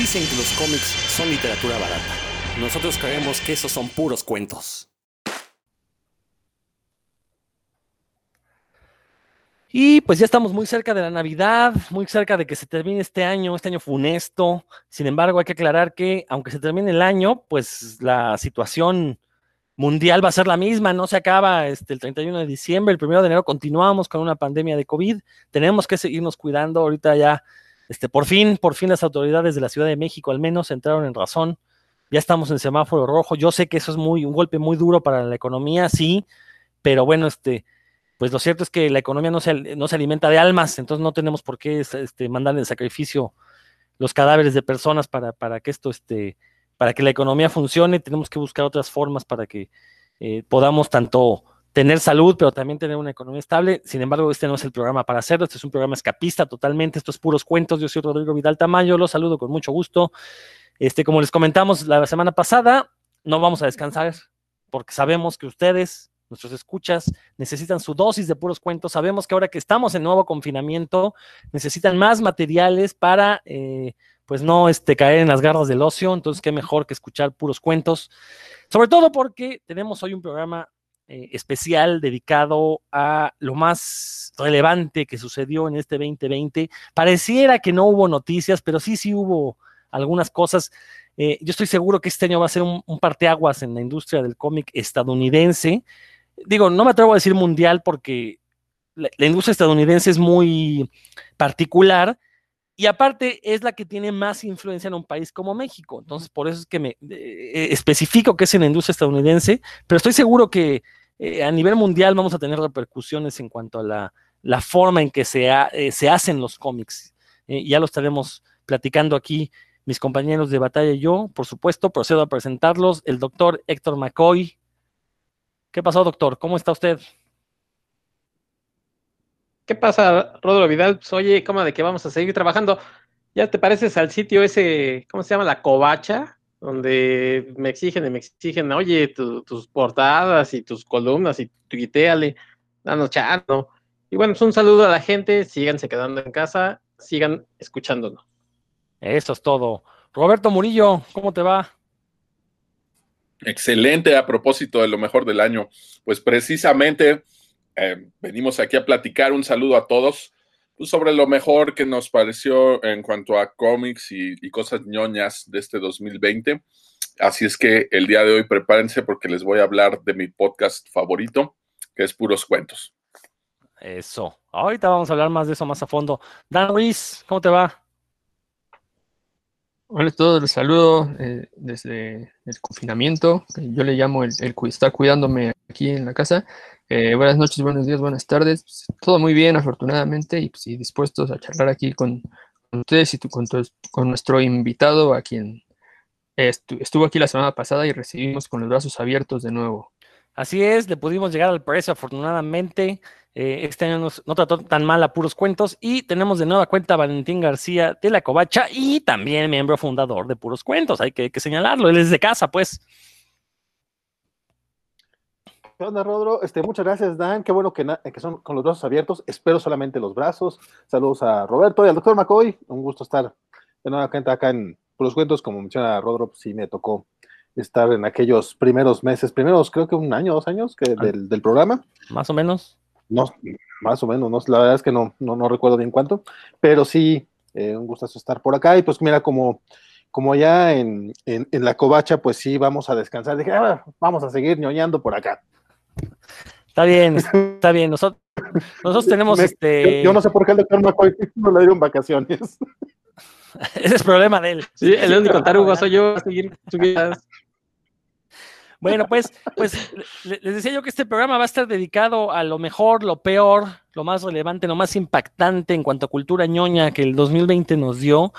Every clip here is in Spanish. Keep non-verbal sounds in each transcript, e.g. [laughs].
Dicen que los cómics son literatura barata. Nosotros creemos que esos son puros cuentos. Y pues ya estamos muy cerca de la Navidad, muy cerca de que se termine este año, este año funesto. Sin embargo, hay que aclarar que aunque se termine el año, pues la situación mundial va a ser la misma, no se acaba este, el 31 de diciembre, el 1 de enero continuamos con una pandemia de COVID, tenemos que seguirnos cuidando, ahorita ya, este, por fin, por fin las autoridades de la Ciudad de México al menos entraron en razón, ya estamos en semáforo rojo, yo sé que eso es muy, un golpe muy duro para la economía, sí, pero bueno, este, pues lo cierto es que la economía no se, no se alimenta de almas, entonces no tenemos por qué este, mandar en sacrificio los cadáveres de personas para, para que esto, este, para que la economía funcione, tenemos que buscar otras formas para que eh, podamos tanto tener salud, pero también tener una economía estable. Sin embargo, este no es el programa para hacerlo, este es un programa escapista totalmente, estos puros cuentos. Yo soy Rodrigo Vidal Tamayo, los saludo con mucho gusto. Este, como les comentamos la semana pasada, no vamos a descansar porque sabemos que ustedes nuestros escuchas necesitan su dosis de puros cuentos. Sabemos que ahora que estamos en nuevo confinamiento, necesitan más materiales para, eh, pues no este, caer en las garras del ocio. Entonces, qué mejor que escuchar puros cuentos. Sobre todo porque tenemos hoy un programa eh, especial dedicado a lo más relevante que sucedió en este 2020. Pareciera que no hubo noticias, pero sí, sí hubo algunas cosas. Eh, yo estoy seguro que este año va a ser un, parteaguas en la industria del cómic estadounidense digo, no me atrevo a decir mundial porque la, industria estadounidense es muy particular y aparte es la que tiene más influencia en un país como México. Entonces, por eso es que me eh, especifico que es en la industria estadounidense, pero estoy seguro que eh, a nivel mundial vamos a tener repercusiones en cuanto a la, la forma en que se, eh, se hacen los cómics. ya lo estaremos platicando aquí mis compañeros de batalla y yo, por supuesto, procedo a presentarlos. El doctor Héctor McCoy, ¿Qué pasó, doctor? ¿Cómo está usted? ¿Qué pasa, Rodrigo Vidal? Pues, oye, ¿cómo de que vamos a seguir trabajando? ¿Ya te pareces al sitio ese, ¿cómo se llama? La covacha, donde me exigen y me exigen, oye, tus portadas y tus columnas y tuiteale, danos chando. Y bueno, pues un saludo a la gente, síganse quedando en casa, sigan escuchándonos. Eso es todo. Roberto Murillo, ¿cómo te va? Excelente a propósito de lo mejor del año. Pues precisamente eh, venimos aquí a platicar un saludo a todos sobre lo mejor que nos pareció en cuanto a cómics y, cosas ñoñas de este 2020. Así es que el día de hoy prepárense porque les voy a hablar de mi podcast favorito, que es Puros Cuentos. Eso. Ahorita vamos a hablar más de eso más a fondo. Dan Ruiz, ¿cómo te va? Hola a todos, les saludo eh, desde el confinamiento. Yo le llamo el, el estar cuidándome aquí en la casa. Eh, buenas noches, buenos días, buenas tardes. Pues, todo muy bien, afortunadamente, y, pues, dispuestos a charlar aquí con, ustedes y con, con, nuestro invitado, a quien estuvo aquí la semana pasada y recibimos con los brazos abiertos de nuevo. Así es, le pudimos llegar al precio, afortunadamente. Eh, este año no trató tan mal a puros cuentos y tenemos de nueva cuenta a Valentín García de la Covacha y también miembro fundador de puros cuentos, hay que, señalarlo, él es de casa, pues. ¿Qué onda, Rodro? Este, muchas gracias, Dan. Qué bueno que, que, son con los brazos abiertos. Espero solamente los brazos. Saludos a Roberto y al doctor McCoy. Un gusto estar de nueva cuenta acá en Puros Cuentos. Como menciona Rodro, pues sí me tocó estar en aquellos primeros meses, primeros creo que un año, dos años que ah. del, del programa. Más o menos. No, más o menos, no, la verdad es que no, no, no recuerdo bien cuánto, pero sí, eh, un gustazo estar por acá y pues mira, como, como ya en, en, la covacha, pues sí, vamos a descansar, dije, ah, vamos a seguir ñoñando por acá. Está bien, está bien, nosotros, nosotros tenemos este... Yo, no sé por qué el doctor McCoy [laughs] no le dieron vacaciones. [laughs] Ese es problema de él. Sí, el único tarugo soy yo a seguir subidas. Bueno, pues, pues les decía yo que este programa va a estar dedicado a lo mejor, lo peor, lo más relevante, lo más impactante en cuanto a cultura ñoña que el 2020 nos dio.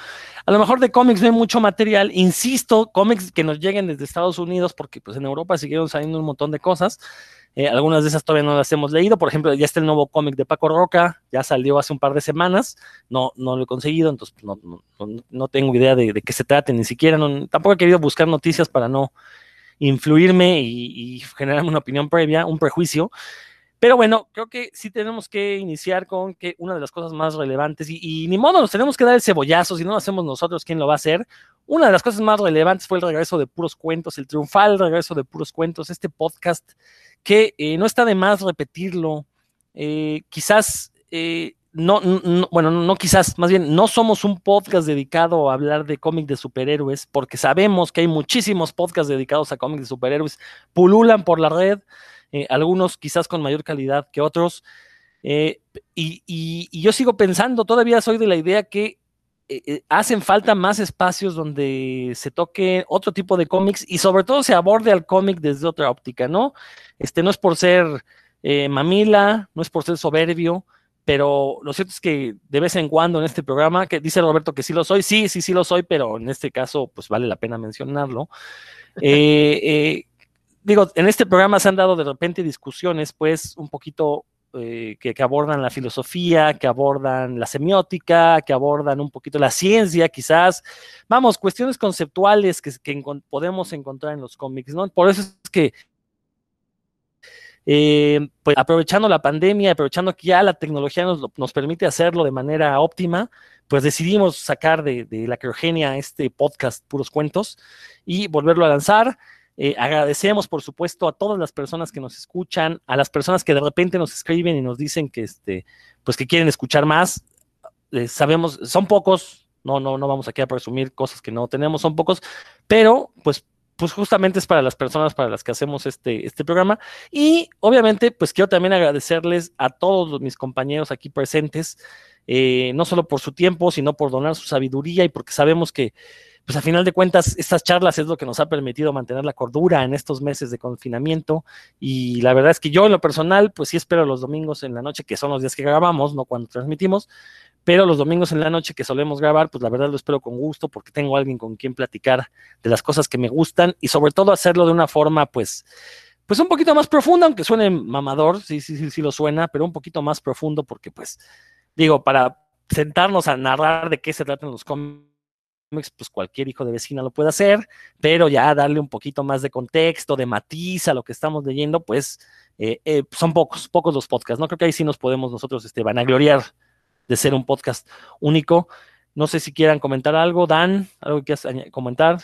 A lo mejor de cómics no hay mucho material, insisto, cómics que nos lleguen desde Estados Unidos, porque pues en Europa siguieron saliendo un montón de cosas. Eh, algunas de esas todavía no las hemos leído. Por ejemplo, ya está el nuevo cómic de Paco Roca, ya salió hace un par de semanas. No, no lo he conseguido, entonces no, no, tengo idea de, de, qué se trate, ni siquiera. tampoco he querido buscar noticias para no influirme y, generarme una opinión previa, un prejuicio. Pero bueno, creo que sí tenemos que iniciar con que una de las cosas más relevantes, y, ni modo, nos tenemos que dar el cebollazo, si no lo hacemos nosotros, ¿quién lo va a hacer? Una de las cosas más relevantes fue el regreso de Puros Cuentos, el triunfal regreso de Puros Cuentos, este podcast que eh, no está de más repetirlo, eh, quizás, eh, no, bueno, no quizás, más bien, no somos un podcast dedicado a hablar de cómics de superhéroes, porque sabemos que hay muchísimos podcasts dedicados a cómics de superhéroes, pululan por la red, eh, algunos quizás con mayor calidad que otros. Eh, y, yo sigo pensando, todavía soy de la idea que eh, hacen falta más espacios donde se toque otro tipo de cómics y sobre todo se aborde al cómic desde otra óptica, ¿no? Este no es por ser mamila, no es por ser soberbio, pero lo cierto es que de vez en cuando en este programa, que dice Roberto que sí lo soy, sí, sí, sí lo soy, pero en este caso, pues vale la pena mencionarlo. [laughs] eh, digo, en este programa se han dado de repente discusiones, pues, un poquito eh, que, abordan la filosofía, que abordan la semiótica, que abordan un poquito la ciencia, quizás. Vamos, cuestiones conceptuales que, podemos encontrar en los cómics, ¿no? Por eso es que, eh, pues, aprovechando la pandemia, aprovechando que ya la tecnología nos, nos permite hacerlo de manera óptima, pues decidimos sacar de, de la criogenia este podcast Puros Cuentos y volverlo a lanzar. Eh, agradecemos, por supuesto, a todas las personas que nos escuchan, a las personas que de repente nos escriben y nos dicen que, este, pues que quieren escuchar más. Eh, sabemos, son pocos, no, no, no vamos aquí a presumir cosas que no tenemos, son pocos, pero pues, pues justamente es para las personas para las que hacemos este, este programa. Y obviamente, pues quiero también agradecerles a todos mis compañeros aquí presentes, eh, no solo por su tiempo, sino por donar su sabiduría y porque sabemos que pues a final de cuentas, estas charlas es lo que nos ha permitido mantener la cordura en estos meses de confinamiento. Y la verdad es que yo en lo personal, pues sí espero los domingos en la noche, que son los días que grabamos, no cuando transmitimos, pero los domingos en la noche que solemos grabar, pues la verdad lo espero con gusto porque tengo alguien con quien platicar de las cosas que me gustan y sobre todo hacerlo de una forma, pues, pues un poquito más profunda, aunque suene mamador, sí, sí, sí, sí lo suena, pero un poquito más profundo porque, pues, digo, para sentarnos a narrar de qué se tratan los cómics pues cualquier hijo de vecina lo puede hacer, pero ya darle un poquito más de contexto, de matiz a lo que estamos leyendo, pues eh, eh, son pocos, pocos los podcasts, ¿no? Creo que ahí sí nos podemos nosotros este, vanagloriar de ser un podcast único. No sé si quieran comentar algo, Dan, algo que quieras comentar.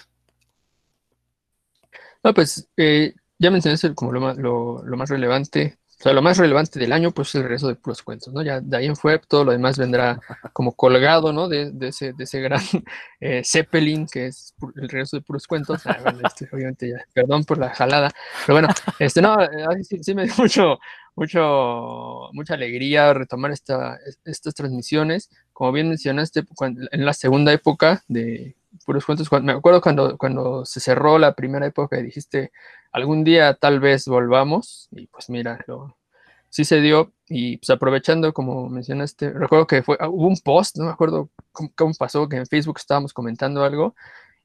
No, pues eh, ya mencionaste como lo más, lo más relevante o lo más relevante del año, pues es el regreso de puros cuentos, ¿no? Ya de ahí en fue, todo lo demás vendrá como colgado, ¿no? De, ese, de ese gran [laughs] eh, Zeppelin, que es el regreso de puros cuentos. Ah, este, obviamente ya, perdón por la jalada, pero bueno, este, no, eh, sí, me dio [laughs] mucho, mucho, mucha alegría retomar esta, estas transmisiones. Como bien mencionaste, en la segunda época de puros cuentos, me acuerdo cuando, cuando se cerró la primera época y dijiste, algún día tal vez volvamos, y pues mira, sí se dio, y pues aprovechando, como mencionaste, recuerdo que fue, ah, hubo un post, no me acuerdo cómo, pasó, que en Facebook estábamos comentando algo,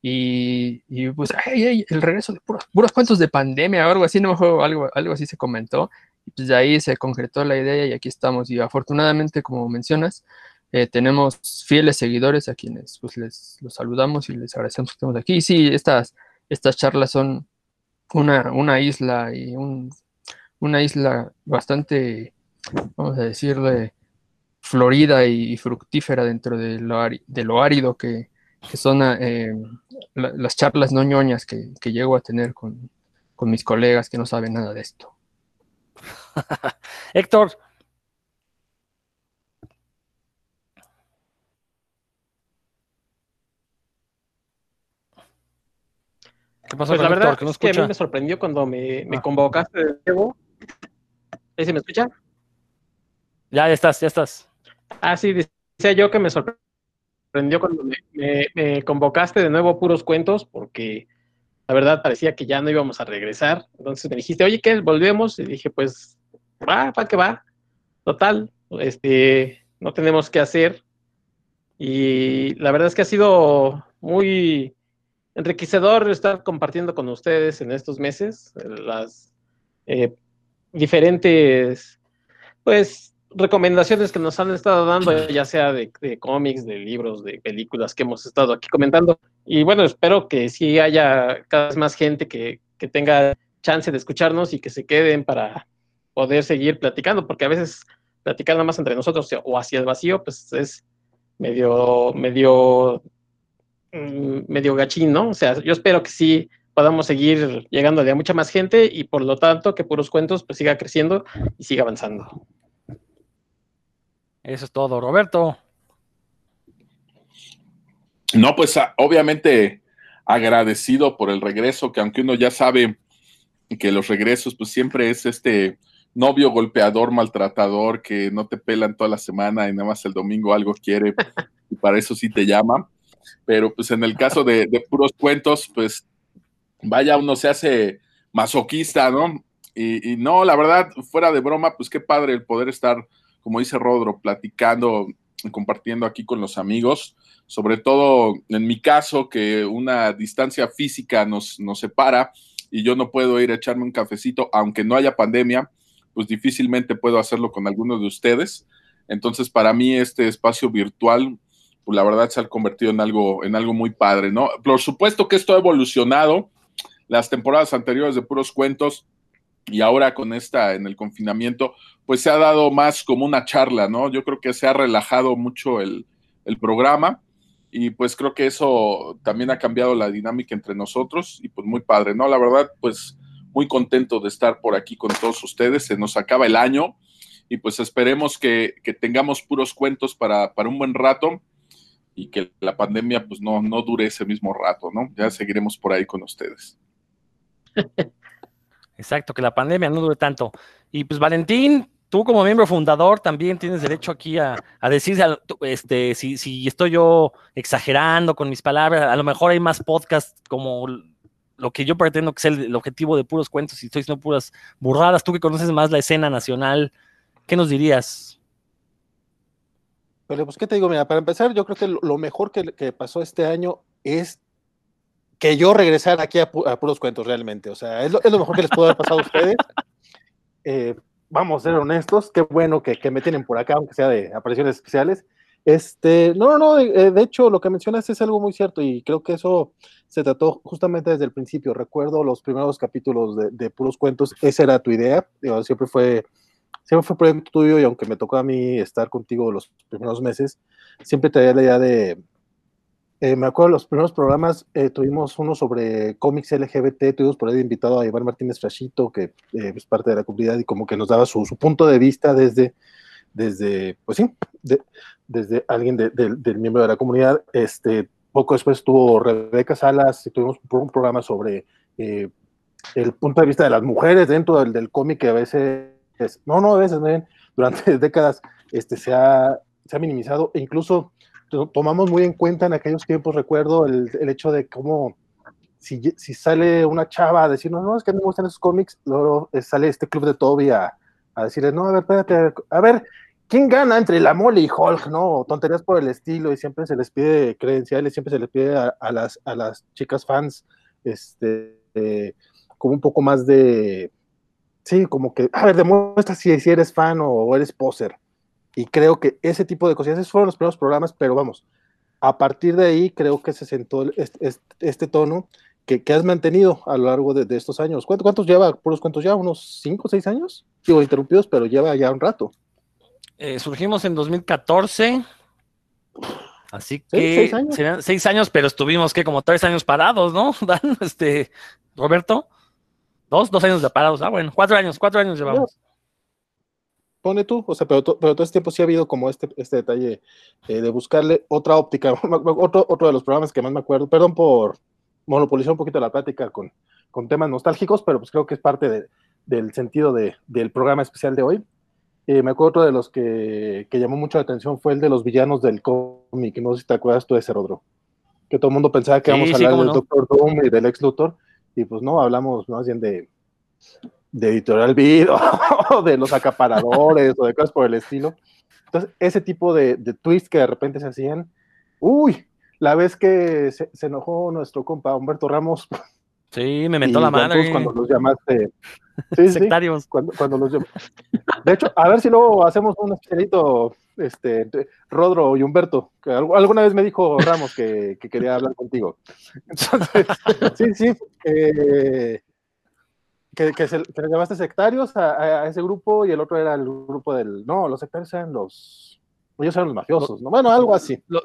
y, pues, el regreso de puros, puros, cuentos de pandemia o algo así, no me acuerdo, algo, algo así se comentó, y pues de ahí se concretó la idea y aquí estamos, y afortunadamente, como mencionas, eh, tenemos fieles seguidores a quienes pues les los saludamos y les agradecemos que estemos aquí. Y sí, estas, estas charlas son una, isla y una isla bastante, vamos a decirle, florida y fructífera dentro de lo, de lo árido que, son eh, las charlas no ñoñas que, llego a tener con, con mis colegas que no saben nada de esto. [laughs] Héctor, pues la verdad es que a mí me sorprendió cuando me, me ah. convocaste de nuevo. ¿Ahí se me escucha? Ya, ya estás, ya estás. Ah, sí, decía yo que me sorprendió cuando me, convocaste de nuevo puros cuentos, porque la verdad parecía que ya no íbamos a regresar. Entonces me dijiste, oye, ¿qué? ¿Volvemos? Y dije, pues, va, va que va. Total, este, no tenemos que hacer. Y la verdad es que ha sido muy enriquecedor estar compartiendo con ustedes en estos meses las eh, diferentes, pues, recomendaciones que nos han estado dando, ya sea de, cómics, de libros, de películas que hemos estado aquí comentando. Y bueno, espero que sí haya cada vez más gente que, tenga chance de escucharnos y que se queden para, poder seguir platicando, porque a veces platicar nada más entre nosotros o hacia el vacío, pues es medio, medio, medio gachín, ¿no? O sea, yo espero que sí podamos seguir llegando a mucha más gente y por lo tanto que Puros Cuentos pues siga creciendo y siga avanzando. Eso es todo, Roberto. No, pues ah, obviamente agradecido por el regreso, que aunque uno ya sabe que los regresos, pues siempre es este novio golpeador, maltratador, que no te pelan toda la semana y nada más el domingo algo quiere y para eso sí te llama. Pero pues en el caso de, puros cuentos, pues vaya, uno se hace masoquista, ¿no? Y, no, la verdad, fuera de broma, pues qué padre el poder estar, como dice Rodro, platicando, compartiendo aquí con los amigos, sobre todo en mi caso, que una distancia física nos, nos separa y yo no puedo ir a echarme un cafecito, aunque no haya pandemia, pues difícilmente puedo hacerlo con alguno de ustedes. Entonces, para mí este espacio virtual, pues la verdad se ha convertido en algo, en algo muy padre, ¿no? Por supuesto que esto ha evolucionado. Las temporadas anteriores de puros cuentos y ahora con esta en el confinamiento, pues se ha dado más como una charla, ¿no? Yo creo que se ha relajado mucho el, el programa y pues creo que eso también ha cambiado la dinámica entre nosotros y pues muy padre, ¿no? La verdad, pues muy contento de estar por aquí con todos ustedes. Se nos acaba el año y pues esperemos que, tengamos puros cuentos para, un buen rato y que la pandemia pues no, no dure ese mismo rato, ¿no? Ya seguiremos por ahí con ustedes. [laughs] Exacto, que la pandemia no dure tanto. Y pues Valentín, tú como miembro fundador también tienes derecho aquí a, a decir este, si, si estoy yo exagerando con mis palabras, a lo mejor hay más podcasts como lo que yo pretendo que sea el, objetivo de puros cuentos y estoy diciendo puras burradas, tú que conoces más la escena nacional, ¿qué nos dirías? Pero pues, ¿qué te digo? Mira, para empezar, yo creo que lo mejor que, pasó este año es que yo regresara aquí a, puros cuentos realmente. O sea, es lo, mejor que les pudo haber pasado a ustedes. [laughs] Eh, vamos a ser honestos, qué bueno que, que, me tienen por acá, aunque sea de apariciones especiales. Este, no, no, de, eh, hecho lo que mencionas es algo muy cierto y creo que eso se trató justamente desde el principio. Recuerdo los primeros capítulos de, puros cuentos, esa era tu idea, siempre fue, siempre fue proyecto tuyo y aunque me tocó a mí estar contigo los primeros meses, siempre traía la idea de, eh, me acuerdo los primeros programas, eh, tuvimos uno sobre cómics LGBT, tuvimos por ahí invitado a Iván Martínez Frashito, que es parte de la comunidad y como que nos daba su, su punto de vista desde desde, pues sí, desde alguien del miembro de la comunidad. Este, poco después estuvo Rebeca Salas y tuvimos un programa sobre eh, el punto de vista de las mujeres dentro del, del cómic que a veces, no, no, a veces, durante [laughs] décadas este, se, ha, se ha minimizado incluso tomamos muy en cuenta en aquellos tiempos, recuerdo, el, hecho de cómo si, sale una chava a decirnos, no, es que no me gustan esos cómics, luego sale este club de Toby a, a decirles, no, a ver, espérate, a ver, ¿quién gana entre la mole y Hulk? No, tonterías por el estilo y siempre se les pide credenciales, siempre se les pide a, las, a las chicas fans, este, eh, como un poco más de, sí, como que, a ver, demuestra si, si eres fan o, eres poser. Y creo que ese tipo de cosas, esos fueron los primeros programas, pero vamos, a partir de ahí creo que se sentó este, este tono que, has mantenido a lo largo de, estos años. ¿Cuántos, ¿Cuántos, lleva? ¿Por los cuántos ya? ¿Unos 5 o 6 años? Digo, interrumpidos, pero lleva ya un rato. Eh, surgimos en 2014. Así que ¿Seis años? serían seis años, pero estuvimos que como tres años parados, ¿no? [laughs] Dan, este, Roberto, dos, dos años de parados. Ah, bueno, cuatro años, cuatro años llevamos. Pone tú, o sea, pero, pero todo este tiempo sí ha habido como este, este detalle eh, de buscarle otra óptica, [laughs] otro, otro de los programas que más me acuerdo, perdón por, monopolizar un poquito la plática con, con temas nostálgicos, pero pues creo que es parte del sentido de, del programa especial de hoy. Eh, me acuerdo otro de los que, que, llamó mucho la atención fue el de los villanos del cómic, no sé si te acuerdas tú de ese, Rodro, que todo el mundo pensaba que íbamos a hablar del Doctor Doom y del ex Luthor, y pues no, hablamos más bien de, de Editorial Vid [laughs] o de los acaparadores o de cosas por el estilo. Entonces, ese tipo de, de twists que de repente se hacían, uy, la vez que se, enojó nuestro compa Humberto Ramos. [laughs] Sí, me mentó la madre. Cuando los llamaste. [laughs] Sí, Sectarios. cuando, cuando los De hecho, a ver si luego hacemos un especialito, este, Rodro y Humberto, que alguna vez me dijo Ramos que, quería hablar contigo. Entonces, [laughs] sí, sí. Eh, que, que, se, que le llamaste sectarios a, a, ese grupo y el otro era el grupo del. No, los sectarios eran los. Ellos eran los mafiosos, ¿no? Bueno, algo así. Lo,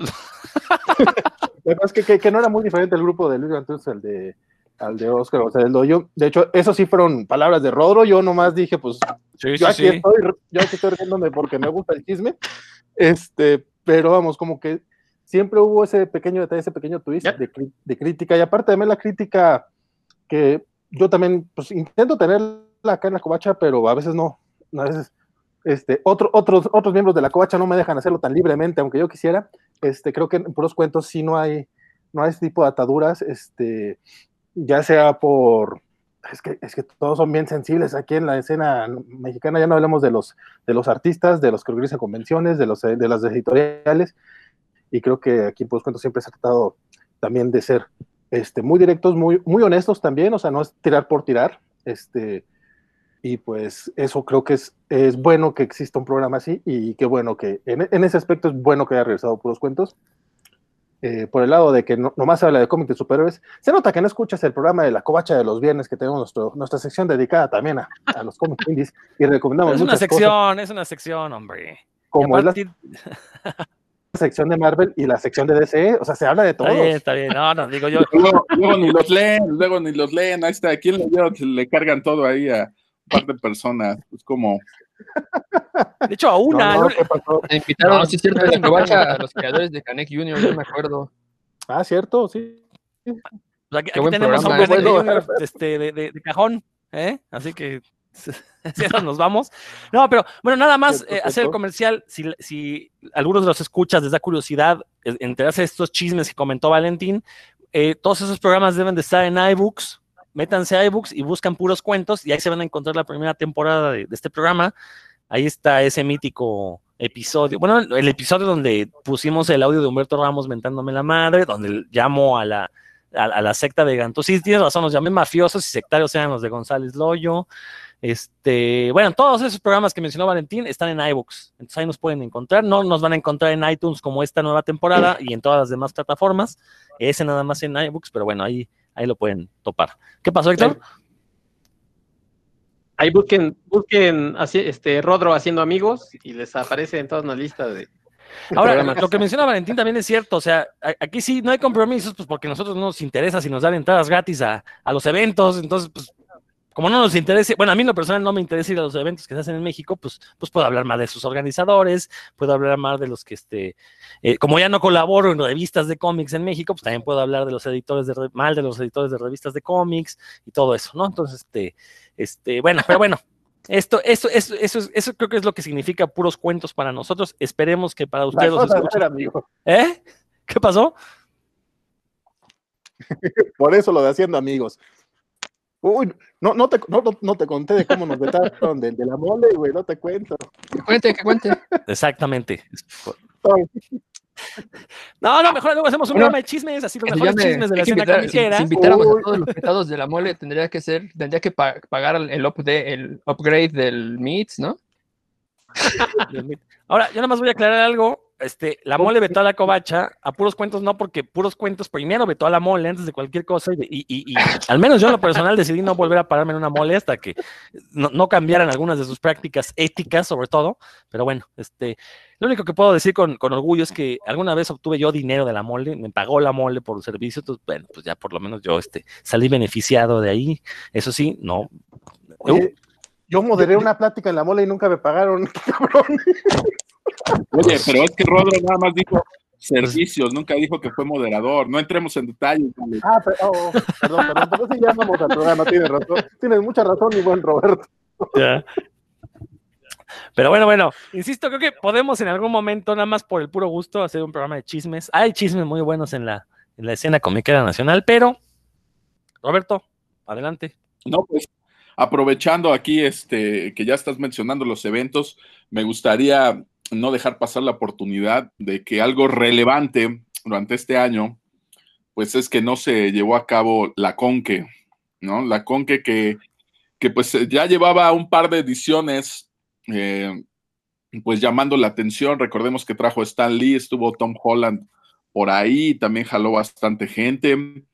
es [laughs] que, que, que, no era muy diferente el grupo de Luis entonces el de al de Oscar o sea, el yo, de hecho, eso sí fueron palabras de Rodro, yo nomás dije, pues, sí, yo, sí, aquí Estoy, yo aquí estoy riéndome porque me gusta el chisme, este, pero vamos, como que siempre hubo ese pequeño detalle, ese pequeño twist de, de, crítica, y aparte también la crítica que yo también, pues, intento tenerla acá en la covacha, pero a veces no, a veces, este, otro, otros, otros miembros de la covacha no me dejan hacerlo tan libremente, aunque yo quisiera, este, creo que en puros cuentos sí no hay, no hay este tipo de ataduras, este, ya sea por, es que, es que todos son bien sensibles. Aquí en la escena mexicana, ya no hablamos de los, de los artistas, de los que organizan convenciones, de, los, de las editoriales, y creo que aquí en Cuentos siempre se ha tratado también de ser este, muy directos, muy, muy honestos también, o sea, no es tirar por tirar, este, y pues eso creo que es, es bueno que exista un programa así, y qué bueno que, en, en ese aspecto es bueno que haya regresado Puros Cuentos, eh, por el lado de que no, nomás se habla de cómics de superhéroes, se nota que no escuchas el programa de la covacha de los viernes que tenemos nuestro, nuestra sección dedicada también a, a los cómics indies y recomendamos. Es una sección, cosas, es una sección, hombre. Como partir... [laughs] la sección de Marvel y la sección de DC, o sea, se habla de todo. Está bien, está bien, no, no, digo yo. luego, luego, ni los leen, luego ni los leen, ahí está, ¿quién leyó? Le cargan todo ahí a un par de personas, pues como. De hecho, a una. No, no, ¿qué pasó? Me invitaron, no, sí, cierto, [laughs] a los creadores de Canek Junior, no me acuerdo. Ah, cierto, sí. O sea, aquí, aquí tenemos programa. a un Canek Junior este, de, de, de, cajón, ¿eh? Así que [laughs] nos vamos. No, pero bueno, nada más eh, hacer el comercial. Si, si algunos de los escuchas les da curiosidad enterarse de estos chismes que comentó Valentín, eh, todos esos programas deben de estar en iBooks métanse a iBooks y buscan puros cuentos y ahí se van a encontrar la primera temporada de, este programa. Ahí está ese mítico episodio, bueno, el episodio donde pusimos el audio de Humberto Ramos mentándome la madre, donde llamo a la, a, la secta de Ganto. Sí, tienes razón, nos llamé mafiosos y sectarios eran los de González Loyo. Este, bueno, todos esos programas que mencionó Valentín están en iBooks, entonces ahí nos pueden encontrar. No nos van a encontrar en iTunes como esta nueva temporada y en todas las demás plataformas. Ese nada más en iBooks, pero bueno, ahí ahí lo pueden topar. ¿Qué pasó, Héctor? Ahí busquen, busquen así, este Rodro haciendo amigos y les aparece en toda una lista de. Ahora, programas. lo que menciona Valentín también es cierto, o sea, aquí sí no hay compromisos, pues porque a nosotros no nos interesa si nos dan entradas gratis a, a los eventos, entonces, pues como no nos interesa, bueno, a mí en lo personal no me interesa ir a los eventos que se hacen en México, pues, pues puedo hablar más de sus organizadores, puedo hablar más de los que, este, eh, como ya no colaboro en revistas de cómics en México, pues también puedo hablar de los editores de, mal de los editores de revistas de cómics y todo eso, ¿no? Entonces, este, este, bueno, pero bueno. Esto, eso, eso, eso, eso creo que es lo que significa puros cuentos para nosotros. Esperemos que para ustedes los escuchen. ¿Eh? ¿Qué pasó? [laughs] Por eso lo de haciendo amigos. Uy, no, no, te, no, no te conté de cómo nos vetaron de, de, la mole, güey, no te cuento. Que cuente, que cuente. Exactamente. No, no, mejor luego hacemos un programa de chismes, así los mejores me, chismes de la escena comiquera. Si invitáramos Uy. a todos los invitados de la mole, tendría que ser, tendría que pa pagar el, update, el upgrade del Meets, ¿no? Ahora, yo nada más voy a aclarar algo. Este, la mole vetó a la covacha, a puros cuentos no, porque puros cuentos primero vetó a la mole antes de cualquier cosa, y, y, y, y [laughs] al menos yo en lo personal decidí no volver a pararme en una mole hasta que no, no, cambiaran algunas de sus prácticas éticas, sobre todo, pero bueno, este, lo único que puedo decir con, con orgullo es que alguna vez obtuve yo dinero de la mole, me pagó la mole por el servicio, entonces, bueno, pues ya por lo menos yo este, salí beneficiado de ahí, eso sí, no. Oye, yo moderé una plática en la mole y nunca me pagaron, [laughs] cabrón. Oye, pero es que Rodro nada más dijo servicios, nunca dijo que fue moderador. No entremos en detalles. Vale. Ah, pero, oh, perdón, perdón, pero sí ya vamos al programa, tienes razón. Tienes mucha razón, mi buen Roberto. Ya. Pero bueno, bueno, insisto, creo que podemos en algún momento, nada más por el puro gusto, hacer un programa de chismes. Hay chismes muy buenos en la, en la escena comiquera nacional, pero, Roberto, adelante. No, pues aprovechando aquí este que ya estás mencionando los eventos, me gustaría no dejar pasar la oportunidad de que algo relevante durante este año, pues es que no se llevó a cabo la Conque, ¿no? La Conque que, que pues ya llevaba un par de ediciones, eh, pues llamando la atención. Recordemos que trajo Stan Lee, estuvo Tom Holland por ahí, también jaló bastante gente.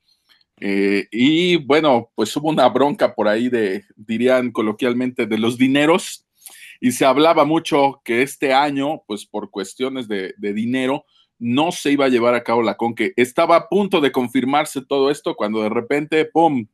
Eh, y bueno, pues hubo una bronca por ahí de, dirían coloquialmente, de los dineros. Y se hablaba mucho que este año, pues por cuestiones de, dinero, no se iba a llevar a cabo la conque. Estaba a punto de confirmarse todo esto cuando de repente, ¡pum!,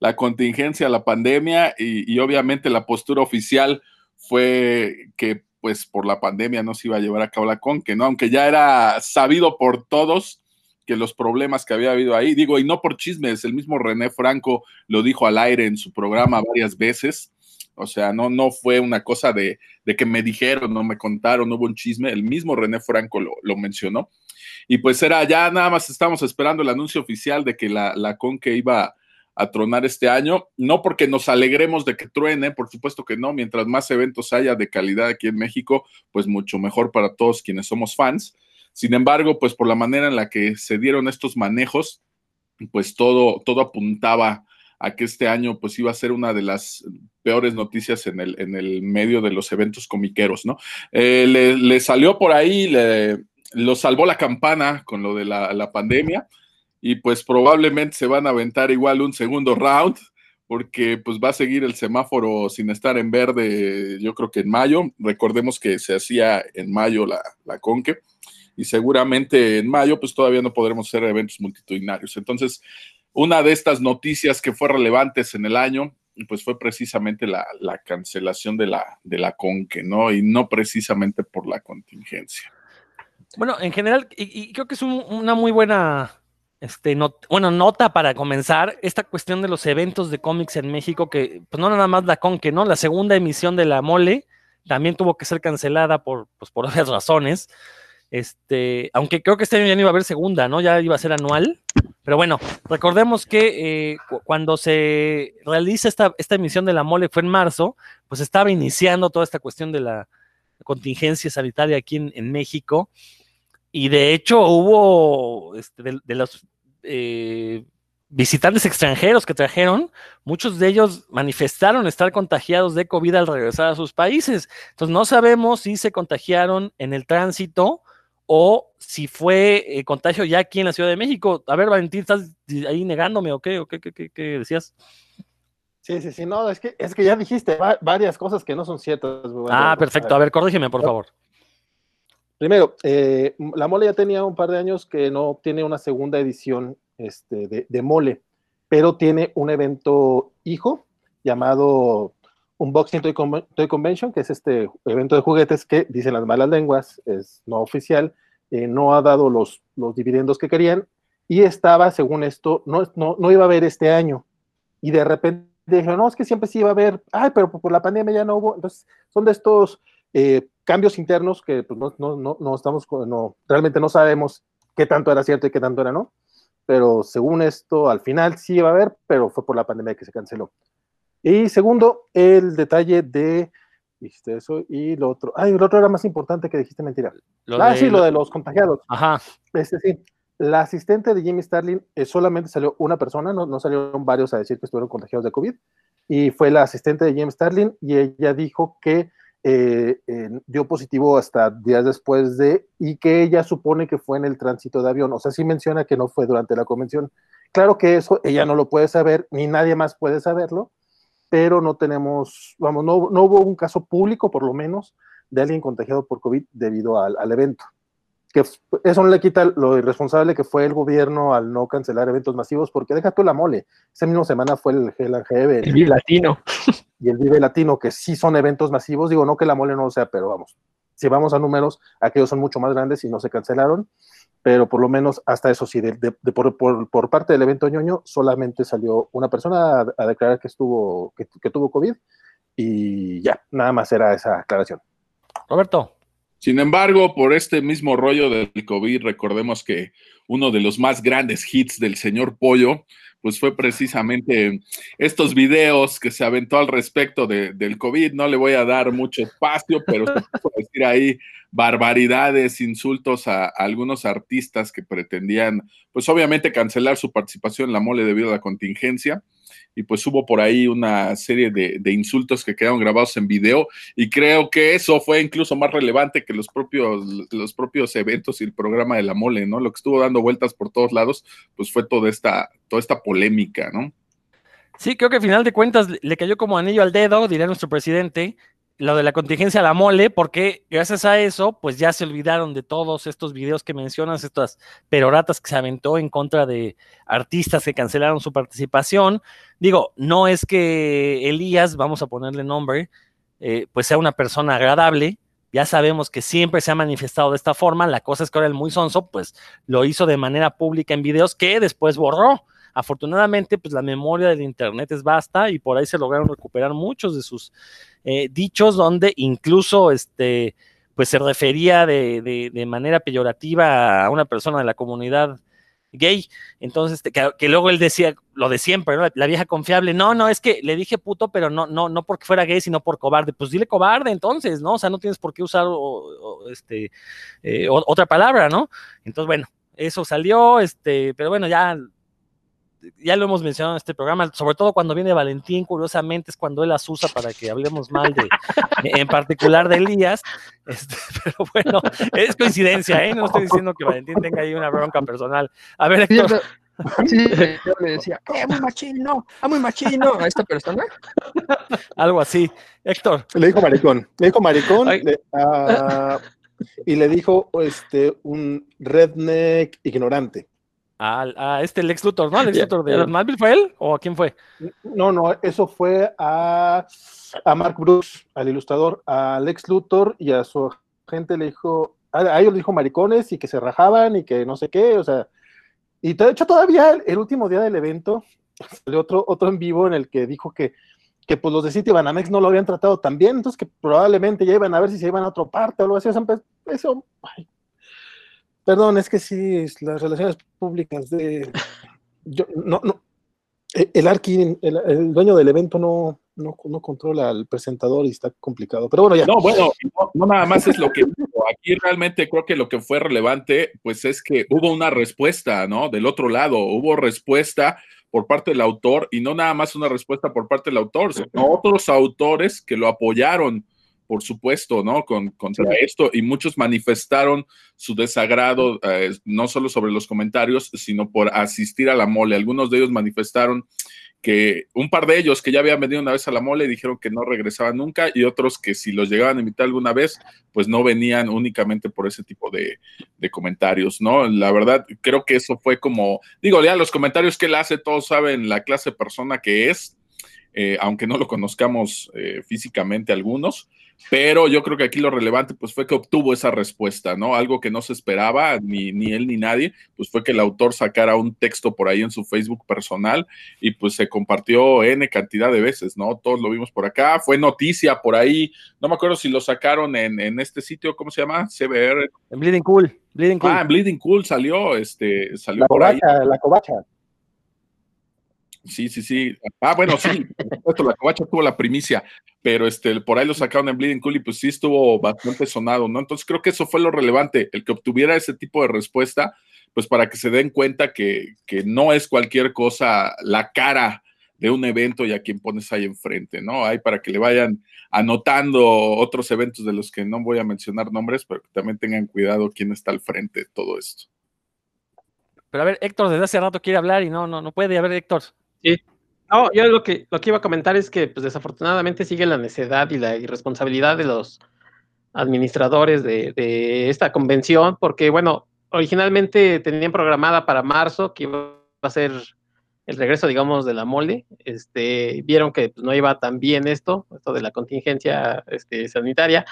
la contingencia, la pandemia y, y, obviamente la postura oficial fue que pues por la pandemia no se iba a llevar a cabo la conque, ¿no? Aunque ya era sabido por todos que los problemas que había habido ahí, digo, y no por chismes, el mismo René Franco lo dijo al aire en su programa varias veces, o sea, no, no fue una cosa de, de que me dijeron, no me contaron, no hubo un chisme, el mismo René Franco lo, lo mencionó. Y pues era ya nada más estamos esperando el anuncio oficial de que la, la CONCE iba a tronar este año, no porque nos alegremos de que truene, por supuesto que no, mientras más eventos haya de calidad aquí en México, pues mucho mejor para todos quienes somos fans. Sin embargo, pues por la manera en la que se dieron estos manejos, pues todo, todo apuntaba a que este año pues iba a ser una de las peores noticias en el, en el medio de los eventos comiqueros, ¿no? Eh, le, le, salió por ahí, le, lo salvó la campana con lo de la, la pandemia y pues probablemente se van a aventar igual un segundo round porque pues va a seguir el semáforo sin estar en verde, yo creo que en mayo. Recordemos que se hacía en mayo la, la conque y seguramente en mayo pues todavía no podremos hacer eventos multitudinarios. Entonces, una de estas noticias que fue relevantes en el año pues fue precisamente la, la cancelación de la, de la conque, ¿no? Y no precisamente por la contingencia. Bueno, en general, y, creo que es un, una muy buena este, bueno, nota para comenzar, esta cuestión de los eventos de cómics en México, que pues no nada más la con que ¿no? La segunda emisión de la mole también tuvo que ser cancelada por, pues, por obvias razones. Este, aunque creo que este año ya no iba a haber segunda, ¿no? Ya iba a ser anual. Pero bueno, recordemos que eh, cuando se realiza esta, esta emisión de la mole fue en marzo, pues estaba iniciando toda esta cuestión de la contingencia sanitaria aquí en, México. Y de hecho hubo este, de, de, los eh, visitantes extranjeros que trajeron, muchos de ellos manifestaron estar contagiados de COVID al regresar a sus países. Entonces no sabemos si se contagiaron en el tránsito o si fue eh, contagio ya aquí en la Ciudad de México. A ver, Valentín, ¿estás ahí negándome o qué? ¿O qué, qué, qué, qué decías? Sí, sí, sí, no, es que, es que ya dijiste va, varias cosas que no son ciertas. Bueno, ah, perfecto. A ver, corrígeme, por favor. Primero, eh, la mole ya tenía un par de años que no tiene una segunda edición este, de, de, mole, pero tiene un evento hijo llamado Unboxing Toy, Con Toy, Convention, que es este evento de juguetes que, dicen las malas lenguas, es no oficial, eh, no ha dado los, los dividendos que querían y estaba, según esto, no, no, no iba a haber este año. Y de repente dijeron, no, es que siempre sí iba a haber, ay, pero por la pandemia ya no hubo. Entonces, son de estos eh, cambios internos que pues, no, no, no, estamos, no, realmente no sabemos qué tanto era cierto y qué tanto era no, pero según esto, al final sí iba a haber, pero fue por la pandemia que se canceló. Y segundo, el detalle de, dijiste eso, y lo otro, ay, lo otro era más importante que dijiste mentira. Lo ah, de... sí, lo de los contagiados. Ajá. Este sí, la asistente de Jimmy Starlin eh, solamente salió una persona, no, no salieron varios a decir que estuvieron contagiados de COVID, y fue la asistente de Jimmy Starlin, y ella dijo que eh, eh, dio positivo hasta días después de, y que ella supone que fue en el tránsito de avión. O sea, sí menciona que no fue durante la convención. Claro que eso ella no lo puede saber, ni nadie más puede saberlo, pero no tenemos, vamos, no, no hubo un caso público, por lo menos, de alguien contagiado por COVID debido al, al evento que eso no le quita lo irresponsable que fue el gobierno al no cancelar eventos masivos, porque deja tú la mole. Esa misma semana fue el and Heaven. El Vive Latino. [laughs] Y el Vive Latino, que sí son eventos masivos. Digo, no que la mole no sea, pero vamos, si vamos a números, aquellos son mucho más grandes y no se cancelaron. Pero por lo menos hasta eso sí, de, de, de por, por, por, parte del evento ñoño, solamente salió una persona a, a declarar que, estuvo, que, que tuvo COVID y ya, nada más era esa aclaración. Roberto. Sin embargo, por este mismo rollo del COVID, recordemos que uno de los más grandes hits del señor Pollo, pues fue precisamente estos videos que se aventó al respecto de, del COVID. No le voy a dar mucho espacio, pero se puede decir ahí barbaridades, insultos a, a, algunos artistas que pretendían, pues obviamente cancelar su participación en la mole debido a la contingencia y pues hubo por ahí una serie de, de, insultos que quedaron grabados en video y creo que eso fue incluso más relevante que los propios, los propios eventos y el programa de la mole, ¿no? Lo que estuvo dando vueltas por todos lados, pues fue toda esta, toda esta polémica, ¿no? Sí, creo que al final de cuentas le cayó como anillo al dedo, diría nuestro presidente, lo de la contingencia a la mole, porque gracias a eso, pues ya se olvidaron de todos estos videos que mencionas, estas peroratas que se aventó en contra de artistas que cancelaron su participación. Digo, no es que Elías, vamos a ponerle nombre, eh, pues sea una persona agradable, ya sabemos que siempre se ha manifestado de esta forma, la cosa es que ahora el muy sonso, pues lo hizo de manera pública en videos que después borró. Afortunadamente, pues la memoria del Internet es vasta y por ahí se lograron recuperar muchos de sus eh, dichos donde incluso este, pues se refería de, de, manera peyorativa a una persona de la comunidad gay. Entonces, este, que, luego él decía lo de siempre. La, vieja confiable, no, no, es que le dije puto, pero no, no, no porque fuera gay, sino por cobarde. Pues dile cobarde entonces, ¿no? O sea, no tienes por qué usar este, eh, otra palabra, ¿no? Entonces, bueno, eso salió, este, pero bueno, ya ya lo hemos mencionado en este programa, sobre todo cuando viene Valentín, curiosamente es cuando él las usa para que hablemos mal de, en particular de Elías, este, [laughs] pero bueno, es coincidencia, ¿eh? no estoy diciendo que Valentín tenga ahí una bronca personal. A ver, Héctor. Sí, yo le decía, ¡eh, muy machino! ¡Ah, muy machino! a esta persona. Algo así. Héctor. Le dijo maricón. Le dijo maricón le, uh, y le dijo este, un redneck ignorante. A, a, este Lex Luthor, ¿no? Lex Luthor de Marvel, ¿fue él o a quién fue? No, no, eso fue a, a Mark Brooks, al ilustrador, a Lex Luthor y a su gente le dijo, a, a ellos le dijo maricones y que se rajaban y que no sé qué, o sea, y de hecho todavía el, último día del evento [laughs] salió otro, otro en vivo en el que dijo que, que pues los de City Banamex no lo habían tratado tan bien, entonces que probablemente ya iban a ver si se iban a otra parte o algo así, o sea, eso, ay, Perdón, es que sí, las relaciones públicas de. Yo, no, no. El Arqui, el, dueño del evento, no, no, no, controla al presentador y está complicado. Pero bueno, ya. No, bueno, no, nada más es lo que. Aquí realmente creo que lo que fue relevante, pues es que hubo una respuesta, ¿no? Del otro lado, hubo respuesta por parte del autor y no nada más una respuesta por parte del autor, sino otros autores que lo apoyaron por supuesto, ¿no? Con, contra sí. esto y muchos manifestaron su desagrado, eh, no solo sobre los comentarios, sino por asistir a la mole. Algunos de ellos manifestaron que un par de ellos que ya habían venido una vez a la mole dijeron que no regresaban nunca y otros que si los llegaban a invitar alguna vez, pues no venían únicamente por ese tipo de, de comentarios, ¿no? La verdad, creo que eso fue como, digo, ya los comentarios que él hace, todos saben la clase de persona que es, eh, aunque no lo conozcamos eh, físicamente algunos, pero yo creo que aquí lo relevante pues fue que obtuvo esa respuesta, ¿no? Algo que no se esperaba, ni, ni él ni nadie, pues fue que el autor sacara un texto por ahí en su Facebook personal y pues se compartió N cantidad de veces, ¿no? Todos lo vimos por acá, fue noticia por ahí, no me acuerdo si lo sacaron en, en este sitio, ¿cómo se llama? CBR. En Bleeding Cool. Bleeding cool. Ah, en Bleeding Cool salió, este, salió la por covacha, ahí. La covacha. Sí, sí, sí. Ah, bueno, sí, por supuesto, la covacha tuvo la primicia, pero este, por ahí lo sacaron en Bleeding Cool y pues sí estuvo bastante sonado, ¿no? Entonces creo que eso fue lo relevante, el que obtuviera ese tipo de respuesta, pues para que se den cuenta que, que no es cualquier cosa la cara de un evento y a quien pones ahí enfrente, ¿no? Hay para que le vayan anotando otros eventos de los que no voy a mencionar nombres, pero que también tengan cuidado quién está al frente de todo esto. Pero a ver, Héctor desde hace rato quiere hablar y no, no, no puede. A ver, Héctor. Sí. No, yo lo que, lo que iba a comentar es que, pues, desafortunadamente sigue la necedad y la irresponsabilidad de los administradores de, de, esta convención, porque, bueno, originalmente tenían programada para marzo, que iba a ser el regreso, digamos, de la mole. Este, vieron que pues, no iba tan bien esto, esto de la contingencia este, sanitaria,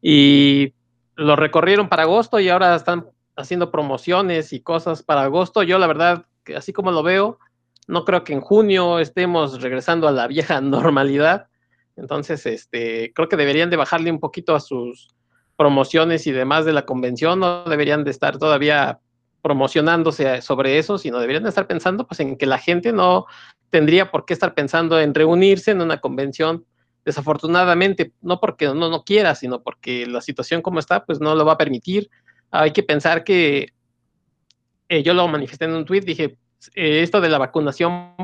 y lo recorrieron para agosto y ahora están haciendo promociones y cosas para agosto. Yo, la verdad, así como lo veo, no creo que en junio estemos regresando a la vieja [laughs] normalidad. Entonces, este, creo que deberían de bajarle un poquito a sus promociones y demás de la convención, no deberían de estar todavía promocionándose sobre eso, sino deberían de estar pensando pues en que la gente no tendría por qué estar pensando en reunirse en una convención desafortunadamente, no porque no, no quiera, sino porque la situación como está, pues no lo va a permitir. Hay que pensar que eh, yo lo manifesté en un tweet, dije, eh, esto de la vacunación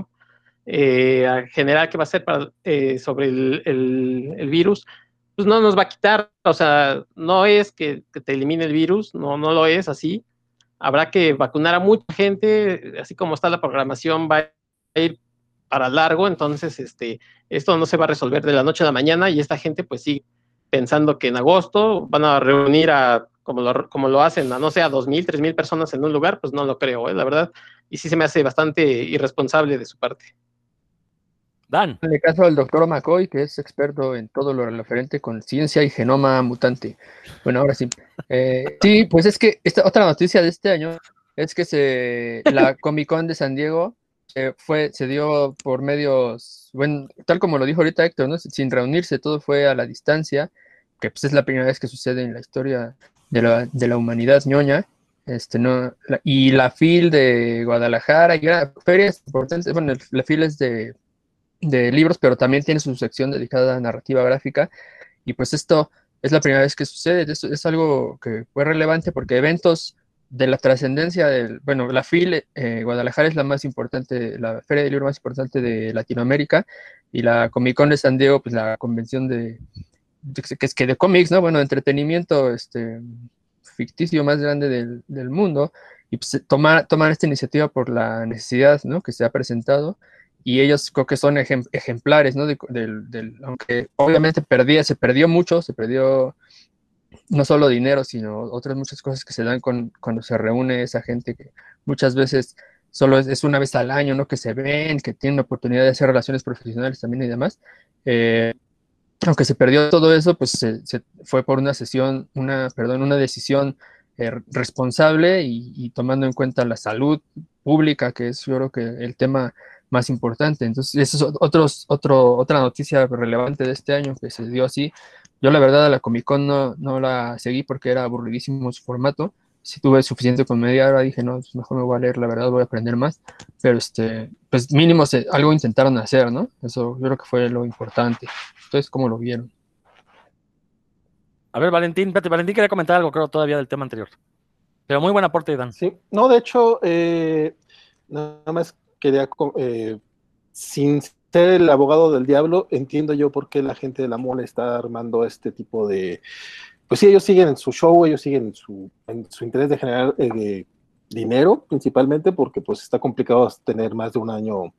eh, general que va a ser para, eh, sobre el, virus, pues no nos va a quitar, o sea, no es que, te elimine el virus, no, no lo es así. habrá que vacunar a mucha gente, así como está la programación, va a ir para largo, entonces este, esto no se va a resolver de la noche a la mañana y esta gente pues sí, pensando que en agosto van a reunir a, como lo, como lo hacen, a no sé, a dos mil, tres mil personas en un lugar, pues no lo creo, ¿eh? la verdad, y sí se me hace bastante irresponsable de su parte. Dan. En el caso del doctor McCoy, que es experto en todo lo referente con ciencia y genoma mutante. Bueno, ahora sí. Eh, sí, pues es que esta otra noticia de este año es que se, la [laughs] Comic Con de San Diego fue, se dio por medios, bueno, tal como lo dijo ahorita Héctor, ¿no? sin reunirse, todo fue a la distancia, que pues es la primera vez que sucede en la historia de la, de la humanidad ñoña. Este, no, y la FIL de Guadalajara, y ferias importantes, bueno, la FIL es de de libros, pero también tiene su sección dedicada a narrativa gráfica. Y pues esto es la primera vez que sucede. Esto es algo que fue relevante porque eventos de la trascendencia del, bueno, la FIL, eh, Guadalajara es la más importante, la feria de libro más importante de Latinoamérica y la Comic Con de San Diego, pues la convención de, que es que de cómics, ¿no? Bueno, entretenimiento este, ficticio más grande del, del mundo y pues tomar, tomar esta iniciativa por la necesidad, ¿no? Que se ha presentado y ellos creo que son ejemplares, ¿no? Del, aunque obviamente perdía, se perdió mucho, se perdió no solo dinero, sino otras muchas cosas que se dan con, cuando se reúne esa gente que muchas veces solo es, una vez al año, ¿no? Que se ven, que tienen la oportunidad de hacer relaciones profesionales también y demás. Eh, aunque se perdió todo eso, pues se, fue por una sesión, una, perdón, una decisión eh, responsable y, y, tomando en cuenta la salud pública, que es yo creo que el tema más importante. Entonces, eso es otros, otro, otra noticia relevante de este año que se dio así. Yo la verdad a la Comic Con no, no la seguí porque era aburridísimo su formato. Si tuve suficiente con media hora, dije, no, pues mejor me voy a leer, la verdad voy a aprender más. Pero este, pues mínimo algo intentaron hacer, ¿no? Eso yo creo que fue lo importante. Entonces, ¿cómo lo vieron? A ver, Valentín, espérate, Valentín quería comentar algo, creo, todavía del tema anterior. Pero muy buen aporte, Dan. Sí, no, de hecho, eh, nada más quería, eh, sin ser el abogado del diablo, entiendo yo por qué la gente de la mole está armando este tipo de... Pues sí, ellos siguen en su show, ellos siguen en su, en su interés de generar eh, dinero, principalmente porque pues está complicado tener más de un año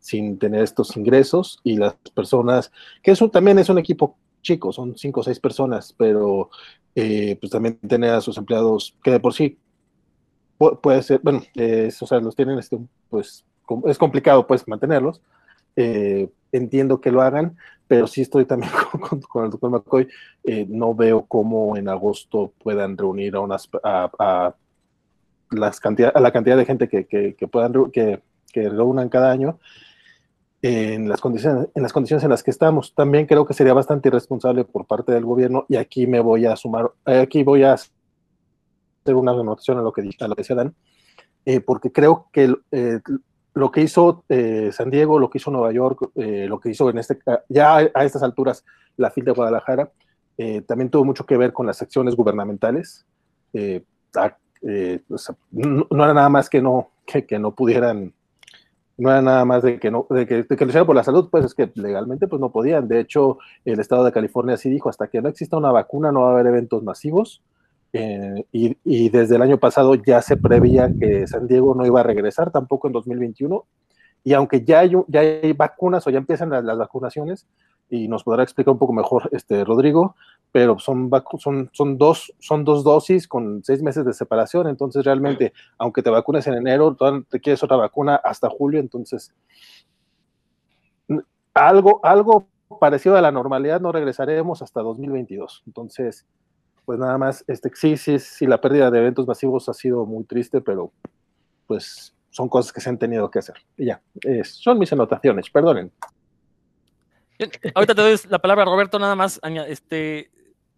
sin tener estos ingresos y las personas, que eso también es un equipo chico, son cinco o seis personas, pero eh, pues también tener a sus empleados que de por sí puede ser, bueno, o sea, los tienen este, pues es complicado pues mantenerlos. Eh, entiendo que lo hagan, pero sí estoy también [laughs] con, el doctor McCoy. Eh, no veo cómo en agosto puedan reunir a, unas, a, las cantidad, a la cantidad de gente que, que, puedan que, que, reúnan cada año en las, condiciones, en las condiciones en las que estamos. También creo que sería bastante irresponsable por parte del gobierno y aquí me voy a sumar, aquí voy a hacer una anotación a lo que, a lo que se dan, eh, porque creo que lo que hizo eh, San Diego, lo que hizo Nueva York, eh, lo que hizo en este, ya a, estas alturas la FIL de Guadalajara, eh, también tuvo mucho que ver con las acciones gubernamentales. no, era nada más que no, que, no pudieran, no era nada más de que no, de que, de que lo hicieran por la salud, pues es que legalmente pues no podían. De hecho, el estado de California sí dijo, hasta que no exista una vacuna no va a haber eventos masivos eh, y, desde el año pasado ya se preveía que San Diego no iba a regresar tampoco en 2021. Y aunque ya hay, ya hay vacunas o ya empiezan las, vacunaciones, y nos podrá explicar un poco mejor este Rodrigo, pero son, son, son, dos, son dos dosis con seis meses de separación. Entonces, realmente, aunque te vacunes en enero, te quieres otra vacuna hasta julio. Entonces, algo, algo parecido a la normalidad no regresaremos hasta 2022. Entonces, pues nada más, este, sí, sí, sí, la pérdida de eventos masivos ha sido muy triste, pero pues son cosas que se han tenido que hacer. Y ya, son mis anotaciones, perdonen. Ahorita te doy la palabra, Roberto, nada más. Este,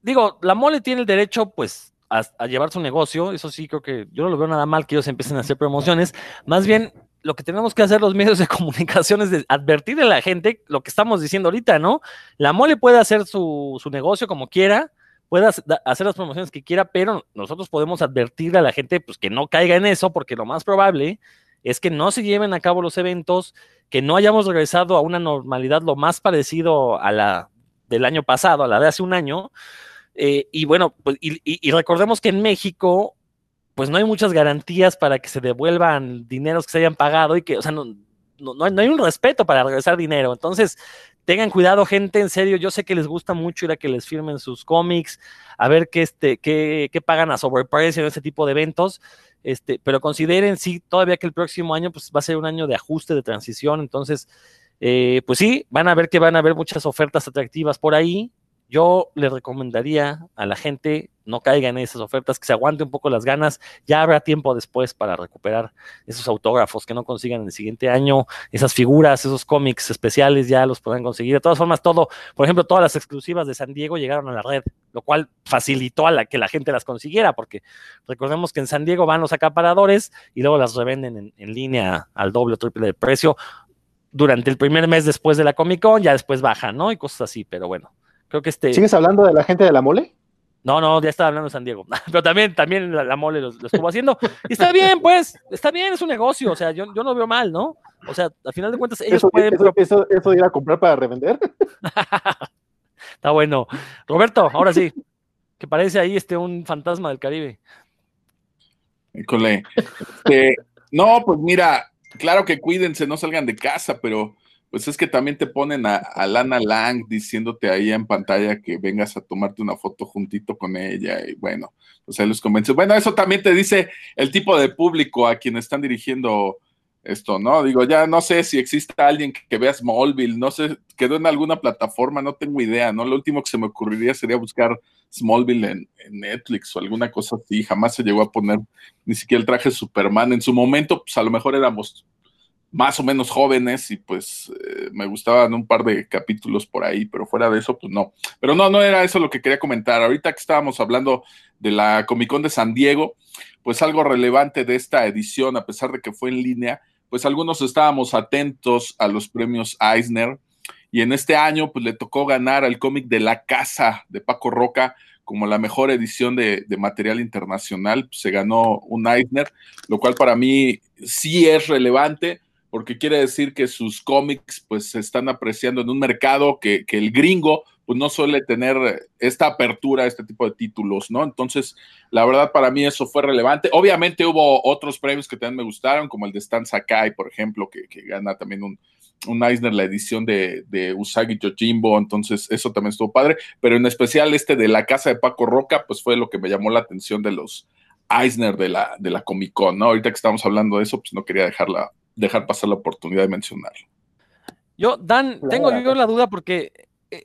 digo, la mole tiene el derecho, pues, a, llevar su negocio. Eso sí, creo que yo no lo veo nada mal que ellos empiecen a hacer promociones. Más bien, lo que tenemos que hacer los medios de [laughs] comunicación es de advertirle a la gente lo que estamos diciendo ahorita, ¿no? La mole puede hacer su, su negocio como quiera, pueda hacer las promociones que quiera, pero nosotros podemos advertirle a la gente pues, que no caiga en eso, porque lo más probable es que no se lleven a cabo los eventos, que no hayamos regresado a una normalidad lo más parecido a la del año pasado, a la de hace un año. Eh, y bueno, pues, y, recordemos que en México pues no hay muchas garantías para que se devuelvan dineros que se hayan pagado y que, o sea, no, no, no hay un respeto para regresar dinero. Entonces, tengan cuidado, gente, en serio, yo sé que les gusta mucho ir a que les firmen sus cómics, a ver qué, este, qué, qué pagan a sobreprecio en ese tipo de eventos, este, pero consideren, sí, todavía que el próximo año pues, va a ser un año de ajuste, de transición, entonces, eh, pues sí, van a ver que van a haber muchas ofertas atractivas por ahí, yo le recomendaría a la gente no caiga en esas ofertas, que se aguante un poco las ganas, ya habrá tiempo después para recuperar esos autógrafos que no consigan en el siguiente año, esas figuras, esos cómics especiales ya los podrán conseguir. De todas formas, todo, por ejemplo, todas las exclusivas de San Diego llegaron a la red, lo cual facilitó a la que la gente las consiguiera, porque recordemos que en San Diego van los acaparadores y luego las revenden en, en línea al doble o triple de precio durante el primer mes después de la Comic Con, ya después bajan, ¿no? Y cosas así, pero bueno. Creo que este. ¿Sigues hablando de la gente de la mole? No, no, ya estaba hablando de San Diego. [laughs] Pero también, también la, la mole lo, lo, estuvo haciendo. Y está bien, pues, está bien, es un negocio. O sea, yo, yo no veo mal, ¿no? O sea, al final de cuentas, ellos eso, pueden. Eso, eso, eso, de ir a comprar para revender. [laughs] está bueno. Roberto, ahora sí. Que parece ahí este un fantasma del Caribe. Híjole. Este, no, pues mira, claro que cuídense, no salgan de casa, pero pues es que también te ponen a, Lana Lang diciéndote ahí en pantalla que vengas a tomarte una foto juntito con ella y bueno, pues ahí los convence. Bueno, eso también te dice el tipo de público a quien están dirigiendo esto, ¿no? Digo, ya no sé si existe alguien que, que vea Smallville, no sé, quedó en alguna plataforma, no tengo idea, ¿no? Lo último que se me ocurriría sería buscar Smallville en, en Netflix o alguna cosa así, jamás se llegó a poner ni siquiera el traje de Superman. En su momento, pues a lo mejor éramos más o menos jóvenes y pues eh, me gustaban un par de capítulos por ahí, pero fuera de eso, pues no. Pero no, no era eso lo que quería comentar. Ahorita que estábamos hablando de la Comic Con de San Diego, pues algo relevante de esta edición, a pesar de que fue en línea, pues algunos estábamos atentos a los premios Eisner y en este año pues le tocó ganar al cómic de La Casa de Paco Roca como la mejor edición de, material internacional, se ganó un Eisner, lo cual para mí sí es relevante porque quiere decir que sus cómics pues se están apreciando en un mercado que, que, el gringo pues no suele tener esta apertura a este tipo de títulos, ¿no? Entonces, la verdad para mí eso fue relevante. Obviamente hubo otros premios que también me gustaron, como el de Stan Sakai, por ejemplo, que, que gana también un, un Eisner, la edición de, de, Usagi Yojimbo, entonces eso también estuvo padre, pero en especial este de la casa de Paco Roca, pues fue lo que me llamó la atención de los Eisner de la, de la Comic Con, ¿no? Ahorita que estamos hablando de eso, pues no quería dejarla dejar pasar la oportunidad de mencionarlo. Yo, Dan, tengo yo la duda porque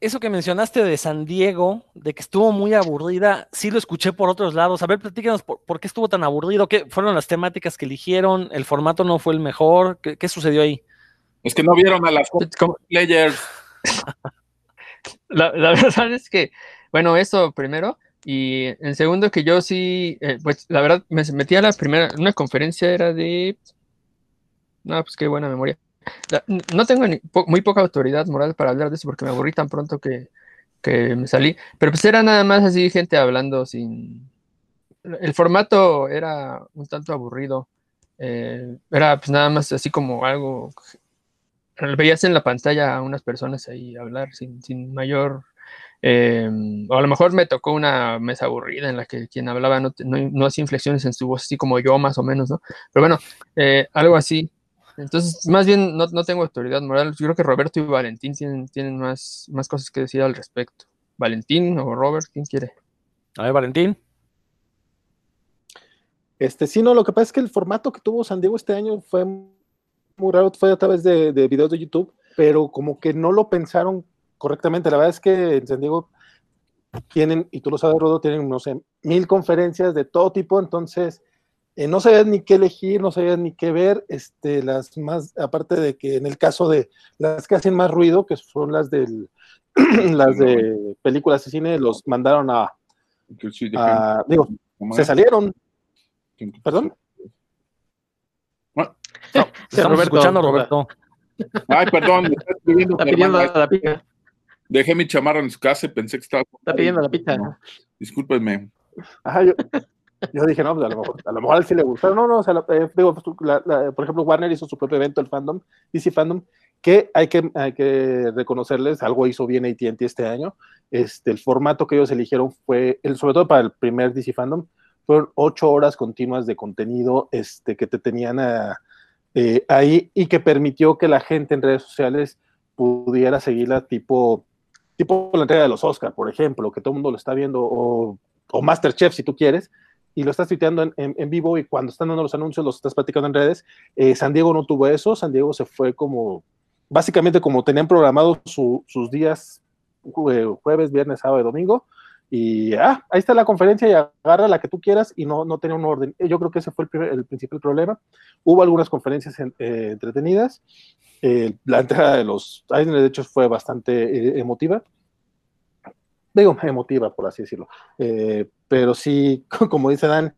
eso que mencionaste de San Diego, de que estuvo muy aburrida, sí lo escuché por otros lados. A ver, platícanos por, por qué estuvo tan aburrido, qué fueron las temáticas que eligieron, el formato no fue el mejor, ¿qué, qué sucedió ahí? Es que no vieron a las players. [laughs] la, la, verdad es que, bueno, eso primero, y en segundo que yo sí, eh, pues la verdad me metí a la primera, una conferencia era de no, pues qué buena memoria. No tengo ni, muy poca autoridad moral para hablar de eso porque me aburrí tan pronto que, que, me salí. Pero pues era nada más así gente hablando sin... El formato era un tanto aburrido. Eh, era pues nada más así como algo... Veías en la pantalla a unas personas ahí hablar sin, sin mayor... Eh, o a lo mejor me tocó una mesa aburrida en la que quien hablaba no, no, hacía inflexiones en su voz, así como yo más o menos, ¿no? Pero bueno, eh, algo así. Entonces, más bien no, no, tengo autoridad moral. Yo creo que Roberto y Valentín tienen, tienen más, más cosas que decir al respecto. Valentín o Robert, ¿quién quiere? A ver, Valentín. Este, sí, no, lo que pasa es que el formato que tuvo San Diego este año fue muy raro, fue a través de, de videos de YouTube, pero como que no lo pensaron correctamente. La verdad es que en San Diego tienen, y tú lo sabes, Rodo, tienen, no sé, mil conferencias de todo tipo, entonces eh, no sabías ni qué elegir, no sabías ni qué ver, este, las más, aparte de que en el caso de las que hacen más ruido, que son las del, [clears throat] las de películas de cine, los mandaron a, a digo, se salieron. ¿Perdón? No, estamos Roberto, escuchando, Roberto. Ay, perdón, me está pidiendo, está pidiendo la pizza. Dejé mi chamarra en su casa y pensé que estaba. Está pidiendo la pizza. No, discúlpenme. Ajá, yo, yo dije, no, pues a lo mejor, a lo mejor a él sí le gustaron. No, no, o sea, la, eh, digo, la, la, por ejemplo, Warner hizo su propio evento, el fandom, DC Fandom, que hay que, hay que reconocerles, algo hizo bien AT&T este año. Este, el formato que ellos eligieron fue, el, sobre todo para el primer DC Fandom, fueron ocho horas continuas de contenido este, que te tenían eh, ahí y que permitió que la gente en redes sociales pudiera seguirla tipo, tipo la entrega de los Oscars, por ejemplo, que todo el mundo lo está viendo, o, o Masterchef si tú quieres, y lo estás tuiteando en, en, vivo y cuando están dando los anuncios los estás platicando en redes. Eh, San Diego no tuvo eso, San Diego se fue como, básicamente como tenían programados su, sus días jueves, viernes, sábado y domingo, y ah, ahí está la conferencia y agarra la que tú quieras y no, no tenía un orden. Yo creo que ese fue el, primer, el principal problema. Hubo algunas conferencias en, eh, entretenidas. Eh, la entrada de los Eisner, de hecho, fue bastante eh, emotiva digo, emotiva, por así decirlo. Eh, pero sí, [laughs] como dice Dan,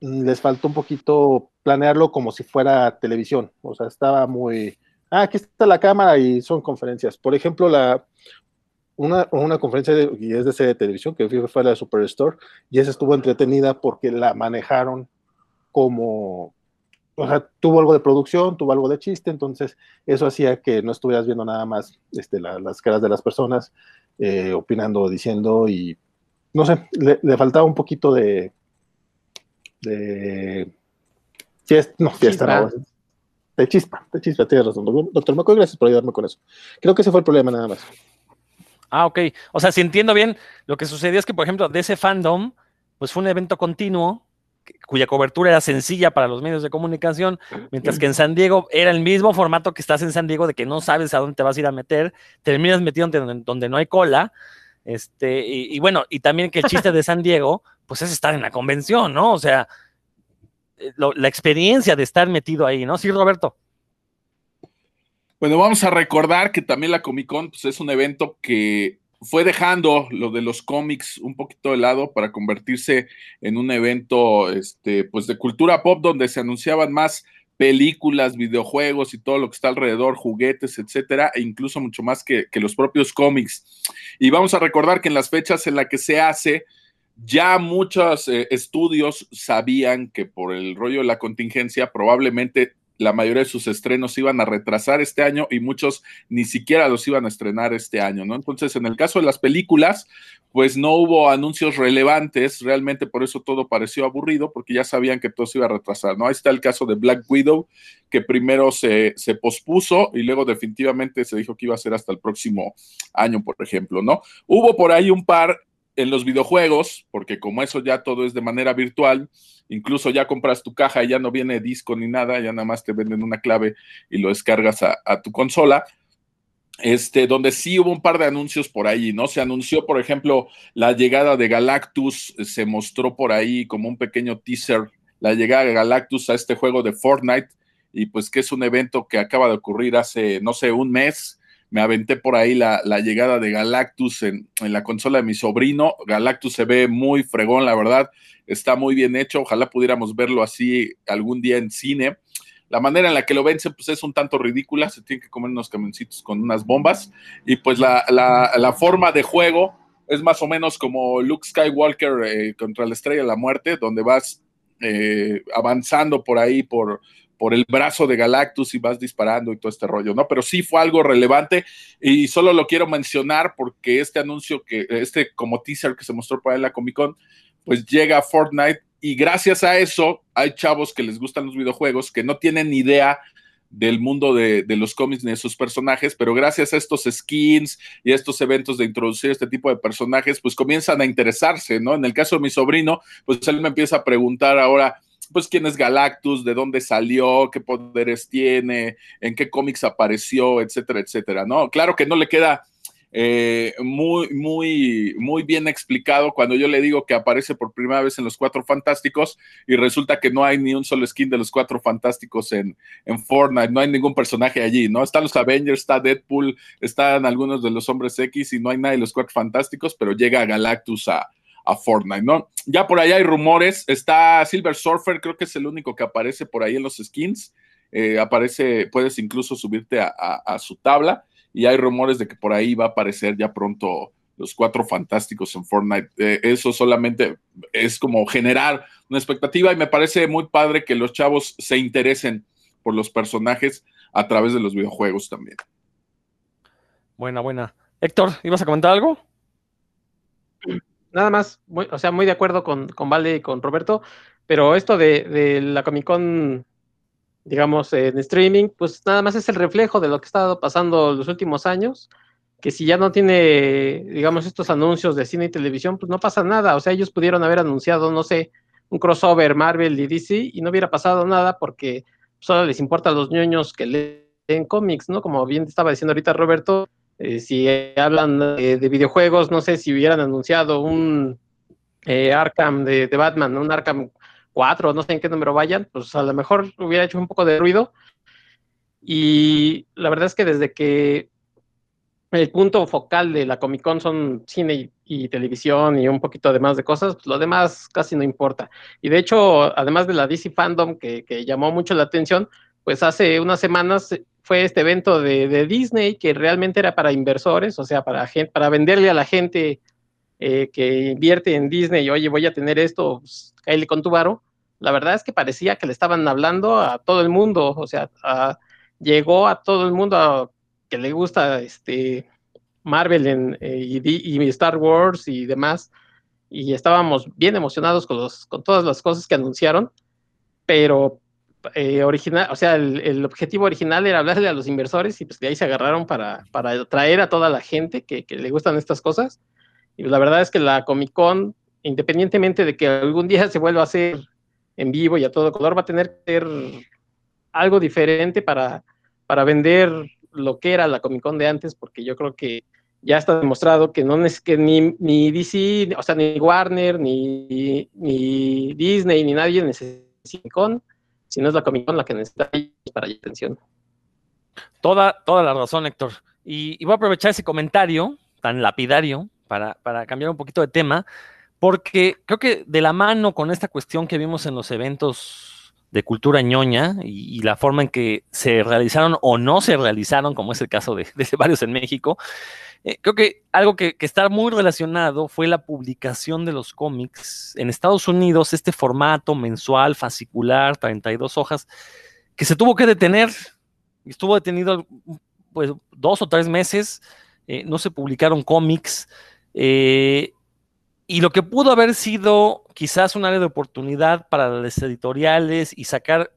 les faltó un poquito planearlo como si fuera televisión. O sea, estaba muy. Ah, aquí está la cámara y son conferencias. Por ejemplo, la, una, una conferencia de, y es de serie de televisión que fue la de Superstore y esa estuvo entretenida porque la manejaron como. O sea, tuvo algo de producción, tuvo algo de chiste, entonces eso hacía que no estuvieras viendo nada más este, las caras de las personas, eh, opinando, diciendo y no sé, le, faltaba un poquito de, de fiesta, no, fiesta, no, de chispa, de chispa, tienes razón. Doctor McCoy, gracias por ayudarme con eso. Creo que ese fue el problema nada más. Ah, ok. O sea, si entiendo bien, lo que sucedió es que, por ejemplo, de ese fandom, pues fue un evento continuo cuya cobertura era sencilla para los medios de comunicación, mientras que en San Diego era el mismo formato que estás en San Diego, de que no sabes a dónde te vas a ir a meter, terminas metido donde, donde no hay cola, este, y, bueno, y también que el chiste de San Diego, pues es estar en la convención, ¿no? O sea, eh, la experiencia de estar metido ahí, ¿no? Sí, Roberto. Bueno, vamos a recordar que también la Comic Con pues, es un evento que fue dejando lo de los cómics un poquito de lado para convertirse en un evento este, pues de cultura pop donde se anunciaban más películas, videojuegos y todo lo que está alrededor, juguetes, etcétera, e incluso mucho más que, los propios cómics. Y vamos a recordar que en las fechas en las que se hace, ya muchos eh, estudios sabían que por el rollo de la contingencia probablemente la mayoría de sus estrenos iban a retrasar este año y muchos ni siquiera los iban a estrenar este año, ¿no? Entonces, en el caso de las películas, pues no hubo anuncios relevantes, realmente por eso todo pareció aburrido, porque ya sabían que todo se iba a retrasar, ¿no? Ahí está el caso de Black Widow, que primero se, se pospuso y luego definitivamente se dijo que iba a ser hasta el próximo año, por ejemplo, ¿no? Hubo por ahí un par en los videojuegos, porque como eso ya todo es de manera virtual, incluso ya compras tu caja y ya no viene disco ni nada, ya nada más te venden una clave y lo descargas a, tu consola. Este, donde sí hubo un par de anuncios por ahí, ¿no? Se anunció, por ejemplo, la llegada de Galactus, se mostró por ahí como un pequeño teaser, la llegada de Galactus a este juego de Fortnite, y pues que es un evento que acaba de ocurrir hace, no sé, un mes, me aventé por ahí la, llegada de Galactus en, la consola de mi sobrino. Galactus se ve muy fregón, la verdad, está muy bien hecho. Ojalá pudiéramos verlo así algún día en cine. La manera en la que lo vence, pues es un tanto ridícula. Se tiene que comer unos camioncitos con unas bombas. Y pues la, forma de juego es más o menos como Luke Skywalker eh, contra la Estrella de la Muerte, donde vas eh, avanzando por ahí por, por el brazo de Galactus y vas disparando y todo este rollo, ¿no? Pero sí fue algo relevante y solo lo quiero mencionar porque este anuncio que, este como teaser que se mostró para la Comic Con, pues llega a Fortnite y gracias a eso hay chavos que les gustan los videojuegos que no tienen idea del mundo de, de, los cómics ni de sus personajes, pero gracias a estos skins y a estos eventos de introducir este tipo de personajes, pues comienzan a interesarse, ¿no? En el caso de mi sobrino, pues él me empieza a preguntar ahora, pues quién es Galactus, de dónde salió, qué poderes tiene, en qué cómics apareció, etcétera, etcétera, ¿no? Claro que no le queda eh, muy, muy, muy bien explicado cuando yo le digo que aparece por primera vez en los Cuatro Fantásticos y resulta que no hay ni un solo skin de los Cuatro Fantásticos en, en Fortnite, no hay ningún personaje allí, ¿no? Están los Avengers, está Deadpool, están algunos de los Hombres X y no hay nadie de los Cuatro Fantásticos, pero llega Galactus a, a Fortnite, ¿no? Ya por allá hay rumores, está Silver Surfer, creo que es el único que aparece por ahí en los skins, eh, aparece, puedes incluso subirte a, su tabla y hay rumores de que por ahí va a aparecer ya pronto los cuatro fantásticos en Fortnite. Eh, eso solamente es como generar una expectativa y me parece muy padre que los chavos se interesen por los personajes a través de los videojuegos también. Buena, buena. Héctor, ¿ibas a comentar algo? Nada más, o sea, muy de acuerdo con, con Vale y con Roberto, pero esto de, de la Comic Con, digamos, en streaming, pues nada más es el reflejo de lo que ha estado pasando los últimos años, que si ya no tiene, digamos, estos anuncios de cine y televisión, pues no pasa nada, o sea, ellos pudieron haber anunciado, no sé, un crossover Marvel y DC y no hubiera pasado nada porque solo les importa a los ñoños que leen cómics, ¿no? Como bien estaba diciendo ahorita Roberto, eh, si hablan de, videojuegos, no sé si hubieran anunciado un eh, Arkham de, Batman, un Arkham 4, no sé en qué número vayan, pues a lo mejor hubiera hecho un poco de ruido. Y la verdad es que desde que el punto focal de la Comic Con son cine y, televisión y un poquito de más de cosas, pues lo demás casi no importa. Y de hecho, además de la DC Fandom que, que llamó mucho la atención, pues hace unas semanas fue este evento de, Disney que realmente era para inversores, o sea, para, gente, para venderle a la gente eh, que invierte en Disney, oye, voy a tener esto, pues, con tu varo. La verdad es que parecía que le estaban hablando a todo el mundo, o sea, llegó a todo el mundo que le gusta este Marvel en, eh, y, Star Wars y demás, y estábamos bien emocionados con todas las cosas que anunciaron, pero eh, original, o sea, el, objetivo original era hablarle a los inversores y pues de ahí se agarraron para, para atraer a toda la gente que, le gustan estas cosas. Y la verdad es que la Comic Con, independientemente de que algún día se vuelva a hacer en vivo y a todo color, va a tener que ser algo diferente para, para vender lo que era la Comic Con de antes, porque yo creo que ya está demostrado que no es que ni, ni DC, o sea, ni Warner, ni, ni Disney, ni nadie necesita Con si no es la Comic Con la que necesita para atención. Toda, toda la razón, Héctor. Y, voy a aprovechar ese comentario tan lapidario para, cambiar un poquito de tema, porque creo que de la mano con esta cuestión que vimos en los eventos de cultura ñoña y, la forma en que se realizaron o no se realizaron, como es el caso de, de varios en México, eh, creo que algo que, está muy relacionado fue la publicación de los cómics. En Estados Unidos, este formato mensual, fascicular, 32 hojas, que se tuvo que detener, estuvo detenido pues dos o tres meses, eh, no se publicaron cómics, eh, y lo que pudo haber sido quizás un área de oportunidad para las editoriales y sacar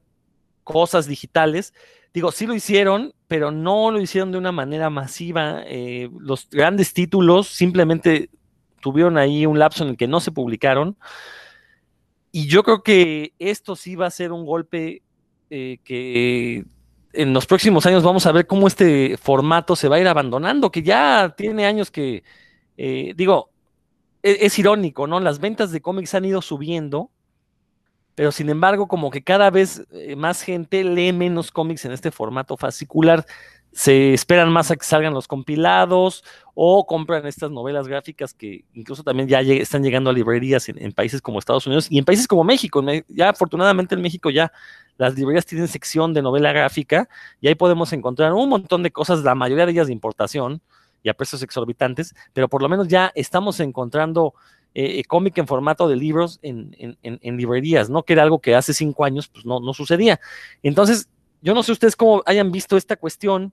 cosas digitales, Digo, sí lo hicieron, pero no lo hicieron de una manera masiva. Eh, los grandes títulos simplemente tuvieron ahí un lapso en el que no se publicaron. Y yo creo que esto sí va a ser un golpe eh, que en los próximos años vamos a ver cómo este formato se va a ir abandonando, que ya tiene años que, eh, digo, es, es, irónico, ¿no? Las ventas de cómics han ido subiendo, pero sin embargo, como que cada vez eh, más gente lee menos cómics en este formato fascicular, se esperan más a que salgan los compilados o compran estas novelas gráficas que incluso también ya están llegando a librerías en, países como Estados Unidos y en países como México. Ya afortunadamente en México ya las librerías tienen sección de novela gráfica y ahí podemos encontrar un montón de cosas, la mayoría de ellas de importación y a precios exorbitantes, pero por lo menos ya estamos encontrando eh, eh, cómic en formato de libros en, librerías, ¿no? Que era algo que hace cinco años pues no, no sucedía. Entonces, yo no sé ustedes cómo hayan visto esta cuestión.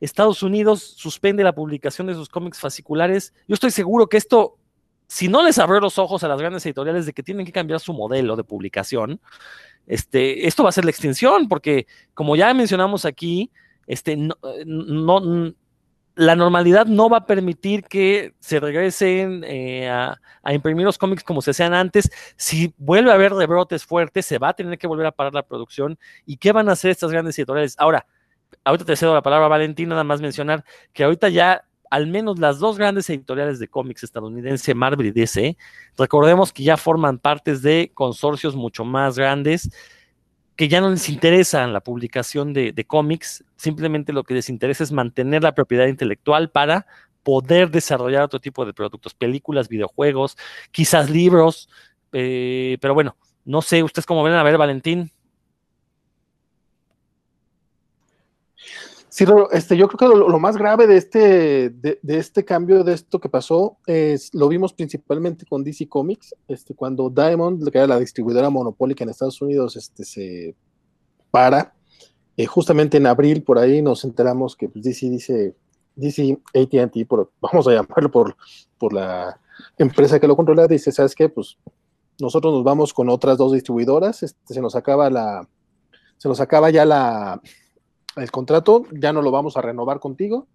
Estados Unidos suspende la publicación de sus cómics fasciculares. Yo estoy seguro que esto, si no les abrió los ojos a las grandes editoriales de que tienen que cambiar su modelo de publicación, este, esto va a ser la extinción, porque como ya mencionamos aquí, este, no, no, la normalidad no va a permitir que se regresen eh, a, imprimir los cómics como se hacían antes. Si vuelve a haber rebrotes fuertes, se va a tener que volver a parar la producción. ¿Y qué van a hacer estas grandes editoriales? Ahora, ahorita te cedo la palabra a Valentín, nada más mencionar que ahorita ya al menos las dos grandes editoriales de cómics estadounidense, Marvel y DC, recordemos que ya forman partes de consorcios mucho más grandes que ya no les interesa la publicación de, cómics, simplemente lo que les interesa es mantener la propiedad intelectual para poder desarrollar otro tipo de productos, películas, videojuegos, quizás libros, eh, pero bueno, no sé, ustedes cómo ven, a ver, Valentín. Sí, este, yo creo que lo, más grave de este, de, este cambio, de esto que pasó, es, lo vimos principalmente con DC Comics, este, cuando Diamond, que era la distribuidora monopólica en Estados Unidos, este, se para. Eh, justamente en abril, por ahí, nos enteramos que pues, DC dice, DC ATT, vamos a llamarlo por, por la empresa que lo controla dice, ¿sabes qué? Pues nosotros nos vamos con otras dos distribuidoras, este, se nos acaba la, se nos acaba ya la, el contrato, ya no lo vamos a renovar contigo.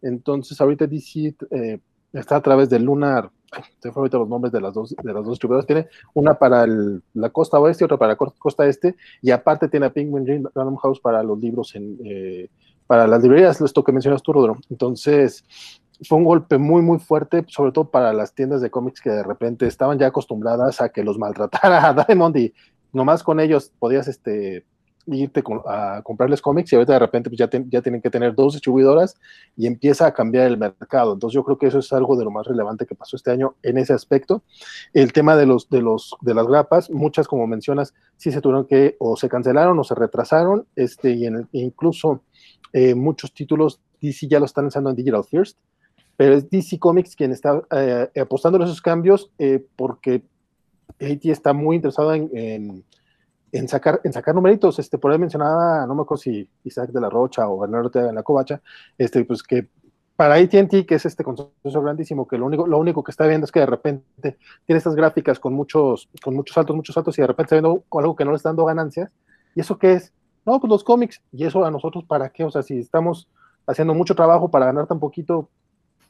Entonces ahorita DC eh, está a través de Lunar, se fue ahorita los nombres de las dos, de las dos distribuidoras, tiene una para la costa oeste y otra para la costa este, y aparte tiene a Penguin Random House para los libros en, eh, para las librerías, esto que mencionas tú, Rodro. Entonces, fue un golpe muy, muy fuerte, sobre todo para las tiendas de cómics que de repente estaban ya acostumbradas a que los maltratara [laughs] a Diamond y nomás con ellos podías este, irte a comprarles cómics y ahorita de repente pues ya, tienen que tener dos distribuidoras y empieza a cambiar el mercado. Entonces yo creo que eso es algo de lo más relevante que pasó este año en ese aspecto. El tema de, los, de, los, de las grapas, muchas como mencionas, sí se tuvieron que o se cancelaron o se retrasaron, este, y en incluso eh, muchos títulos DC ya lo están lanzando en Digital First, pero es DC Comics quien está eh, apostando en esos cambios eh, porque AT está muy interesado en sacar, en sacar numeritos, este, por ahí mencionaba, no me acuerdo si Isaac de la Rocha o Bernardo de la Covacha, este, pues que para AT&T, que es este consorcio grandísimo, que lo único, lo único que está viendo es que de repente tiene estas gráficas con muchos, con muchos saltos, muchos saltos, y de repente está viendo algo que no le está dando ganancias, ¿y eso qué es? No, pues los cómics, y eso a nosotros, ¿para qué? O sea, si estamos haciendo mucho trabajo para ganar tan poquito,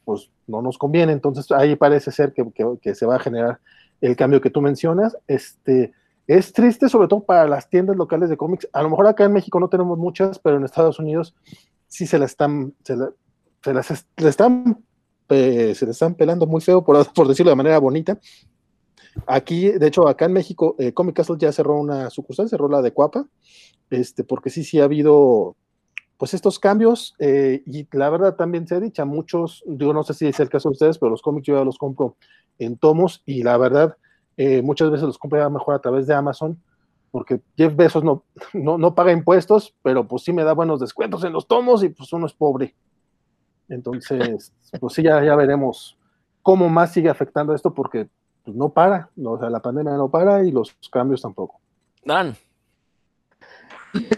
pues no nos conviene, entonces ahí parece ser que, que, que se va a generar el cambio que tú mencionas, este, es triste, sobre todo para las tiendas locales de cómics. A lo mejor acá en México no tenemos muchas, pero en Estados Unidos sí se la están, se, las están, se le están pelando muy feo, por, por, decirlo de manera bonita. Aquí, de hecho, acá en México, eh, Comic Castle ya cerró una sucursal, cerró la de Cuapa, este, porque sí, sí ha habido pues estos cambios, eh, y la verdad también se ha dicho, muchos, digo, no sé si es el caso de ustedes, pero los cómics yo ya los compro en tomos, y la verdad, eh, muchas veces los compra mejor a través de Amazon, porque Jeff Bezos no, no, no, paga impuestos, pero pues sí me da buenos descuentos en los tomos y pues uno es pobre. Entonces, [laughs] pues sí, ya, ya veremos cómo más sigue afectando esto, porque pues, no para, o sea, la pandemia no para y los cambios tampoco. Dan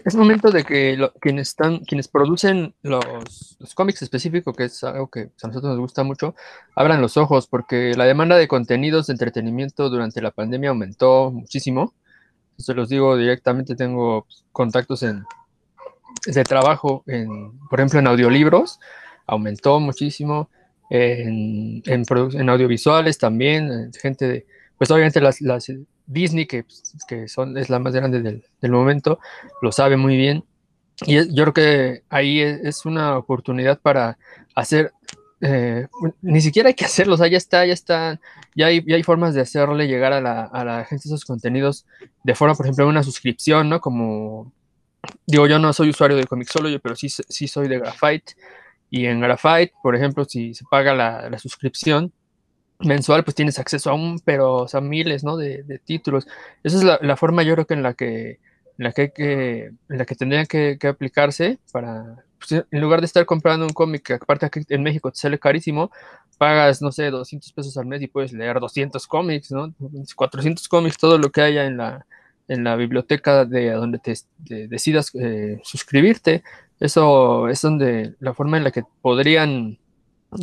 es momento de que quienes están, quienes producen los, cómics específicos, que es algo que a nosotros nos gusta mucho, abran los ojos, porque la demanda de contenidos de entretenimiento durante la pandemia aumentó muchísimo. Se los digo directamente, tengo contactos en de trabajo, en, por ejemplo, en audiolibros, aumentó muchísimo, en, en, audiovisuales también, gente de, pues obviamente las, las Disney, que, que son, es la más grande del, momento, lo sabe muy bien. Y yo creo que ahí es, una oportunidad para hacer, eh, ni siquiera hay que hacerlos, ya está, ya está, ya hay, ya hay formas de hacerle llegar a la, a la gente esos contenidos de forma, por ejemplo, una suscripción, ¿no? Como, digo, yo no soy usuario de Comixology, pero sí, sí soy de Graphite. Y en Graphite, por ejemplo, si se paga la, la suscripción, mensual, pues tienes acceso a un, pero, o sea, miles, ¿no? De, títulos. Esa es la, forma, yo creo que en la que, en la que, que en la que tendría que, aplicarse para, pues, en lugar de estar comprando un cómic que aparte aquí en México te sale carísimo, pagas, no sé, 200 pesos al mes y puedes leer 200 cómics, ¿no? 400 cómics, todo lo que haya en la, en la biblioteca de donde te, decidas eh, suscribirte. Eso es donde la forma en la que podrían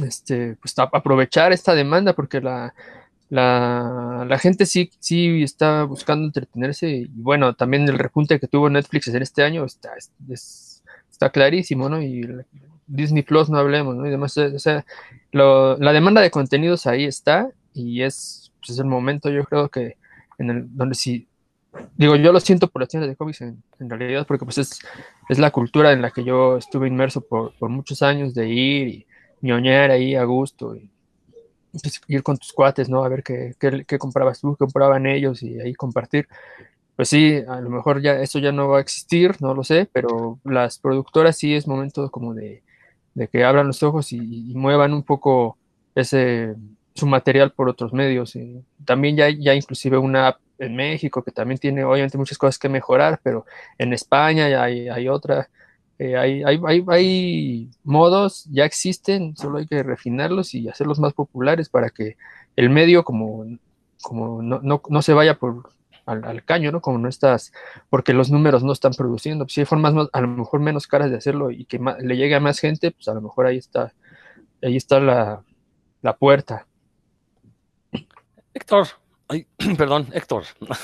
este, pues, aprovechar esta demanda porque la, la, gente sí, sí está buscando entretenerse y bueno, también el repunte que tuvo Netflix en este año está, está clarísimo, ¿no? Y Disney Plus no hablemos, ¿no? Y demás, o sea, la demanda de contenidos ahí está y es, pues, el momento yo creo que en el, donde sí, digo, yo lo siento por las tiendas de cómics en, realidad porque pues es, es la cultura en la que yo estuve inmerso por, por muchos años de ir y ñoñar ahí a gusto y pues, ir con tus cuates, ¿no? A ver qué, qué, comprabas tú, qué compraban ellos y ahí compartir. Pues sí, a lo mejor ya eso ya no va a existir, no lo sé, pero las productoras sí es momento como de, que abran los ojos y, muevan un poco ese su material por otros medios. Y también ya, ya inclusive una app en México que también tiene obviamente muchas cosas que mejorar, pero en España ya hay, hay otra eh, hay, hay, hay, modos, ya existen, solo hay que refinarlos y hacerlos más populares para que el medio como, como no, no, no se vaya por al, caño, ¿no? Como no estás, porque los números no están produciendo. Pues si hay formas a lo mejor menos caras de hacerlo y que le llegue a más gente, pues a lo mejor ahí está, ahí está la, la puerta. Héctor, ay, [clears throat] perdón, Héctor. [laughs]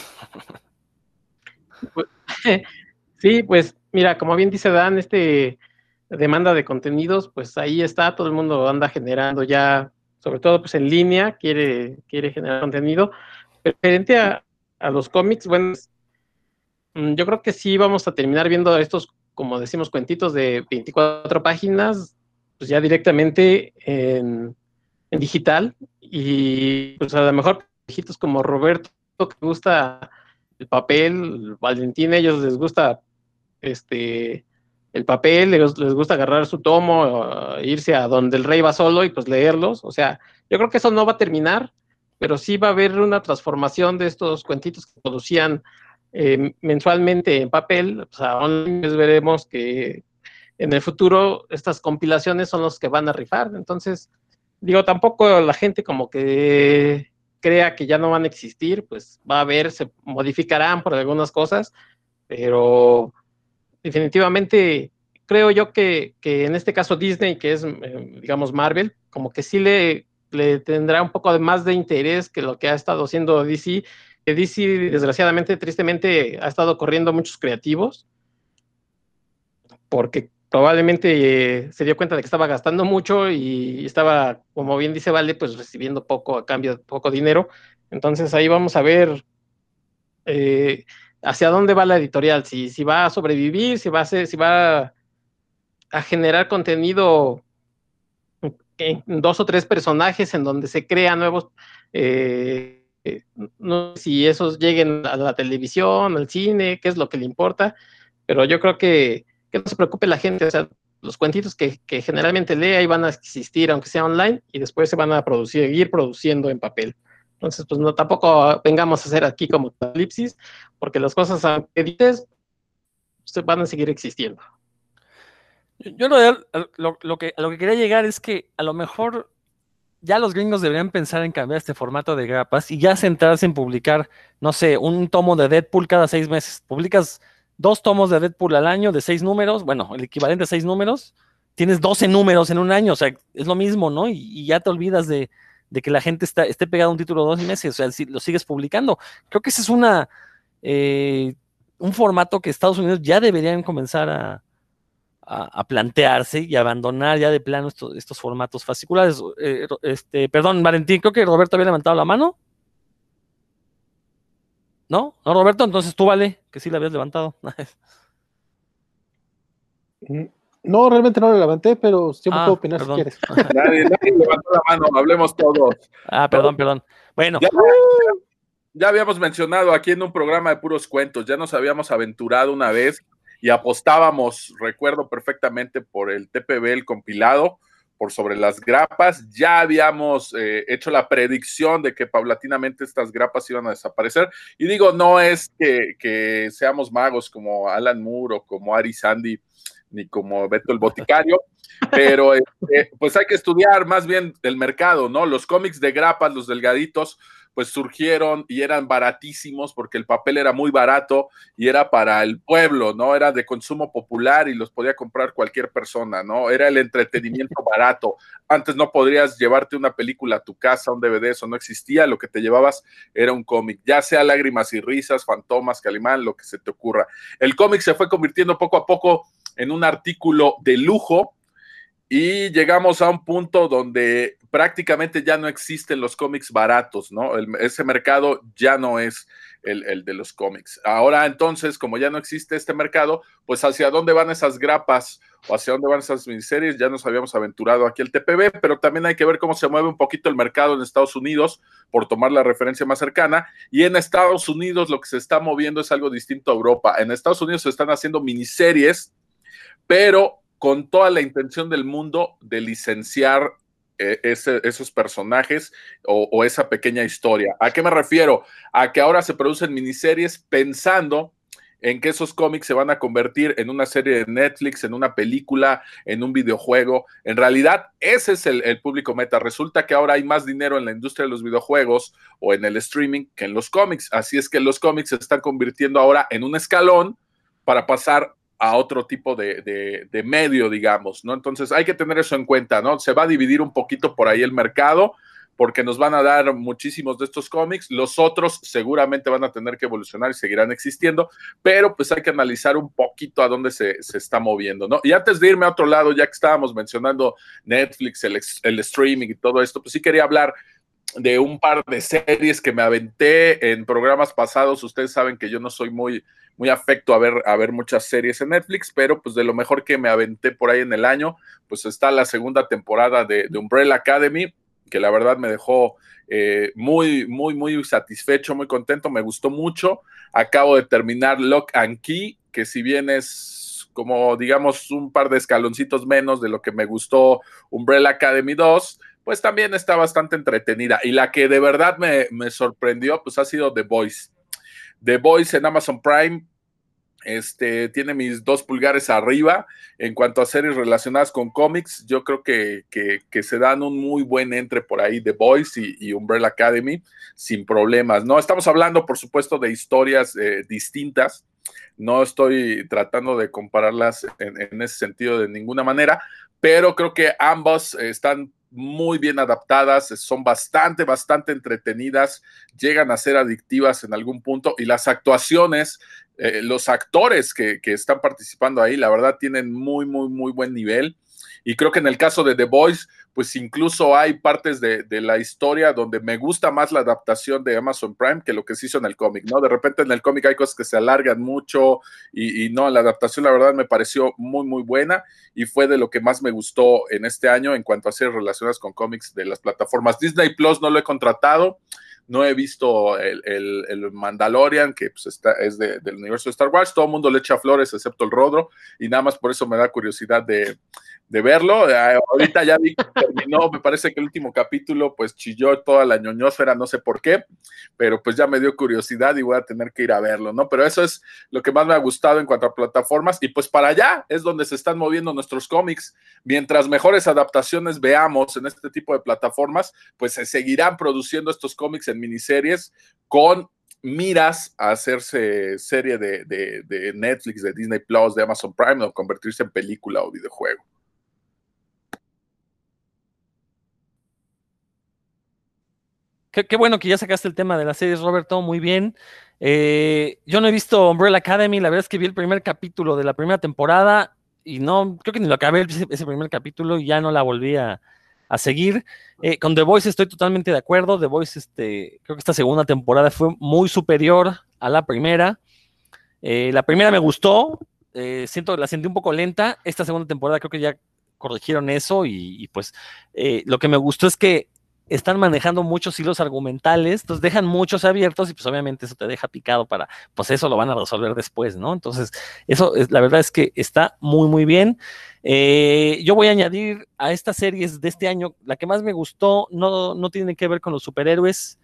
Sí, pues mira, como bien dice Dan, este demanda de contenidos, pues ahí está, todo el mundo anda generando ya, sobre todo pues en línea, quiere, quiere generar contenido. Referente a, a los cómics, bueno, mm, yo creo que sí vamos a terminar viendo estos, como decimos, cuentitos de 24 páginas, pues ya directamente en, digital y pues a lo mejor viejitos como Roberto que gusta el papel, Valentín, ellos les gusta este, el papel, les, les gusta agarrar su tomo, uh, irse a donde el rey va solo y pues leerlos. O sea, yo creo que eso no va a terminar, pero sí va a haber una transformación de estos cuentitos que producían eh, mensualmente en papel. O sea, pues veremos que en el futuro estas compilaciones son los que van a rifar. Entonces, digo, tampoco la gente como que crea que ya no van a existir, pues va a haber, se modificarán por algunas cosas, pero definitivamente creo yo que, que, en este caso Disney, que es, eh, digamos, Marvel, como que sí le, le tendrá un poco más de interés que lo que ha estado haciendo DC, que DC desgraciadamente, tristemente, ha estado corriendo muchos creativos, porque probablemente eh, se dio cuenta de que estaba gastando mucho y estaba, como bien dice Vale, pues recibiendo poco a cambio poco dinero. Entonces ahí vamos a ver eh, hacia dónde va la editorial, si, si va a sobrevivir, si va a, ser, si va a generar contenido en dos o tres personajes en donde se crean nuevos, eh, no sé si esos lleguen a la televisión, al cine, qué es lo que le importa, pero yo creo que, que no se preocupe la gente, o sea, los cuentitos que, que, generalmente lee ahí van a existir, aunque sea online, y después se van a producir, seguir produciendo en papel. Entonces, pues no, tampoco vengamos a hacer aquí como elipsis, porque las cosas que dices se van a seguir existiendo. Yo lo, lo, lo, que, lo que quería llegar es que a lo mejor ya los gringos deberían pensar en cambiar este formato de grapas y ya centrarse en publicar, no sé, un tomo de Deadpool cada seis meses. Publicas dos tomos de Deadpool al año de seis números, bueno, el equivalente a seis números, tienes 12 números en un año, o sea, es lo mismo, ¿no? Y ya te olvidas de, de que la gente está, esté pegada a un título dos meses, o sea, si lo sigues publicando. Creo que ese es una, eh, un formato que Estados Unidos ya deberían comenzar a, a, plantearse y abandonar ya de plano estos, estos formatos fasciculares. Eh, este, perdón, Valentín, creo que Roberto había levantado la mano. ¿No? ¿No, Roberto? Entonces tú vale, que sí la habías levantado. [laughs] No, realmente no lo levanté, pero siempre ah, puedo opinar perdón. si quieres. [laughs] Nadie, nadie, levantó la mano, hablemos todos. Ah, perdón, perdón. Bueno. Ya, ya, habíamos mencionado aquí en un programa de puros cuentos, ya nos habíamos aventurado una vez y apostábamos, recuerdo perfectamente, por el TPB, el compilado, por sobre las grapas. Ya habíamos eh, hecho la predicción de que paulatinamente estas grapas iban a desaparecer. Y digo, no es que, que seamos magos como Alan Moore o como Ari Sandy ni como Beto el Boticario, [laughs] pero este, pues hay que estudiar más bien el mercado, ¿no? Los cómics de grapas, los delgaditos, pues surgieron y eran baratísimos porque el papel era muy barato y era para el pueblo, ¿no? Era de consumo popular y los podía comprar cualquier persona, ¿no? Era el entretenimiento [laughs] barato. Antes no podrías llevarte una película a tu casa, un DVD, eso no existía, lo que te llevabas era un cómic, ya sea lágrimas y risas, fantomas, calimán, lo que se te ocurra. El cómic se fue convirtiendo poco a poco en un artículo de lujo y llegamos a un punto donde prácticamente ya no existen los cómics baratos, ¿no? Ese mercado ya no es el, el, de los cómics. Ahora entonces, como ya no existe este mercado, pues hacia dónde van esas grapas o hacia dónde van esas miniseries, ya nos habíamos aventurado aquí el TPB, pero también hay que ver cómo se mueve un poquito el mercado en Estados Unidos, por tomar la referencia más cercana, y en Estados Unidos lo que se está moviendo es algo distinto a Europa. En Estados Unidos se están haciendo miniseries pero con toda la intención del mundo de licenciar eh, esos personajes o, o, esa pequeña historia. ¿A qué me refiero? A que ahora se producen miniseries pensando en que esos cómics se van a convertir en una serie de Netflix, en una película, en un videojuego. En realidad, ese es el, el público meta. Resulta que ahora hay más dinero en la industria de los videojuegos o en el streaming que en los cómics. Así es que los cómics se están convirtiendo ahora en un escalón para pasar a otro tipo de, de, medio, digamos, ¿no? Entonces hay que tener eso en cuenta, ¿no? Se va a dividir un poquito por ahí el mercado, porque nos van a dar muchísimos de estos cómics. Los otros seguramente van a tener que evolucionar y seguirán existiendo, pero pues hay que analizar un poquito a dónde se, está moviendo, ¿no? Y antes de irme a otro lado, ya que estábamos mencionando Netflix, el, el streaming y todo esto, pues sí quería hablar de un par de series que me aventé en programas pasados. Ustedes saben que yo no soy muy, muy afecto a ver, a ver muchas series en Netflix, pero pues de lo mejor que me aventé por ahí en el año, pues está la segunda temporada de, Umbrella Academy, que la verdad me dejó eh, muy, muy, muy satisfecho, muy contento, me gustó mucho. Acabo de terminar Lock and Key, que si bien es como digamos un par de escaloncitos menos de lo que me gustó Umbrella Academy 2, pues también está bastante entretenida. Y la que de verdad me, sorprendió, pues ha sido The Voice. The Voice en Amazon Prime, este, tiene mis dos pulgares arriba en cuanto a series relacionadas con cómics. Yo creo que, se dan un muy buen entre por ahí The Voice y, Umbrella Academy sin problemas. No estamos hablando, por supuesto, de historias eh, distintas. No estoy tratando de compararlas en, en, ese sentido de ninguna manera, pero creo que ambos están muy bien adaptadas, son bastante, bastante entretenidas, llegan a ser adictivas en algún punto y las actuaciones, eh, los actores que, que, están participando ahí, la verdad tienen muy, muy, muy buen nivel. Y creo que en el caso de The Voice, pues incluso hay partes de, la historia donde me gusta más la adaptación de Amazon Prime que lo que se hizo en el cómic, ¿no? De repente en el cómic hay cosas que se alargan mucho y, no, la adaptación la verdad me pareció muy, muy buena y fue de lo que más me gustó en este año en cuanto a ser relacionadas con cómics de las plataformas. Disney Plus no lo he contratado no he visto el, el, Mandalorian, que pues está, es del universo de Star Wars, todo el mundo le echa flores excepto el Rodro, y nada más por eso me da curiosidad de, de verlo. Eh, ahorita ya vi que terminó, me parece que el último capítulo pues chilló toda la ñoñosfera, no sé por qué, pero pues ya me dio curiosidad y voy a tener que ir a verlo, ¿no? Pero eso es lo que más me ha gustado en cuanto a plataformas y pues para allá es donde se están moviendo nuestros cómics. Mientras mejores adaptaciones veamos en este tipo de plataformas, pues se seguirán produciendo estos cómics en miniseries con miras a hacerse serie de, de Netflix, de Disney Plus, de Amazon Prime o convertirse en película o videojuego. Qué, bueno que ya sacaste el tema de las series, Roberto, muy bien. Eh, yo no he visto Umbrella Academy, la verdad es que vi el primer capítulo de la primera temporada y no, creo que ni lo acabé ese, primer capítulo y ya no la volví a, seguir. Eh, con The Voice estoy totalmente de acuerdo. The Voice, este, creo que esta segunda temporada fue muy superior a la primera. Eh, la primera me gustó, siento, la sentí un poco lenta. Esta segunda temporada creo que ya corrigieron eso y pues lo que me gustó es que están manejando muchos hilos argumentales, entonces dejan muchos abiertos y pues obviamente eso te deja picado para, pues eso lo van a resolver después, ¿no? Entonces, eso es, la verdad es que está muy, muy bien. Eh, yo voy a añadir a estas series de este año, la que más me gustó no, no tiene que ver con los superhéroes,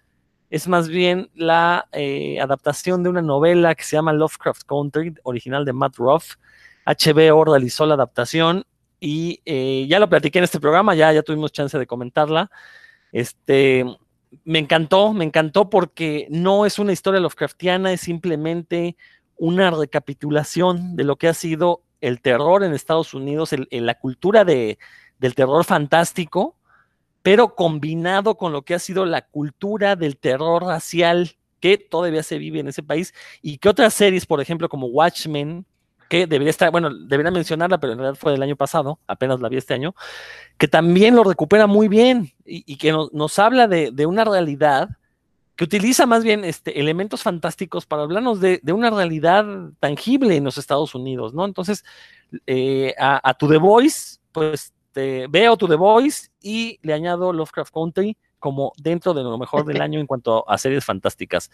es más bien la eh, adaptación de una novela que se llama Lovecraft Country, original de Matt Ruff. HBO realizó la adaptación y eh, ya lo platiqué en este programa, ya, ya tuvimos chance de comentarla. Este, me encantó, me encantó porque no es una historia Lovecraftiana, es simplemente una recapitulación de lo que ha sido el terror en Estados Unidos, en la cultura de, del terror fantástico, pero combinado con lo que ha sido la cultura del terror racial que todavía se vive en ese país y que otras series, por ejemplo, como Watchmen, que debería estar, bueno, debería mencionarla, pero en realidad fue del año pasado, apenas la vi este año, que también lo recupera muy bien y, que nos habla de, una realidad que utiliza más bien este, elementos fantásticos para hablarnos de, una realidad tangible en los Estados Unidos, ¿no? Entonces, eh, a, tu The Voice, pues veo tu The Voice y le añado Lovecraft Country como dentro de lo mejor del [laughs] año en cuanto a series fantásticas.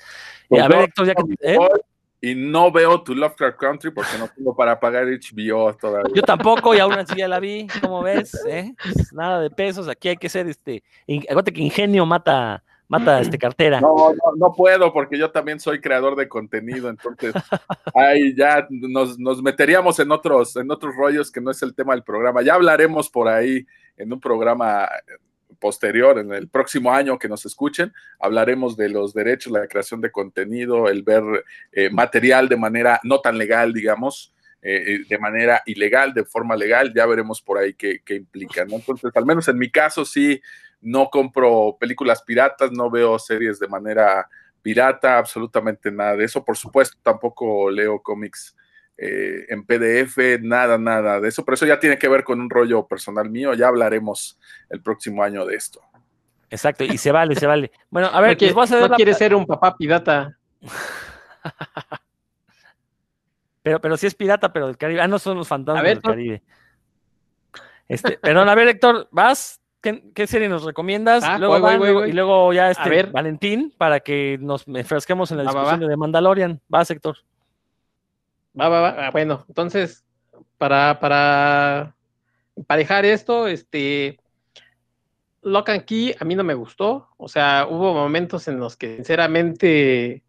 a ver, Héctor, ya que... ¿eh? Y no veo tu Lovecraft Country porque no tengo para pagar HBO todavía. Yo tampoco, y aún así ya la vi, ¿cómo ves? ¿Eh? Pues nada de pesos, aquí hay que ser este, acuérdate que ingenio mata, mata este cartera. No, no, no puedo porque yo también soy creador de contenido, entonces [laughs] ahí ya nos, nos, meteríamos en otros, en otros rollos que no es el tema del programa. Ya hablaremos por ahí en un programa posterior, en el próximo año que nos escuchen, hablaremos de los derechos, la creación de contenido, el ver eh, material de manera no tan legal, digamos, eh, eh, de manera ilegal, de forma legal, ya veremos por ahí qué, qué implica. Entonces, al menos en mi caso sí no compro películas piratas, no veo series de manera pirata, absolutamente nada de eso. Por supuesto, tampoco leo cómics eh, en PDF, nada, nada de eso. Pero eso ya tiene que ver con un rollo personal mío. Ya hablaremos el próximo año de esto. Exacto, y se vale, se vale. Bueno, a ver, no quiere, no quiere ser un papá pirata. [laughs] pero, pero sí es pirata, pero del Caribe. Ah, no son los fantasmas del Caribe. Este, perdón, a ver, Héctor, ¿vas? ¿Qué, serie nos recomiendas? Ah, luego voy, voy, voy, y luego ya este Valentín para que nos enfrasquemos en la discusión de Mandalorian. Va, Héctor. Va, va, va. Ah, bueno, entonces, para, para emparejar esto, este, Lock and Key a mí no me gustó. O sea, hubo momentos en los que sinceramente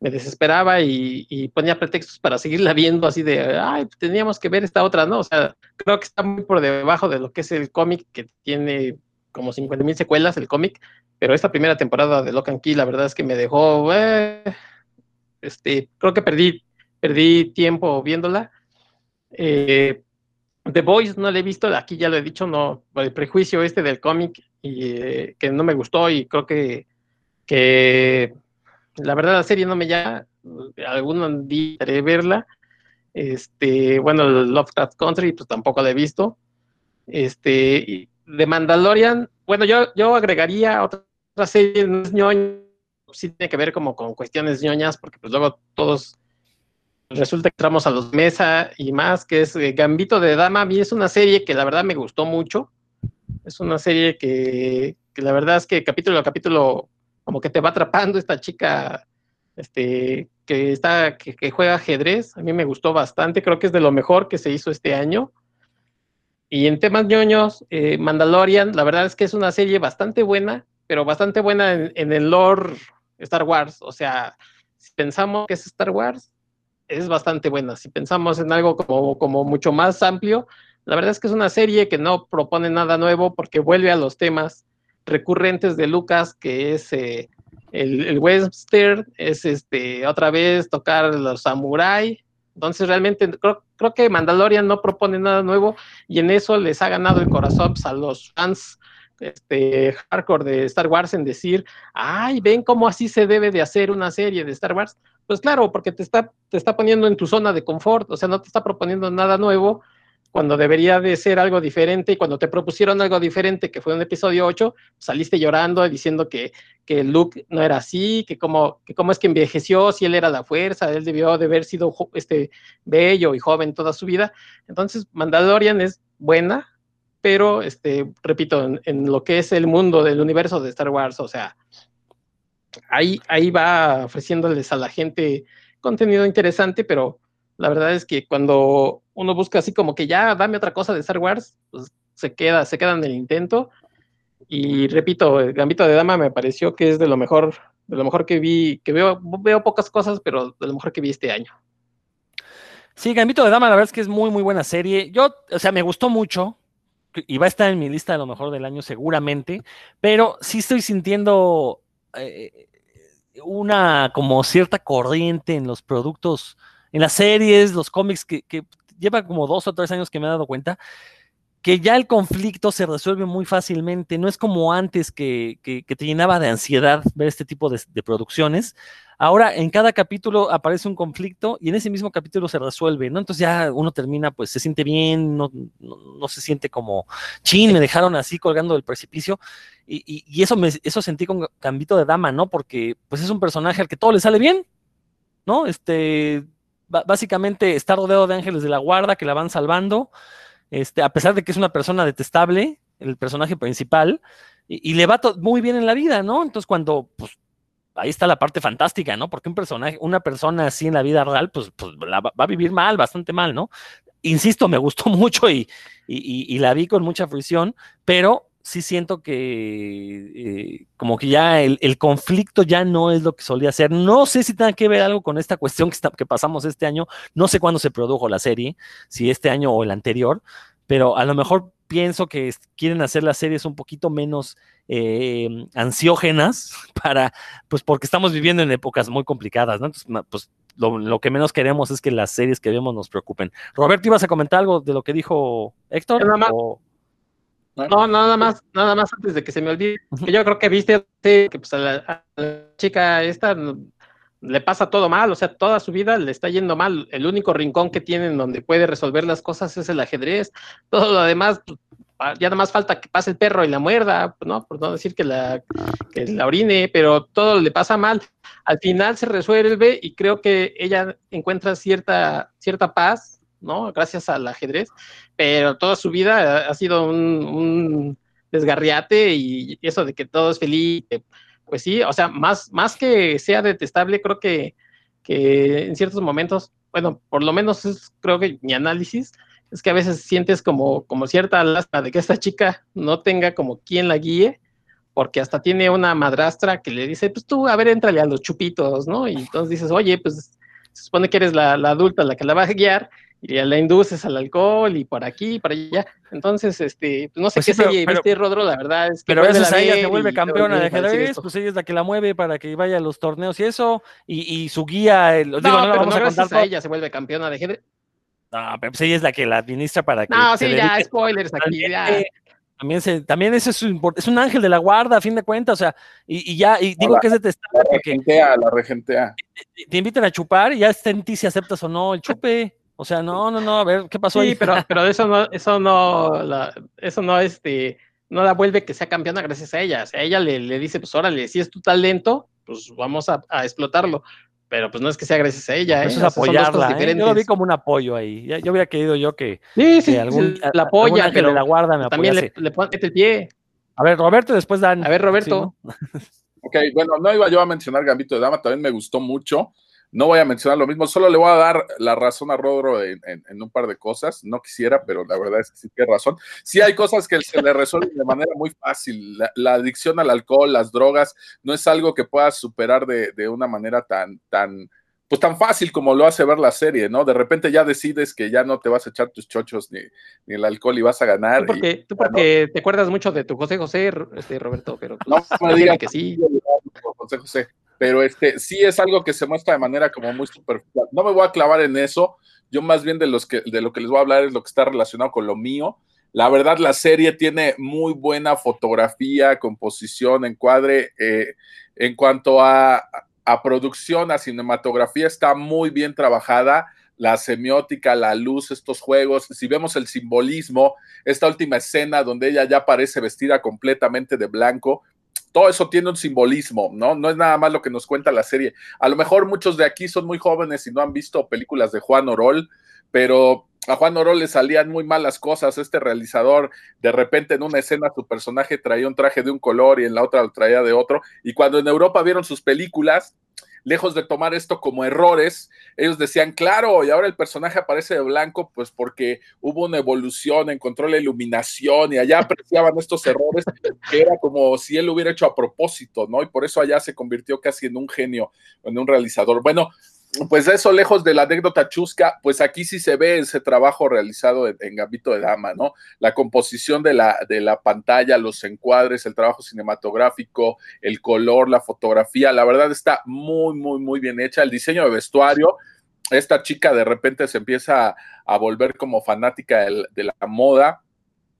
me desesperaba y, ponía pretextos para seguirla [laughs] viendo así de, ay, teníamos que ver esta otra, ¿no? O sea, creo que está muy por debajo de lo que es el cómic, que tiene como 50 mil secuelas el cómic, pero esta primera temporada de Lock and Key, la verdad es que me dejó, eh, este, creo que perdí, perdí tiempo viéndola. Eh, The Voice no la he visto, aquí ya lo he dicho, no, el prejuicio este del cómic y eh, que no me gustó y creo que, que la verdad la serie no me llama, algún día haré verla. Este, bueno, Lovecraft Country, pues tampoco la he visto. Este, de Mandalorian, bueno, yo, yo agregaría otra, serie, no es ñoña, sí tiene que ver como con cuestiones ñoñas, porque pues luego todos resulta que entramos a los mesa y más, que es eh, Gambito de Dama. A mí es una serie que la verdad me gustó mucho. Es una serie que, la verdad es que capítulo a capítulo como que te va atrapando esta chica este, que, está, que, juega ajedrez. A mí me gustó bastante, creo que es de lo mejor que se hizo este año. Y en temas ñoños, eh, Mandalorian, la verdad es que es una serie bastante buena, pero bastante buena en, en el lore Star Wars. O sea, si pensamos que es Star Wars, es bastante buena. Si pensamos en algo como, como mucho más amplio, la verdad es que es una serie que no propone nada nuevo porque vuelve a los temas recurrentes de Lucas, que es eh, el, el, western, es este otra vez tocar los samurai. Entonces realmente creo, creo, que Mandalorian no propone nada nuevo y en eso les ha ganado el corazón a los fans este, hardcore de Star Wars en decir, ay, ven cómo así se debe de hacer una serie de Star Wars. Pues claro, porque te está, te está poniendo en tu zona de confort, o sea, no te está proponiendo nada nuevo cuando debería de ser algo diferente y cuando te propusieron algo diferente, que fue un episodio 8, saliste llorando diciendo que, que Luke no era así, que cómo, que cómo es que envejeció, si él era la fuerza, él debió de haber sido este, bello y joven toda su vida. Entonces, Mandalorian es buena, pero, este, repito, en, en lo que es el mundo del universo de Star Wars, o sea, ahí, ahí va ofreciéndoles a la gente contenido interesante, pero la verdad es que cuando uno busca así como que ya dame otra cosa de Star Wars, pues se queda, se en el intento. Y repito, el Gambito de Dama me pareció que es de lo mejor, de lo mejor que vi, que veo, veo pocas cosas, pero de lo mejor que vi este año. Sí, Gambito de Dama, la verdad es que es muy, muy buena serie. Yo, o sea, me gustó mucho y va a estar en mi lista de lo mejor del año seguramente, pero sí estoy sintiendo eh, una como cierta corriente en los productos en las series, los cómics, que, lleva como dos o tres años que me he dado cuenta, que ya el conflicto se resuelve muy fácilmente. No es como antes que, te llenaba de ansiedad ver este tipo de, producciones. Ahora en cada capítulo aparece un conflicto y en ese mismo capítulo se resuelve, ¿no? Entonces ya uno termina, pues se siente bien, no, no, se siente como, chin, me dejaron así colgando del precipicio. Y, y, eso, me, eso sentí con Gambito de Dama, ¿no? Porque pues es un personaje al que todo le sale bien, ¿no? Este, básicamente está rodeado de ángeles de la guarda que la van salvando, este, a pesar de que es una persona detestable, el personaje principal, y, le va muy bien en la vida, ¿no? Entonces cuando, pues, ahí está la parte fantástica, ¿no? Porque un personaje, una persona así en la vida real, pues, pues la, va a vivir mal, bastante mal, ¿no? Insisto, me gustó [laughs] mucho y, la vi con mucha fruición, pero sí siento que eh, como que ya el, conflicto ya no es lo que solía ser. No sé si tenga que ver algo con esta cuestión que, que pasamos este año. No sé cuándo se produjo la serie, si este año o el anterior, pero a lo mejor pienso que quieren hacer las series un poquito menos eh, ansiógenas [laughs] para, pues porque estamos viviendo en épocas muy complicadas, ¿no? Entonces, pues lo, que menos queremos es que las series que vemos nos preocupen. Roberto, ¿ibas a comentar algo de lo que dijo Héctor? No, nada más, nada más antes de que se me olvide, yo creo que viste que pues a la, a la chica esta le pasa todo mal, o sea, toda su vida le está yendo mal. El único rincón que tienen donde puede resolver las cosas es el ajedrez. Todo lo demás, pues, ya nada más falta que pase el perro y la muerda, ¿no? Por no decir que la, que la orine, pero todo le pasa mal. Al final se resuelve y creo que ella encuentra cierta, cierta paz, ¿no? Gracias al ajedrez, pero toda su vida ha sido un, un desgarriate y eso de que todo es feliz, pues sí, o sea, más, más que sea detestable, creo que, que en ciertos momentos, bueno, por lo menos es, creo que mi análisis es que a veces sientes como, como cierta lástima de que esta chica no tenga como quien la guíe, porque hasta tiene una madrastra que le dice, pues tú, a ver, entrale a los chupitos, ¿no? Y entonces dices, oye, pues se supone que eres la, la adulta la que la va a guiar, y la induces al alcohol y por aquí y por allá. Entonces, este, pues no sé Pues qué sí, serie pero- viste, Rodro, la verdad es que Pero a ella se vuelve campeona de ajedrez, pues ella es la que la mueve para que vaya a los torneos y eso, y, y su guía, el- digo, No, no, la pero vamos no a gracias a ella se vuelve campeona de ajedrez. No, pero pues ella es la que la administra para que No, se sí, ya, spoilers aquí, ya. También, se, también ese es, un es un ángel de la guarda, a fin de cuentas, o sea, y, y ya, y digo Hola. que es detestable La porque regentea, la regentea. te invitan a chupar y ya está en ti si aceptas o no el chupe. O sea, no, no, no, a ver, ¿qué pasó Sí, ahí? pero, [laughs] pero eso no, eso no, la- eso no, este, no la vuelve que sea campeona gracias a ella. O sea, ella le, le dice, pues órale, si es tu talento, pues vamos a, a explotarlo. Pero pues no es que sea gracias a ella, ¿eh? Eso O es sea, apoyarla, ¿eh? Yo lo vi como un apoyo ahí. Yo hubiera querido yo que, Sí, sí, que algún, la apoya, pero la guarda me también apoyase. le, le pone el pie. A ver, Roberto, después Dan. A ver, Sí, Roberto. ¿no? Ok, bueno, no iba yo a mencionar Gambito de Dama, también me gustó mucho. No voy a mencionar lo mismo, solo le voy a dar la razón a Rodro en, en- en un par de cosas. No quisiera, pero la verdad es que sí tiene razón. Sí hay cosas que se le resuelven de manera muy fácil. La, la adicción al alcohol, las drogas, no es algo que puedas superar de, de una manera tan, tan, pues tan fácil como lo hace ver la serie, ¿no? De repente ya decides que ya no te vas a echar tus chochos ni, ni el alcohol y vas a ganar. Tú y- porque, tú porque te acuerdas mucho de tu José José, este, Roberto, pero pues, No me [laughs] digas que sí. José José. Pero este sí es algo que se muestra de manera como muy superficial. No me voy a clavar en eso. Yo más bien de los que de lo que les voy a hablar es lo que está relacionado con lo mío. La verdad, la serie tiene muy buena fotografía, composición, encuadre. eh, en cuanto a, a producción, a cinematografía, está muy bien trabajada. La semiótica, la luz, estos juegos. Si vemos el simbolismo, esta última escena donde ella ya parece vestida completamente de blanco, todo eso tiene un simbolismo, ¿no? No es nada más lo que nos cuenta la serie. A lo mejor muchos de aquí son muy jóvenes y no han visto películas de Juan Orol, pero a Juan Orol le salían muy malas cosas. Este realizador, de repente en una escena su personaje traía un traje de un color y en la otra lo traía de otro. Y cuando en Europa vieron sus películas, lejos de tomar esto como errores, ellos decían, claro, y ahora el personaje aparece de blanco, pues porque hubo una evolución, encontró la iluminación y allá apreciaban estos errores, que era como si él lo hubiera hecho a propósito, ¿no? Y por eso allá se convirtió casi en un genio, en un realizador. Bueno, pues eso lejos de la anécdota chusca, pues aquí sí se ve ese trabajo realizado en, en Gambito de Dama, ¿no? La composición de la, de la pantalla, los encuadres, el trabajo cinematográfico, el color, la fotografía, la verdad está muy, muy, muy bien hecha. El diseño de vestuario, esta chica de repente se empieza a, a volver como fanática del- de la moda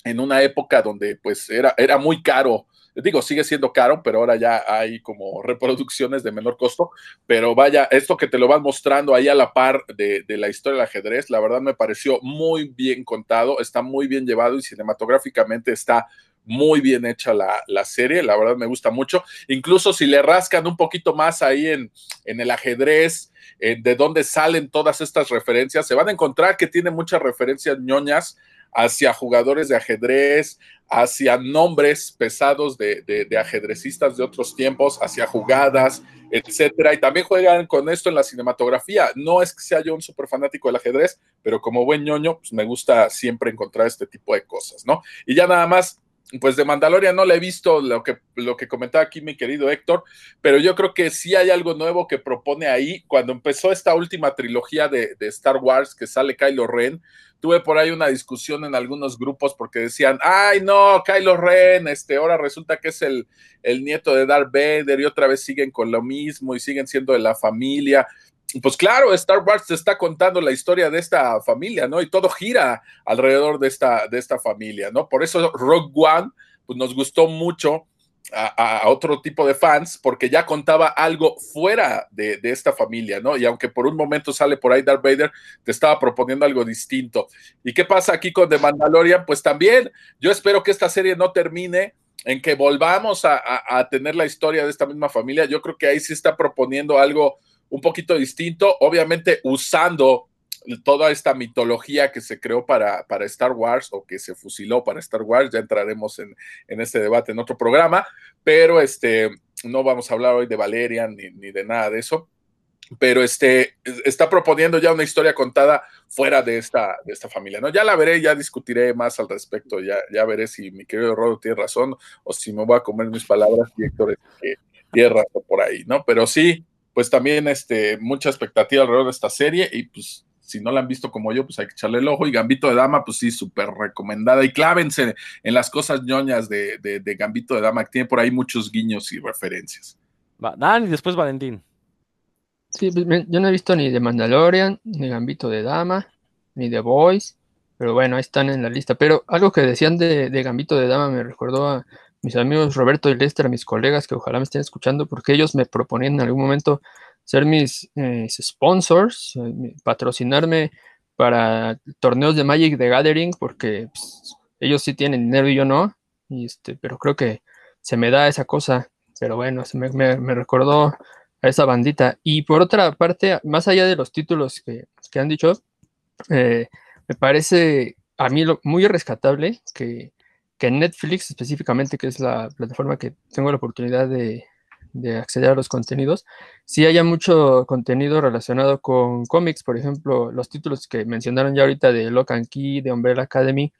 en una época donde pues era, era muy caro. Digo, sigue siendo caro, pero ahora ya hay como reproducciones de menor costo. Pero vaya, esto que te lo van mostrando ahí a la par de, de la historia del ajedrez, la verdad me pareció muy bien contado, está muy bien llevado y cinematográficamente está muy bien hecha la, la serie, la verdad me gusta mucho. Incluso si le rascan un poquito más ahí en, en el ajedrez, eh, de dónde salen todas estas referencias, se van a encontrar que tiene muchas referencias ñoñas hacia jugadores de ajedrez, hacia nombres pesados de, de, de ajedrecistas de otros tiempos, hacia jugadas, etcétera. Y también juegan con esto en la cinematografía. No es que sea yo un súper fanático del ajedrez, pero como buen ñoño, pues me gusta siempre encontrar este tipo de cosas, ¿no? Y ya nada más, pues de Mandalorian no le he visto lo que, lo que comentaba aquí mi querido Héctor, pero yo creo que sí hay algo nuevo que propone ahí. Cuando empezó esta última trilogía de, de Star Wars, que sale Kylo Ren, tuve por ahí una discusión en algunos grupos porque decían, ay no, Kylo Ren, este, ahora resulta que es el, el nieto de Darth Vader y otra vez siguen con lo mismo y siguen siendo de la familia. Pues claro, Star Wars te está contando la historia de esta familia, ¿no? Y todo gira alrededor de esta, de esta familia, ¿no? Por eso Rogue One, pues nos gustó mucho a, otro tipo de fans porque ya contaba algo fuera de, esta familia, ¿no? Y aunque por un momento sale por ahí Darth Vader, te estaba proponiendo algo distinto. ¿Y qué pasa aquí con The Mandalorian? Pues también yo espero que esta serie no termine en que volvamos a, a tener la historia de esta misma familia. Yo creo que ahí sí está proponiendo algo un poquito distinto, obviamente usando toda esta mitología que se creó para, para Star Wars o que se fusiló para Star Wars, ya entraremos en, en este debate en otro programa, pero este, no vamos a hablar hoy de Valerian ni, ni, de nada de eso, pero este, está proponiendo ya una historia contada fuera de esta, de esta familia, ¿no? Ya la veré, ya discutiré más al respecto, ya, ya veré si mi querido Rodo tiene razón o si me voy a comer mis palabras y Héctor que tiene razón por ahí, ¿no? Pero sí, pues también este, mucha expectativa alrededor de esta serie y pues si no la han visto como yo, pues hay que echarle el ojo. Y Gambito de Dama, pues sí, súper recomendada. Y clávense en las cosas ñoñas de, de, Gambito de Dama, que tiene por ahí muchos guiños y referencias. Va, Dan y después Valentín. Sí, pues, yo no he visto ni de Mandalorian, ni Gambito de Dama, ni de Boys, pero bueno, ahí están en la lista. Pero algo que decían de, de Gambito de Dama me recordó a mis amigos Roberto y Lester, mis colegas que ojalá me estén escuchando, porque ellos me proponían en algún momento ser mis, eh, sponsors, eh, patrocinarme para torneos de Magic de Gathering, porque pues, ellos sí tienen dinero y yo no, y este, pero creo que se me da esa cosa, pero bueno, se me, recordó a esa bandita. Y por otra parte, más allá de los títulos que, han dicho, eh, me parece a mí lo, muy rescatable que, que Netflix específicamente, que es la plataforma que tengo la oportunidad de, de acceder a los contenidos, si haya mucho contenido relacionado con cómics, por ejemplo, los títulos que mencionaron ya ahorita de Lock and Key, de Umbrella Academy,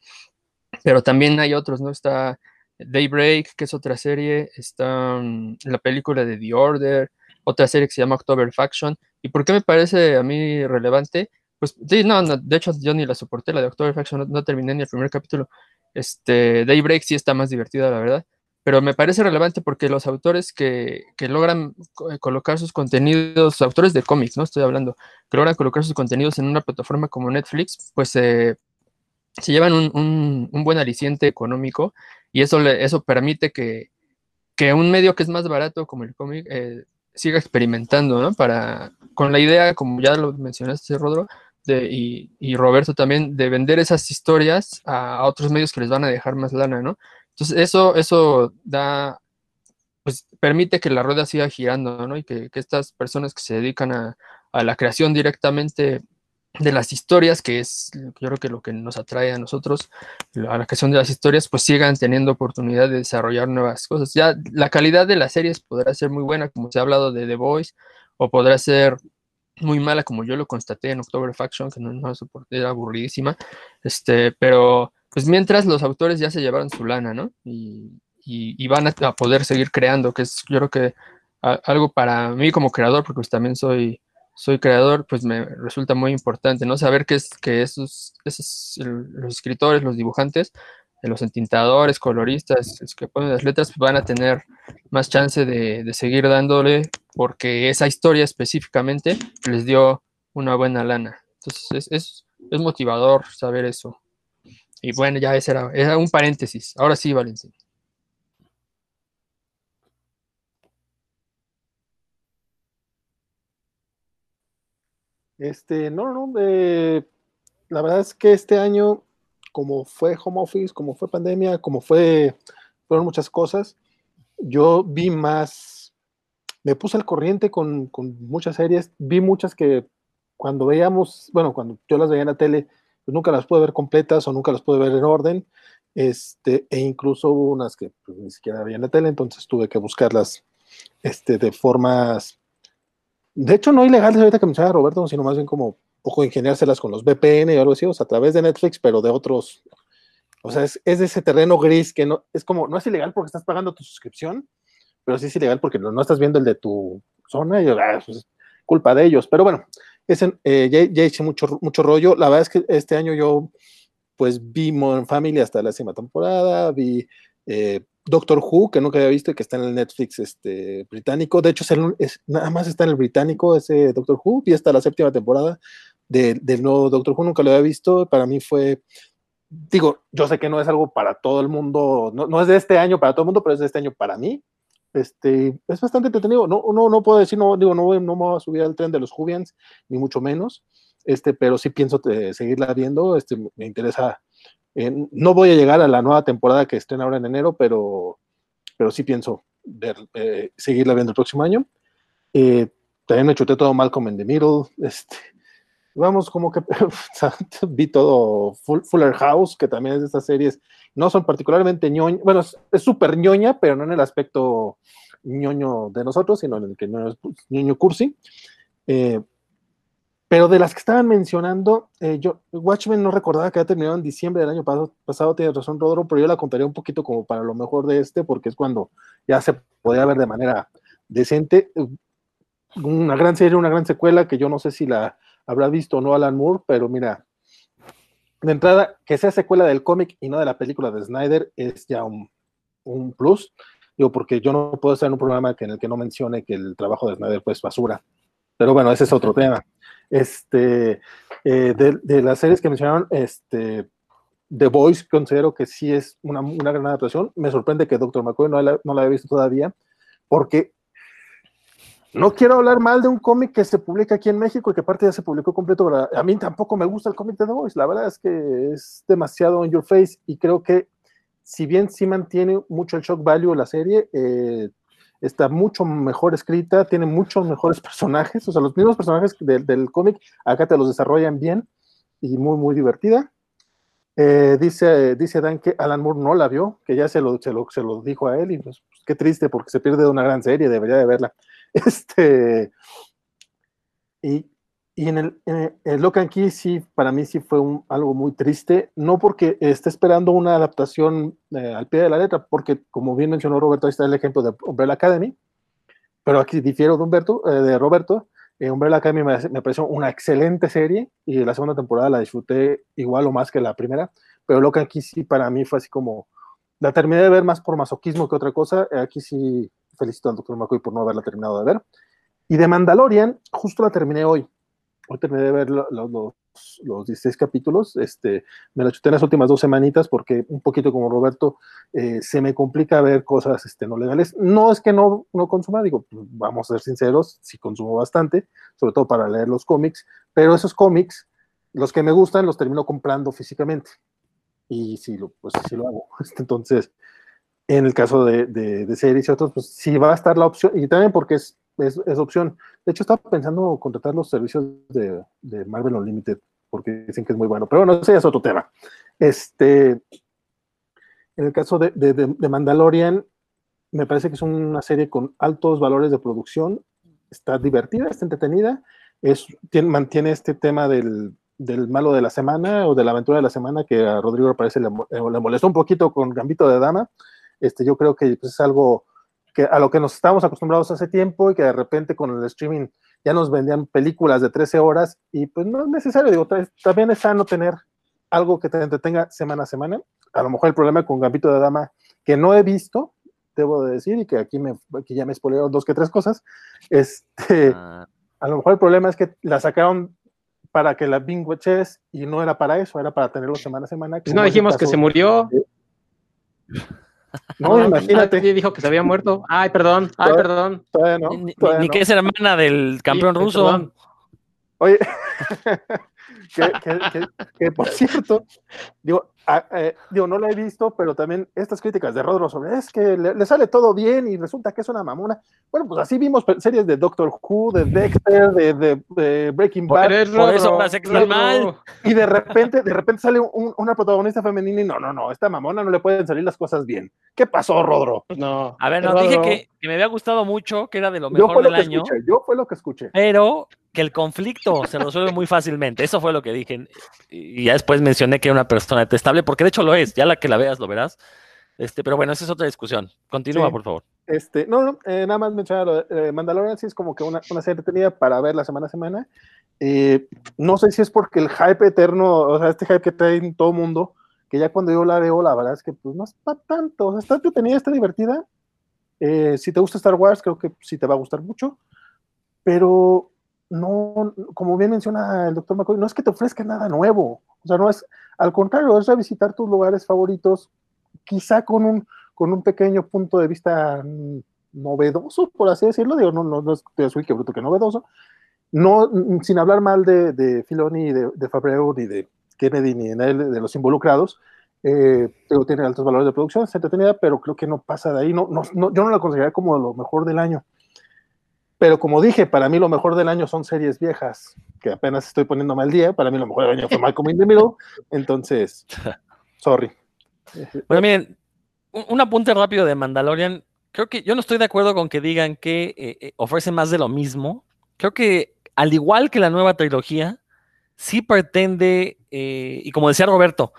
pero también hay otros, ¿no? Está Daybreak, que es otra serie, está mm, la película de The Order, otra serie que se llama October Faction. ¿Y por qué me parece a mí relevante? Pues sí, no, de hecho yo ni la soporté, la de October Faction, no, no, terminé ni el primer capítulo. Este, Daybreak sí está más divertida, la verdad pero me parece relevante porque los autores que, logran eh, colocar sus contenidos, autores de cómics, ¿no? Estoy hablando, que logran colocar sus contenidos en una plataforma como Netflix, pues eh, se llevan un, buen aliciente económico y eso, eso permite que, un medio que es más barato como el cómic eh, siga experimentando, ¿no? Para, con la idea, como ya lo mencionaste, Rodro, de, y, Roberto también, de vender esas historias a, a otros medios que les van a dejar más lana, ¿no? Entonces, eso, eso da, pues permite que la rueda siga girando, ¿no? Y que, estas personas que se dedican a, la creación directamente de las historias, que es yo creo que lo que nos atrae a nosotros, a la creación de las historias, pues sigan teniendo oportunidad de desarrollar nuevas cosas. Ya la calidad de las series podrá ser muy buena, como se ha hablado de The Voice, o podrá ser muy mala, como yo lo constaté en October Faction, que no, era aburridísima, este, pero pues mientras los autores ya se llevaron su lana, ¿no? Y, van a, poder seguir creando, que es yo creo que algo para mí como creador, porque pues también soy, soy creador, pues me resulta muy importante, ¿no? Saber que, es, que esos, esos los escritores, los dibujantes, los entintadores, coloristas, los que ponen las letras, pues van a tener más chance de, seguir dándole, porque esa historia específicamente les dio una buena lana. Entonces es, es motivador saber eso. Y bueno, ya ese era, un paréntesis. Ahora sí, Valentín. Este, no, no, eh, la verdad es que este año, como fue home office, como fue pandemia, como fue, fueron muchas cosas, yo vi más, me puse al corriente con, con muchas series, vi muchas que cuando veíamos, bueno, cuando yo las veía en la tele, pues nunca las pude ver completas o nunca las pude ver en orden, este, e incluso unas que pues, ni siquiera había en la tele, entonces tuve que buscarlas este, de formas, de hecho no ilegales ahorita que mencionaba Roberto, sino más bien como poco ingeniárselas con los VPN y algo así, o sea, a través de Netflix, pero de otros, o sea, es, es de ese terreno gris que no, es como, no es ilegal porque estás pagando tu suscripción, pero sí es ilegal porque no, estás viendo el de tu zona y ah, pues, culpa de ellos, pero bueno, eh, ya, hice mucho, mucho rollo. La verdad es que este año yo pues vi Modern Family hasta la décima temporada, vi eh, Doctor Who, que nunca había visto y que está en el Netflix este, británico. De hecho, es el- es- nada más está en el británico ese Doctor Who y hasta la séptima temporada de- del nuevo Doctor Who. Nunca lo había visto. Para mí fue, digo, yo sé que no es algo para todo el mundo, no, no es de este año para todo el mundo, pero es de este año para mí. Este, es bastante entretenido. No, no, no puedo decir, no, digo, no, no me voy a subir al tren de los Jubians, ni mucho menos. Este, pero sí pienso eh, seguirla viendo. Este, me interesa. eh, no voy a llegar a la nueva temporada que estén ahora en enero, pero, pero sí pienso ver, eh, seguirla viendo el próximo año. También me chuté todo Malcolm in the Middle. Este, vamos, como que [laughs] vi todo Full- Fuller House, que también es de estas series. No son particularmente ñoña, bueno, es súper ñoña, pero no en el aspecto ñoño de nosotros, sino en el que no es pues, ñoño cursi. Eh, pero de las que estaban mencionando, eh, yo, Watchmen no recordaba que había terminado en diciembre del año pasado, pasado tienes razón, Rodro, pero yo la contaría un poquito como para lo mejor de este, porque es cuando ya se podía ver de manera decente. Una gran serie, una gran secuela, que yo no sé si la habrá visto o no Alan Moore, pero mira, de entrada, que sea secuela del cómic y no de la película de Snyder es ya un, un plus. Digo, porque yo no puedo estar en un programa en el que no mencione que el trabajo de Snyder pues basura. Pero bueno, ese es otro tema. Este, eh, de, las series que mencionaron, este, The Voice considero que sí es una, una gran adaptación. Me sorprende que Doctor McCoy no no la haya visto todavía, porque no quiero hablar mal de un cómic que se publica aquí en México y que aparte ya se publicó completo. A mí tampoco me gusta el cómic de The Voice. La verdad es que es demasiado on your face y creo que si bien sí mantiene mucho el shock value la serie, eh, está mucho mejor escrita, tiene muchos mejores personajes, o sea, los mismos personajes del, cómic acá te los desarrollan bien y muy, muy divertida. Eh, dice, dice Dan que Alan Moore no la vio, que ya se lo, se lo, se lo dijo a él y pues, pues, qué triste porque se pierde de una gran serie, debería de verla. [laughs] Este, y, y en el, en el Locan Key sí, para mí sí fue un, algo muy triste, no porque esté esperando una adaptación eh, al pie de la letra, porque como bien mencionó Roberto, ahí está el ejemplo de Umbrella Academy, pero aquí difiero de, Humberto, eh, de Roberto, eh, Umbrella Academy me, me, pareció una excelente serie y la segunda temporada la disfruté igual o más que la primera, pero Locan Key sí para mí fue así como, la terminé de ver más por masoquismo que otra cosa, aquí sí felicito al doctor McCoy por no haberla terminado de ver. Y de Mandalorian, justo la terminé hoy. Hoy terminé de ver los, los, los 16 capítulos. Este, me la chuté en las últimas dos semanitas porque un poquito como Roberto, eh, se me complica ver cosas este, no legales. No es que no, no consuma, digo, vamos a ser sinceros, sí consumo bastante, sobre todo para leer los cómics, pero esos cómics, los que me gustan, los termino comprando físicamente. Y sí, lo, pues sí lo hago. [laughs] Entonces, en el caso de, series y otros, pues sí va a estar la opción, y también porque es, opción. De hecho, estaba pensando contratar los servicios de, Marvel Unlimited, porque dicen que es muy bueno, pero bueno, ese es otro tema. Este, en el caso de, Mandalorian, me parece que es una serie con altos valores de producción, está divertida, está entretenida, mantiene este tema del, del malo de la semana o de la aventura de la semana que a Rodrigo parece le, le molestó un poquito con Gambito de Dama. Este, yo creo que pues, es algo que a lo que nos estábamos acostumbrados hace tiempo y que de repente con el streaming ya nos vendían películas de 13 horas y pues no es necesario, digo, también es sano tener algo que te entretenga semana a semana. A lo mejor el problema con Gambito de Dama que no he visto, debo de decir, y que aquí, me, aquí ya me spoilearon dos que tres cosas, este, ah. a lo mejor el problema es que la sacaron para que la bingueches y no era para eso, era para tenerlo semana a semana. Pues no dijimos que se murió. No imagínate. Nadie dijo que se había muerto. Ay, perdón, ay, perdón. No, ni, que es hermana del campeón sí, ruso. Perdón. Oye, [laughs] que, que, que, que, por [laughs] cierto, digo, a, eh, digo, no lo he visto, pero también estas críticas de Rodro sobre es que le, le, sale todo bien y resulta que es una mamona. Bueno, pues así vimos series de Doctor Who, de Dexter, de, de, de Breaking Bad. Por, eso, por eso se mal. Y de repente, de repente sale un, una protagonista femenina y no, no, no, esta mamona no le pueden salir las cosas bien. ¿Qué pasó, Rodro? No. A ver, nos dije que, que, me había gustado mucho, que era de lo mejor yo del lo año. Escuché, yo fue lo que escuché. Pero que el conflicto se resuelve muy fácilmente. Eso fue lo que dije. Y ya después mencioné que era una persona detestable, porque de hecho lo es. Ya la que la veas lo verás. Este, pero bueno, esa es otra discusión. Continúa, Sí. por favor. Este, no, no, eh, nada más mencionar lo de eh, Mandalorian, sí es como que una, una serie tenida para ver la semana a semana. Eh, no sé si es porque el hype eterno, o sea, este hype que trae todo el mundo, que ya cuando yo la veo, la verdad es que pues no es para tanto, o sea, está entretenida, está divertida. Eh, si te gusta Star Wars, creo que sí te va a gustar mucho, pero no, como bien menciona el doctor McCoy, no es que te ofrezca nada nuevo, o sea, no es, al contrario, es revisitar tus lugares favoritos, quizá con un, con un pequeño punto de vista novedoso, por así decirlo, digo, no, no, no es de que bruto que novedoso, no, sin hablar mal de, de Filoni, de, de Fabreu, ni de Kennedy, ni de, de los involucrados, eh, tiene altos valores de producción, es entretenida, pero creo que no pasa de ahí, no, no, no, yo no la consideraría como lo mejor del año. Pero como dije, para mí lo mejor del año son series viejas, que apenas estoy poniendo mal día. Para mí lo mejor del año fue [laughs] Malcolm in the Middle. Entonces, sorry. Bueno, miren, un apunte rápido de Mandalorian. Creo que yo no estoy de acuerdo con que digan que eh, eh, ofrece más de lo mismo. Creo que al igual que la nueva trilogía, sí pretende, eh, y como decía Roberto,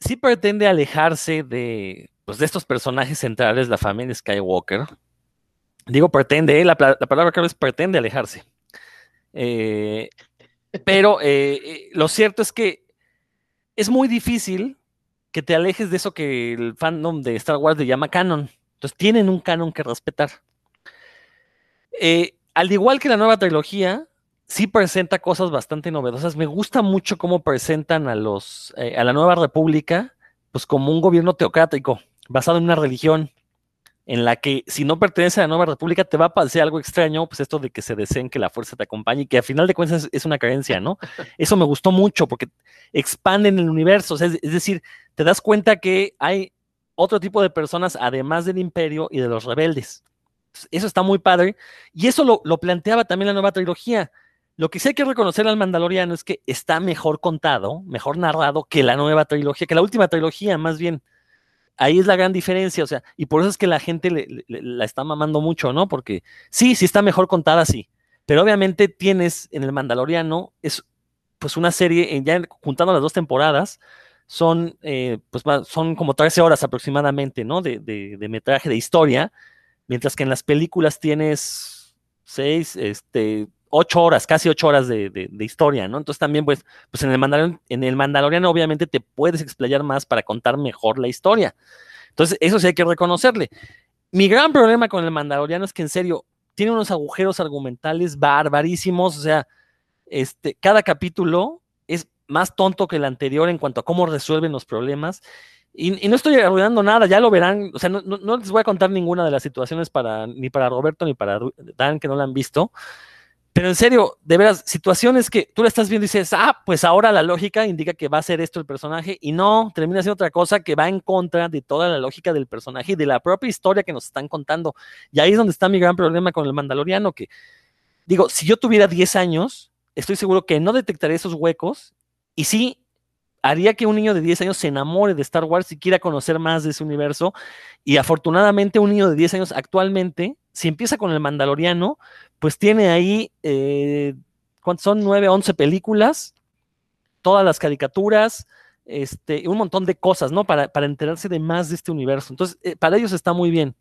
sí pretende alejarse de, pues, de estos personajes centrales, la familia Skywalker, Digo pretende, ¿eh? la, palabra clave es pretende alejarse. Eh, pero [laughs] eh, lo cierto es que es muy difícil que te alejes de eso que el fandom de Star Wars le llama canon. Entonces tienen un canon que respetar. al igual que la nueva trilogía, sí presenta cosas bastante novedosas. Me gusta mucho cómo presentan a los a la nueva república, pues como un gobierno teocrático, basado en una religión en la que si no pertenece a la nueva república te va a parecer algo extraño, pues esto de que se deseen que la fuerza te acompañe y que al final de cuentas es, una creencia, ¿no? [laughs] Eso me gustó mucho porque expanden el universo, es, decir, te das cuenta que hay otro tipo de personas además del imperio y de los rebeldes. Eso está muy padre y eso lo, lo planteaba también la nueva trilogía. Lo que sí hay que reconocer al Mandaloriano es que está mejor contado, mejor narrado que la nueva trilogía, que la última trilogía más bien ahí es la gran diferencia, o sea, y por eso es que la gente la está mamando mucho, ¿no? Porque sí, sí está mejor contada, sí, pero obviamente tienes en el Mandaloriano, es pues una serie, ya juntando las dos temporadas, son, eh, pues, son como 13 horas aproximadamente, ¿no? De, de, metraje de historia, mientras que en las películas tienes 6, este, ocho horas, casi ocho horas de, historia, ¿no? Entonces también, pues, pues en el, Mandalorian, en el Mandaloriano obviamente te puedes explayar más para contar mejor la historia. Entonces, eso sí hay que reconocerle. Mi gran problema con el Mandaloriano es que en serio, tiene unos agujeros argumentales barbarísimos, o sea, este, cada capítulo es más tonto que el anterior en cuanto a cómo resuelven los problemas. Y, no estoy arruinando nada, ya lo verán, o sea, no, no, les voy a contar ninguna de las situaciones para, ni para Roberto ni para Dan que no la han visto, pero en serio, de veras, situaciones que tú la estás viendo y dices, ah, pues ahora la lógica indica que va a ser esto el personaje, y no, termina siendo otra cosa que va en contra de toda la lógica del personaje y de la propia historia que nos están contando. Y ahí es donde está mi gran problema con el Mandaloriano, que digo, si yo tuviera 10 años, estoy seguro que no detectaría esos huecos, y sí haría que un niño de 10 años se enamore de Star Wars y quiera conocer más de ese universo. Y afortunadamente un niño de 10 años actualmente, si empieza con el Mandaloriano, pues tiene ahí, eh, ¿cuántos son? 9, 11 películas, todas las caricaturas, este, un montón de cosas, ¿no? Para, para enterarse de más de este universo. Entonces, eh, para ellos está muy bien.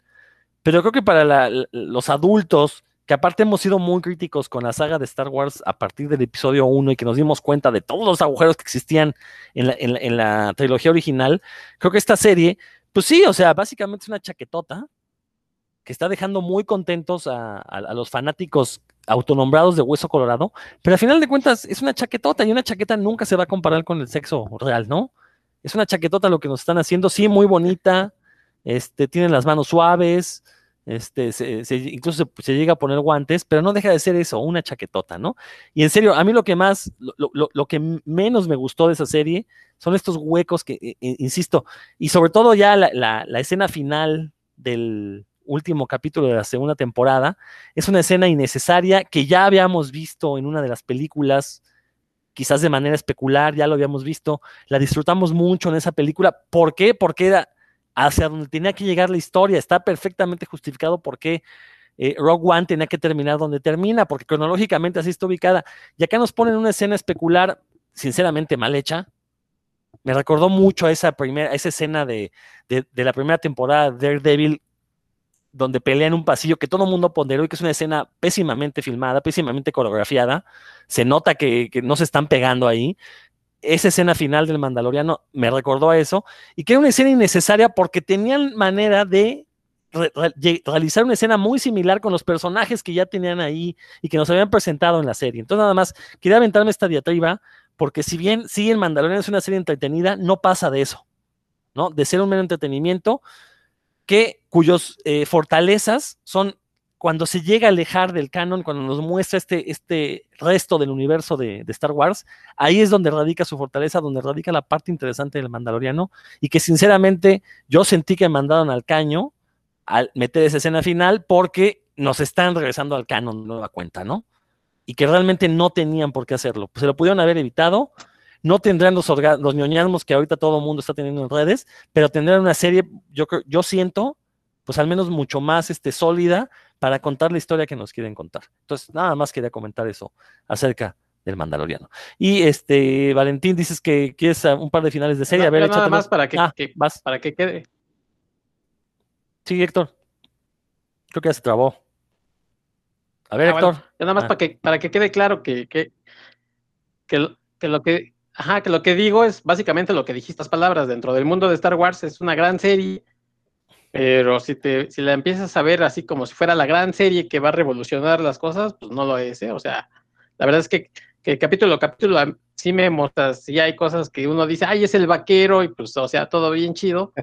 Pero creo que para los adultos que aparte hemos sido muy críticos con la saga de Star Wars a partir del episodio 1 y que nos dimos cuenta de todos los agujeros que existían en la, trilogía original, creo que esta serie, pues sí, o sea, básicamente es una chaquetota que está dejando muy contentos a, los fanáticos autonombrados de Hueso Colorado, pero al final de cuentas es una chaquetota y una chaqueta nunca se va a comparar con el sexo real, ¿no? Es una chaquetota lo que nos están haciendo, sí, muy bonita, este, tienen las manos suaves, este, incluso se, llega a poner guantes, pero no deja de ser eso, una chaquetota, ¿no? Y en serio, a mí lo que más, lo, que menos me gustó de esa serie son estos huecos que, eh, eh, insisto, y sobre todo ya la, escena final del último capítulo de la segunda temporada, es una escena innecesaria que ya habíamos visto en una de las películas, quizás de manera especular, ya lo habíamos visto, la disfrutamos mucho en esa película. ¿Por qué? Porque era hacia donde tenía que llegar la historia. Está perfectamente justificado por qué eh, Rogue One tenía que terminar donde termina, porque cronológicamente así está ubicada. Y acá nos ponen una escena especular, sinceramente mal hecha. Me recordó mucho a esa, primera, esa escena de, la primera temporada de Daredevil, donde pelea en un pasillo que todo el mundo ponderó y que es una escena pésimamente filmada, pésimamente coreografiada. Se nota que, que no se están pegando ahí. esa escena final del Mandaloriano me recordó a eso, y que era una escena innecesaria porque tenían manera de realizar una escena muy similar con los personajes que ya tenían ahí y que nos habían presentado en la serie. Entonces, nada más, quería aventarme esta diatriba, porque si bien sí, el Mandalorian es una serie entretenida, no pasa de eso, ¿no? De ser un mero entretenimiento, que cuyos eh, fortalezas son cuando se llega a alejar del canon, cuando nos muestra este, este resto del universo de, Star Wars, ahí es donde radica su fortaleza, donde radica la parte interesante del Mandaloriano, y que sinceramente yo sentí que mandaron al caño al meter esa escena final porque nos están regresando al canon de nueva cuenta, ¿no? Y que realmente no tenían por qué hacerlo. Pues se lo pudieron haber evitado, no tendrán los, los ñoñasmos que ahorita todo el mundo está teniendo en redes, pero tendrán una serie, yo, yo siento, pues al menos mucho más este, sólida para contar la historia que nos quieren contar. Entonces, nada más quería comentar eso acerca del Mandaloriano. Y este, Valentín, dices que quieres un par de finales de serie. No, a ver, nada más para que, ah, que, vas. para que quede. Sí, Héctor. Creo que ya se trabó. A ver, Ah, Héctor. bueno, nada más Ah. para que para que quede claro que, que, que, lo- que lo que ajá, que lo que digo es básicamente lo que dijiste estas palabras dentro del mundo de Star Wars es una gran serie, pero si te si la empiezas a ver así como si fuera la gran serie que va a revolucionar las cosas, pues no lo es, ¿eh? O sea, la verdad es que, que capítulo a capítulo sí me muestra, sí hay cosas que uno dice, ay, es el vaquero, y pues, o sea, todo bien chido,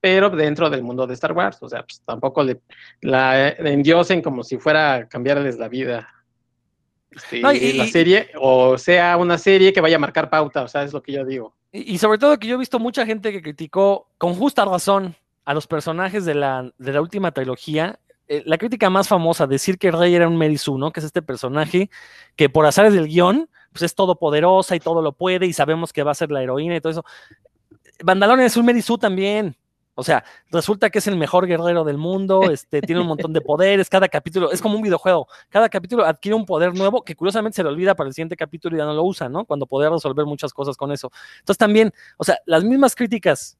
pero dentro del mundo de Star Wars, o sea, pues tampoco le, la endiosen como si fuera a cambiarles la vida. Este, No, y- la serie, o sea, una serie que vaya a marcar pauta, o sea, es lo que yo digo. Y, y sobre todo que yo he visto mucha gente que criticó con justa razón a los personajes de la, de la última trilogía. Eh, la crítica más famosa, decir que Rey era un Merisu, ¿no? Que es este personaje que por azares del guion, pues es todopoderosa y todo lo puede y sabemos que va a ser la heroína y todo eso. Mandalorian es un Merisu también. O sea, resulta que es el mejor guerrero del mundo, este, tiene un montón de poderes, cada capítulo, es como un videojuego, cada capítulo adquiere un poder nuevo que curiosamente se le olvida para el siguiente capítulo y ya no lo usa, ¿no? Cuando podría resolver muchas cosas con eso. Entonces también, o sea, las mismas críticas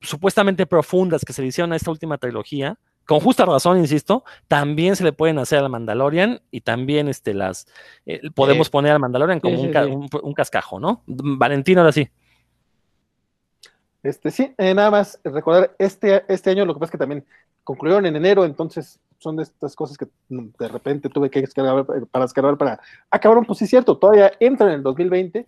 supuestamente profundas que se le hicieron a esta última trilogía, con justa razón, insisto, también se le pueden hacer al Mandalorian y también este, las eh, podemos Eh, poner al Mandalorian como sí, un, sí, ca- sí. un- un cascajo, ¿no? Valentino, ahora sí. Este, sí, eh, nada más recordar, este, este año lo que pasa es que también concluyeron en enero, entonces son de estas cosas que de repente tuve que descargar para descargar para acabaron, pues sí, cierto, todavía entran en el 2020.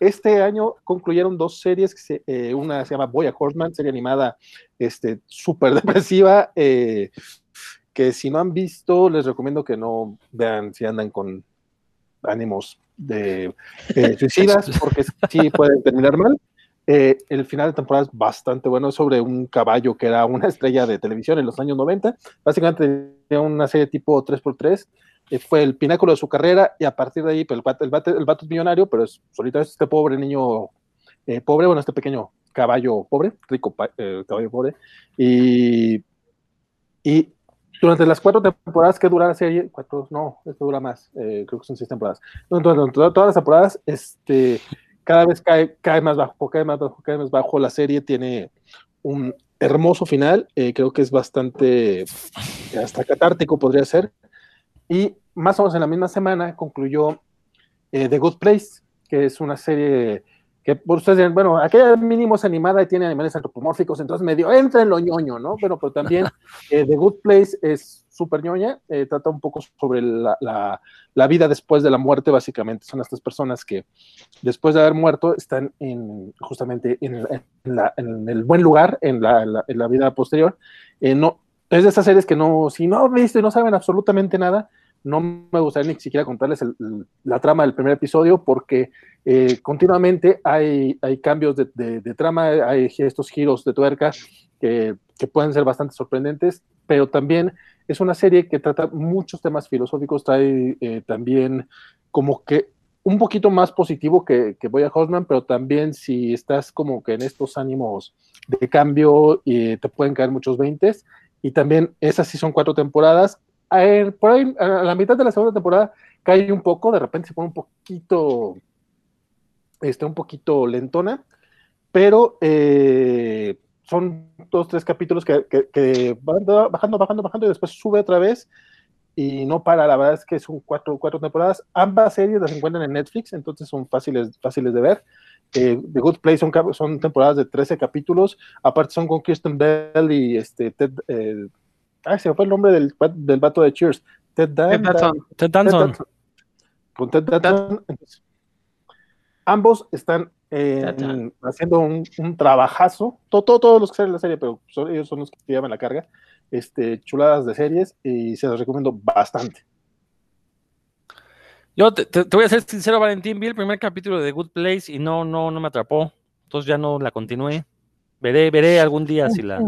Este año concluyeron dos series, que se- eh, una se llama Boya Horseman, serie animada este, súper [laughs] depresiva, eh, que si no han visto, les recomiendo que no vean si andan con ánimos de eh, suicidas, [laughs] porque sí pueden terminar mal. Eh, el final de temporada es bastante bueno, es sobre un caballo que era una estrella de televisión en los años 90. Básicamente tenía una serie tipo 3x3. eh, fue el pináculo de su carrera y a partir de ahí, pues, el, vato, el, el vato es millonario, pero es solito es este pobre niño eh, pobre, bueno, este pequeño caballo pobre, rico eh, caballo pobre. Y, y durante las cuatro temporadas que dura la serie, cuatro, no, esto dura más, eh, creo que son seis temporadas. Durante todas las temporadas, este, cada vez cae, cae más bajo, cae más bajo, cae más bajo. La serie tiene un hermoso final, eh, creo que es bastante, hasta catártico podría ser. Y más o menos en la misma semana concluyó eh, The Good Place, que es una serie que por ustedes dirán, bueno, aquella mínimo es animada y tiene animales antropomórficos, entonces medio entra en lo ñoño, ¿no? Pero, pero también [laughs] eh, The Good Place es súper ñoña, eh, trata un poco sobre la, la, vida después de la muerte, básicamente. Son estas personas que después de haber muerto están en, justamente en, el buen lugar, en la, en vida posterior. Eh, no, es de estas series que no, si no han visto y no saben absolutamente nada, no me gustaría ni siquiera contarles el, la trama del primer episodio porque eh, continuamente hay, hay cambios de, de, de, trama, hay estos giros de tuerca que, que, pueden ser bastante sorprendentes, pero también es una serie que trata muchos temas filosóficos, trae eh, también como que un poquito más positivo que, que Boya Horseman, pero también si estás como que en estos ánimos de cambio, eh, te pueden caer muchos veintes, y también esas sí son cuatro temporadas, por ahí, a la mitad de la segunda temporada cae un poco, de repente se pone un poquito, este, un poquito lentona, pero eh, son dos, tres capítulos que, van bajando, bajando, bajando y después sube otra vez y no para, la verdad es que son cuatro, cuatro temporadas, ambas series las encuentran en Netflix, entonces son fáciles, fáciles de ver Eh, The Good Place son, son temporadas de 13 capítulos. Aparte son con Kirsten Bell y este Ted. Eh, ay, se me fue el nombre del, del vato de Cheers. Ted, Dan- Ted Danson. Ted. Con Ted Danson. Entonces, ambos están haciendo un, un trabajazo. To- to- todos los que salen en la serie, pero son- ellos son los que llevan la carga. Este, chuladas de series y se los recomiendo bastante. Yo te, te- te voy a ser sincero, Valentín, vi el primer capítulo de The Good Place y no, no, no me atrapó. Entonces ya no la continué. Veré, veré algún día si la.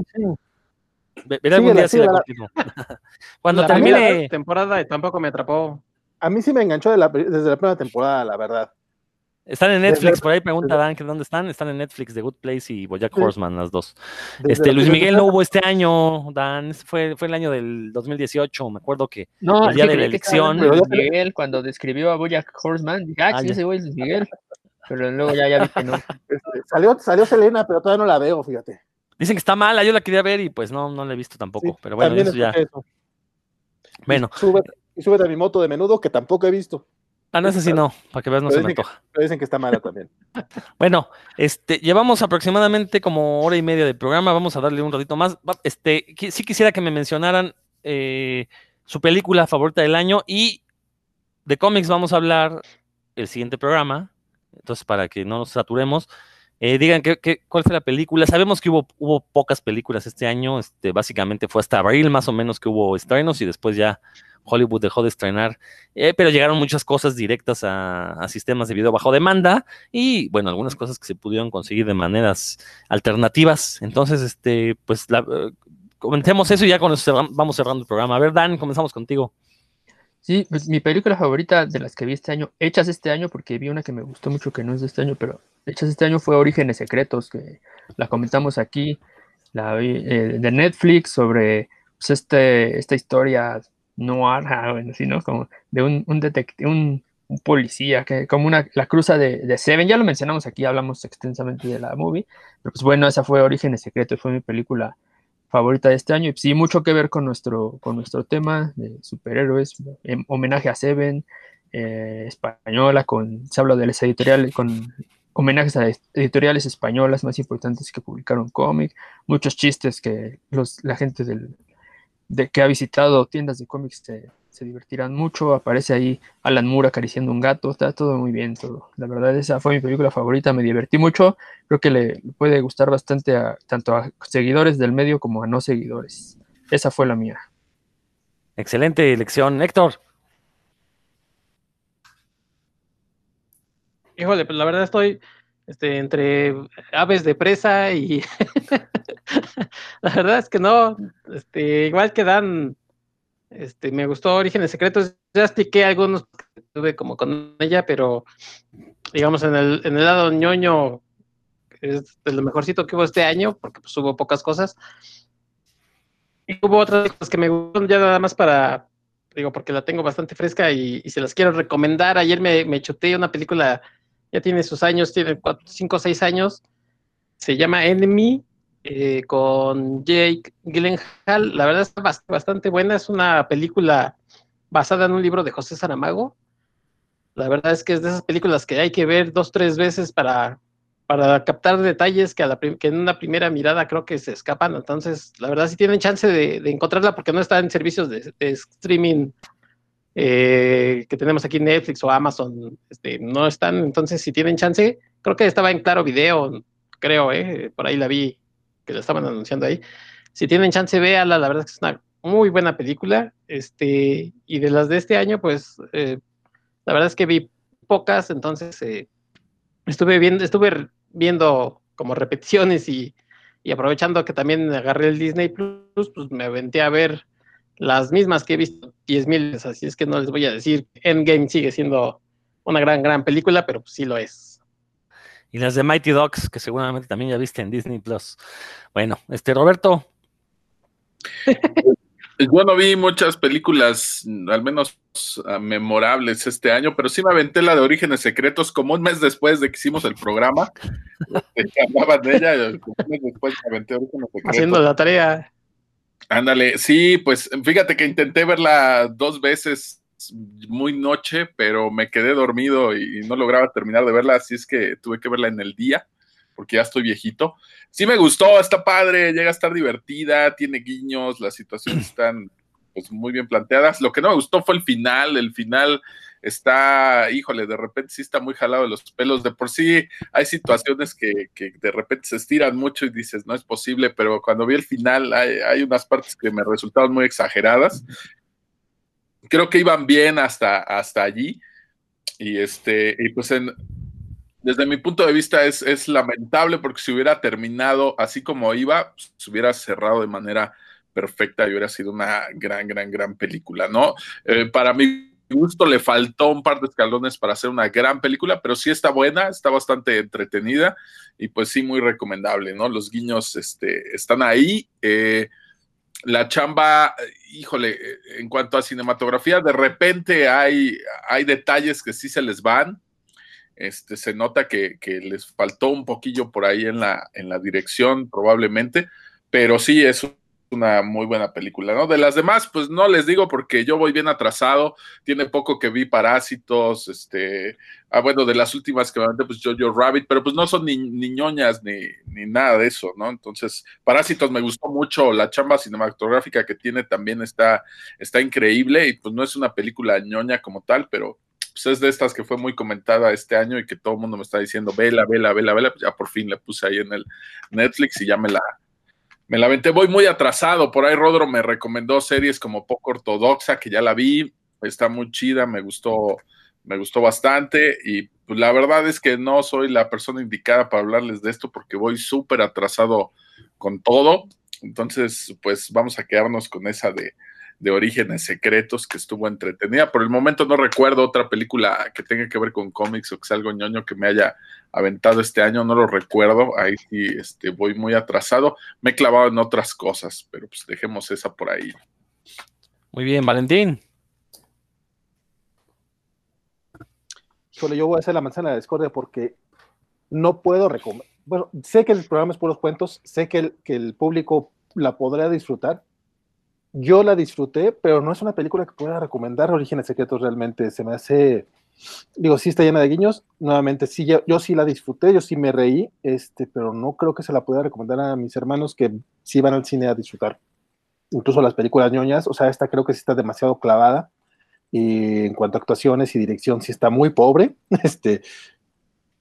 Veré algún día si la continúo. [laughs] Cuando la termine. temporada tampoco me atrapó. A mí sí me enganchó de la- desde la primera temporada, la verdad. Están en Desde- Netflix, por ahí pregunta desde- Dan que dónde están. Están en Netflix, The Good Place y Bojack Sí. Horseman, las dos. Este, la Luis Miguel no hubo este año, Dan. Fue, fue el año del 2018. Me acuerdo que No, El día sí de la elección. Luis Miguel cuando describió a Bojack Horseman. Dije, ah, Ah, sí, ya. ese güey es Luis Miguel. Pero luego ya, ya vi que no. [laughs] Este, salió, salió Selena, pero todavía no la veo, fíjate. Dicen que está mala. Yo la quería ver y pues no, no la he visto tampoco. Sí, pero bueno, eso ya. eso. Bueno, Y súbete, y súbete a mi moto de menudo, que tampoco he visto. ah, no, ese sí no. Para que veas, no Pero se me que- antoja. Pero dicen que está mala también. [laughs] Bueno, este, llevamos aproximadamente como hora y media de programa, vamos a darle un ratito más. Este, sí quisiera que me mencionaran eh, su película favorita del año y de cómics vamos a hablar el siguiente programa, entonces para que no nos saturemos, eh, digan qué- cuál fue la película. Sabemos que hubo, hubo pocas películas este año, este, básicamente fue hasta abril más o menos que hubo estrenos y después ya Hollywood dejó de estrenar, eh, pero llegaron muchas cosas directas a, sistemas de video bajo demanda y bueno, algunas cosas que se pudieron conseguir de maneras alternativas. Entonces, este, pues la, eh, comentemos eso y ya vamos cerrando el programa. A ver, Dan, comenzamos contigo. Sí, pues mi película favorita de las que vi este año, hechas este año, porque vi una que me gustó mucho que no es de este año, pero hechas este año fue Orígenes Secretos, que la comentamos aquí, la vi eh, de Netflix sobre pues, este, esta historia noir, [laughs] ah, bueno, sí, ¿no? Como de un, detective, un, policía, que como una, la cruza de Seven, ya lo mencionamos aquí, hablamos extensamente de la movie, pero pues bueno, esa fue Orígenes Secretos, fue mi película favorita de este año y sí, mucho que ver con nuestro, con nuestro tema de superhéroes, en homenaje a Seven, eh, española, con, se habla de las editoriales, con homenajes a editoriales españolas más importantes que publicaron cómic, muchos chistes que los, la gente del, de, que ha visitado tiendas de cómics se, se divertirán mucho, aparece ahí Alan Moore acariciando un gato, está todo muy bien, todo. La verdad, esa fue mi película favorita, me divertí mucho, creo que le puede gustar bastante a tanto a seguidores del medio como a no seguidores. Esa fue la mía. Excelente elección. Héctor, Híjole, pues la verdad estoy este, entre aves de presa y [laughs] la verdad es que no, este, igual que Dan, este, me gustó Orígenes Secretos, ya expliqué algunos que tuve como con ella, pero digamos en el, en el lado ñoño es lo mejorcito que hubo este año, porque pues hubo pocas cosas. Y hubo otras cosas que me gustaron ya nada más para, digo, porque la tengo bastante fresca y, y se las quiero recomendar. Ayer me, me chuté una película ya tiene sus años, tiene 5 o 6 años. Se llama Enemy, eh, con Jake Gyllenhaal. La verdad está bast bastante buena. Es una película basada en un libro de José Saramago. La verdad es que es de esas películas que hay que ver dos, tres veces para, para captar detalles que, a la que en una primera mirada creo que se escapan. Entonces, la verdad, si tienen chance de, encontrarla porque no está en servicios de, de streaming eh, que tenemos aquí Netflix o Amazon, este, no están, entonces si tienen chance, creo que estaba en Claro Video, creo, eh, por ahí la vi, que la estaban anunciando ahí. Si tienen chance, véala, la verdad es que es una muy buena película, este, y de las de este año, pues, eh, la verdad es que vi pocas, entonces eh, estuve viendo, estuve viendo como repeticiones y, y aprovechando que también agarré el Disney Plus, pues me aventé a ver las mismas que he visto 10.000 veces, así es que no les voy a decir, Endgame sigue siendo una gran, gran película, pero pues sí lo es. Y las de Mighty Dogs, que seguramente también ya viste en Disney Plus. Bueno, este Roberto, [laughs] Yo no vi muchas películas, al menos uh, memorables este año, pero sí me aventé la de Orígenes Secretos como un mes después de que hicimos el programa. [laughs] que hablaban de ella, como un mes después me aventé Orígenes Secretos. Haciendo la tarea. Ándale, sí, pues fíjate que intenté verla dos veces muy noche, pero me quedé dormido y, no lograba terminar de verla, así es que tuve que verla en el día, porque ya estoy viejito. Sí me gustó, está padre, llega a estar divertida, tiene guiños, las situaciones están pues muy bien planteadas. Lo que no me gustó fue el final, el final está, híjole, de repente sí está muy jalado de los pelos. De por sí hay situaciones que, de repente se estiran mucho y dices, no es posible, pero cuando vi el final hay, unas partes que me resultaron muy exageradas. Creo que iban bien hasta, hasta allí. Y este, y pues desde mi punto de vista es, es, lamentable porque si hubiera terminado así como iba, pues, se hubiera cerrado de manera perfecta y hubiera sido una gran, gran, gran película, ¿no? Eh, para mí gusto le faltó un par de escalones para hacer una gran película, pero sí está buena, está bastante entretenida y pues sí muy recomendable, ¿no? Los guiños este, están ahí. Eh, la chamba, híjole, en cuanto a cinematografía, de repente hay, hay detalles que sí se les van. Este, se nota que, que les faltó un poquillo por ahí en la, en la dirección, probablemente, pero sí es una muy buena película, ¿no? De las demás, pues no les digo porque yo voy bien atrasado, tiene poco que vi Parásitos, este, ah, bueno, de las últimas que me mandé, pues Jojo Rabbit, pero pues no son ni, ni ñoñas ni, ni, nada de eso, ¿no? Entonces, Parásitos me gustó mucho, la chamba cinematográfica que tiene también está, está increíble y pues no es una película ñoña como tal, pero pues es de estas que fue muy comentada este año y que todo el mundo me está diciendo, vela, vela, vela, vela, pues ya por fin la puse ahí en el Netflix y ya me la, me la aventé, voy muy atrasado. Por ahí Rodro me recomendó series como Poco Ortodoxa, que ya la vi, está muy chida, me gustó, me gustó bastante. Y pues, la verdad es que no soy la persona indicada para hablarles de esto porque voy súper atrasado con todo. Entonces, pues vamos a quedarnos con esa de, de orígenes secretos que estuvo entretenida. Por el momento no recuerdo otra película que tenga que ver con cómics o que sea algo ñoño que me haya aventado este año, no lo recuerdo. Ahí sí este, voy muy atrasado. Me he clavado en otras cosas, pero pues dejemos esa por ahí. Muy bien, Valentín. Híjole, yo voy a hacer la manzana de discordia porque no puedo recomendar. Bueno, sé que el programa es puros cuentos, sé que el, que el público la podrá disfrutar, yo la disfruté, pero no es una película que pueda recomendar Orígenes Secretos realmente. Se me hace, digo, sí está llena de guiños. Nuevamente, sí, yo, sí la disfruté, yo sí me reí, este, pero no creo que se la pueda recomendar a mis hermanos que sí van al cine a disfrutar. Incluso las películas ñoñas, o sea, esta creo que sí está demasiado clavada. Y en cuanto a actuaciones y dirección, sí está muy pobre. [laughs] Este,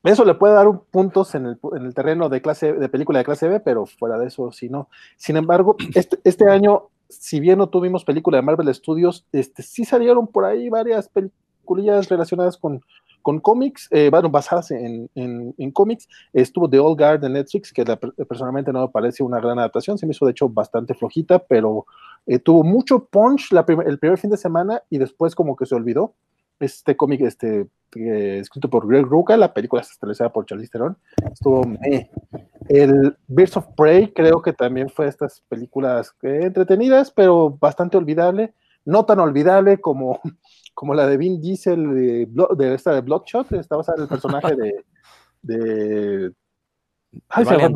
eso le puede dar un puntos en el, en el, terreno de clase de película de clase B, pero fuera de eso sí no. Sin embargo, este, este año si bien no tuvimos película de Marvel Studios, este, sí salieron por ahí varias películas relacionadas con, con cómics, eh, bueno, basadas en, en, cómics. Estuvo The Old Guard de Netflix, que personalmente no me parece una gran adaptación, se me hizo de hecho bastante flojita, pero eh, tuvo mucho punch el primer fin de semana y después como que se olvidó este cómic este, escrito por Greg Rucka, la película estelarizada por Charlize Theron, estuvo El Birds of Prey creo que también fue estas películas entretenidas, pero bastante olvidable, no tan olvidable como, [laughs] como la de Vin Diesel de, de esta de Bloodshot, estaba basada el personaje de, de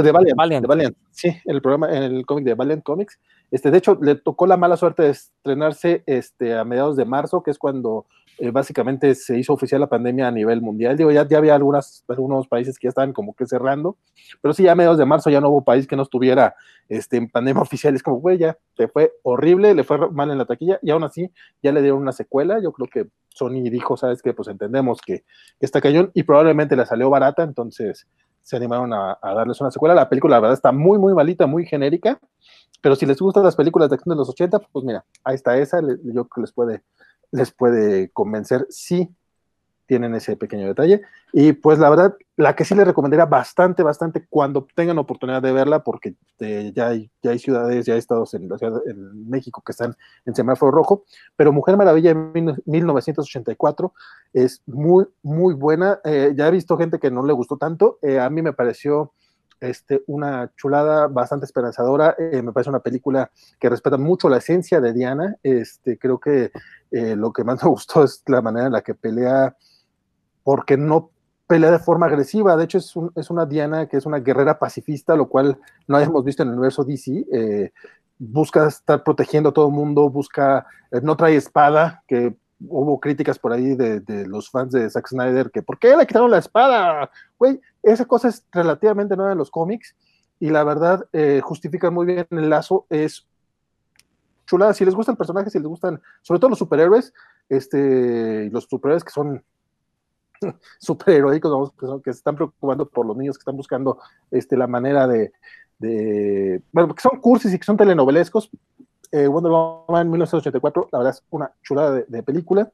de Valiant, Sí, el programa, el cómic de Valiant Comics. Este, de hecho, le tocó la mala suerte de estrenarse este, a mediados de marzo, que es cuando eh, básicamente se hizo oficial la pandemia a nivel mundial. Digo, ya, ya había algunas, algunos países que ya estaban como que cerrando, pero sí, ya a mediados de marzo ya no hubo país que no estuviera este, en pandemia [laughs] oficial. Es como, güey, ya te fue horrible, le fue mal en la taquilla y aún así ya le dieron una secuela. Yo creo que Sony dijo, ¿sabes qué? Pues entendemos que, está cañón y probablemente le salió barata, entonces se animaron a, darles una secuela. La película, la verdad, está muy, muy malita, muy genérica, pero si les gustan las películas de acción de los 80, pues mira, ahí está esa, yo creo que les puede les puede convencer si tienen ese pequeño detalle. Y pues la verdad, la que sí les recomendaría bastante, bastante cuando tengan oportunidad de verla, porque eh, ya, hay, ya hay ciudades, ya hay estados en, la ciudad, México que están en semáforo rojo, pero Mujer Maravilla en 1984 es muy, muy buena. Eh, ya he visto gente que no le gustó tanto, eh, a mí me pareció este, una chulada bastante esperanzadora. Eh, me parece una película que respeta mucho la esencia de Diana. Este, creo que eh, lo que más me [laughs] gustó es la manera en la que pelea, porque no pelea de forma agresiva. De hecho, es, una Diana que es una guerrera pacifista, lo cual no habíamos visto en el universo DC. Eh, busca estar protegiendo a todo el mundo, busca, no trae espada, que hubo críticas por ahí de, de, los fans de Zack Snyder que ¿por qué le quitaron la espada? Güey, esa cosa es relativamente nueva en los cómics y la verdad eh, justifica muy bien el lazo, es chulada, si les gusta el personaje, si les gustan, sobre todo los superhéroes, este, los superhéroes que son [laughs] superheroicos, que, son, que se están preocupando por los niños, que están buscando este, la manera de, de, bueno, que son cursis y que son telenovelescos. Eh, Wonder Woman 1984, la verdad es una chulada de, película.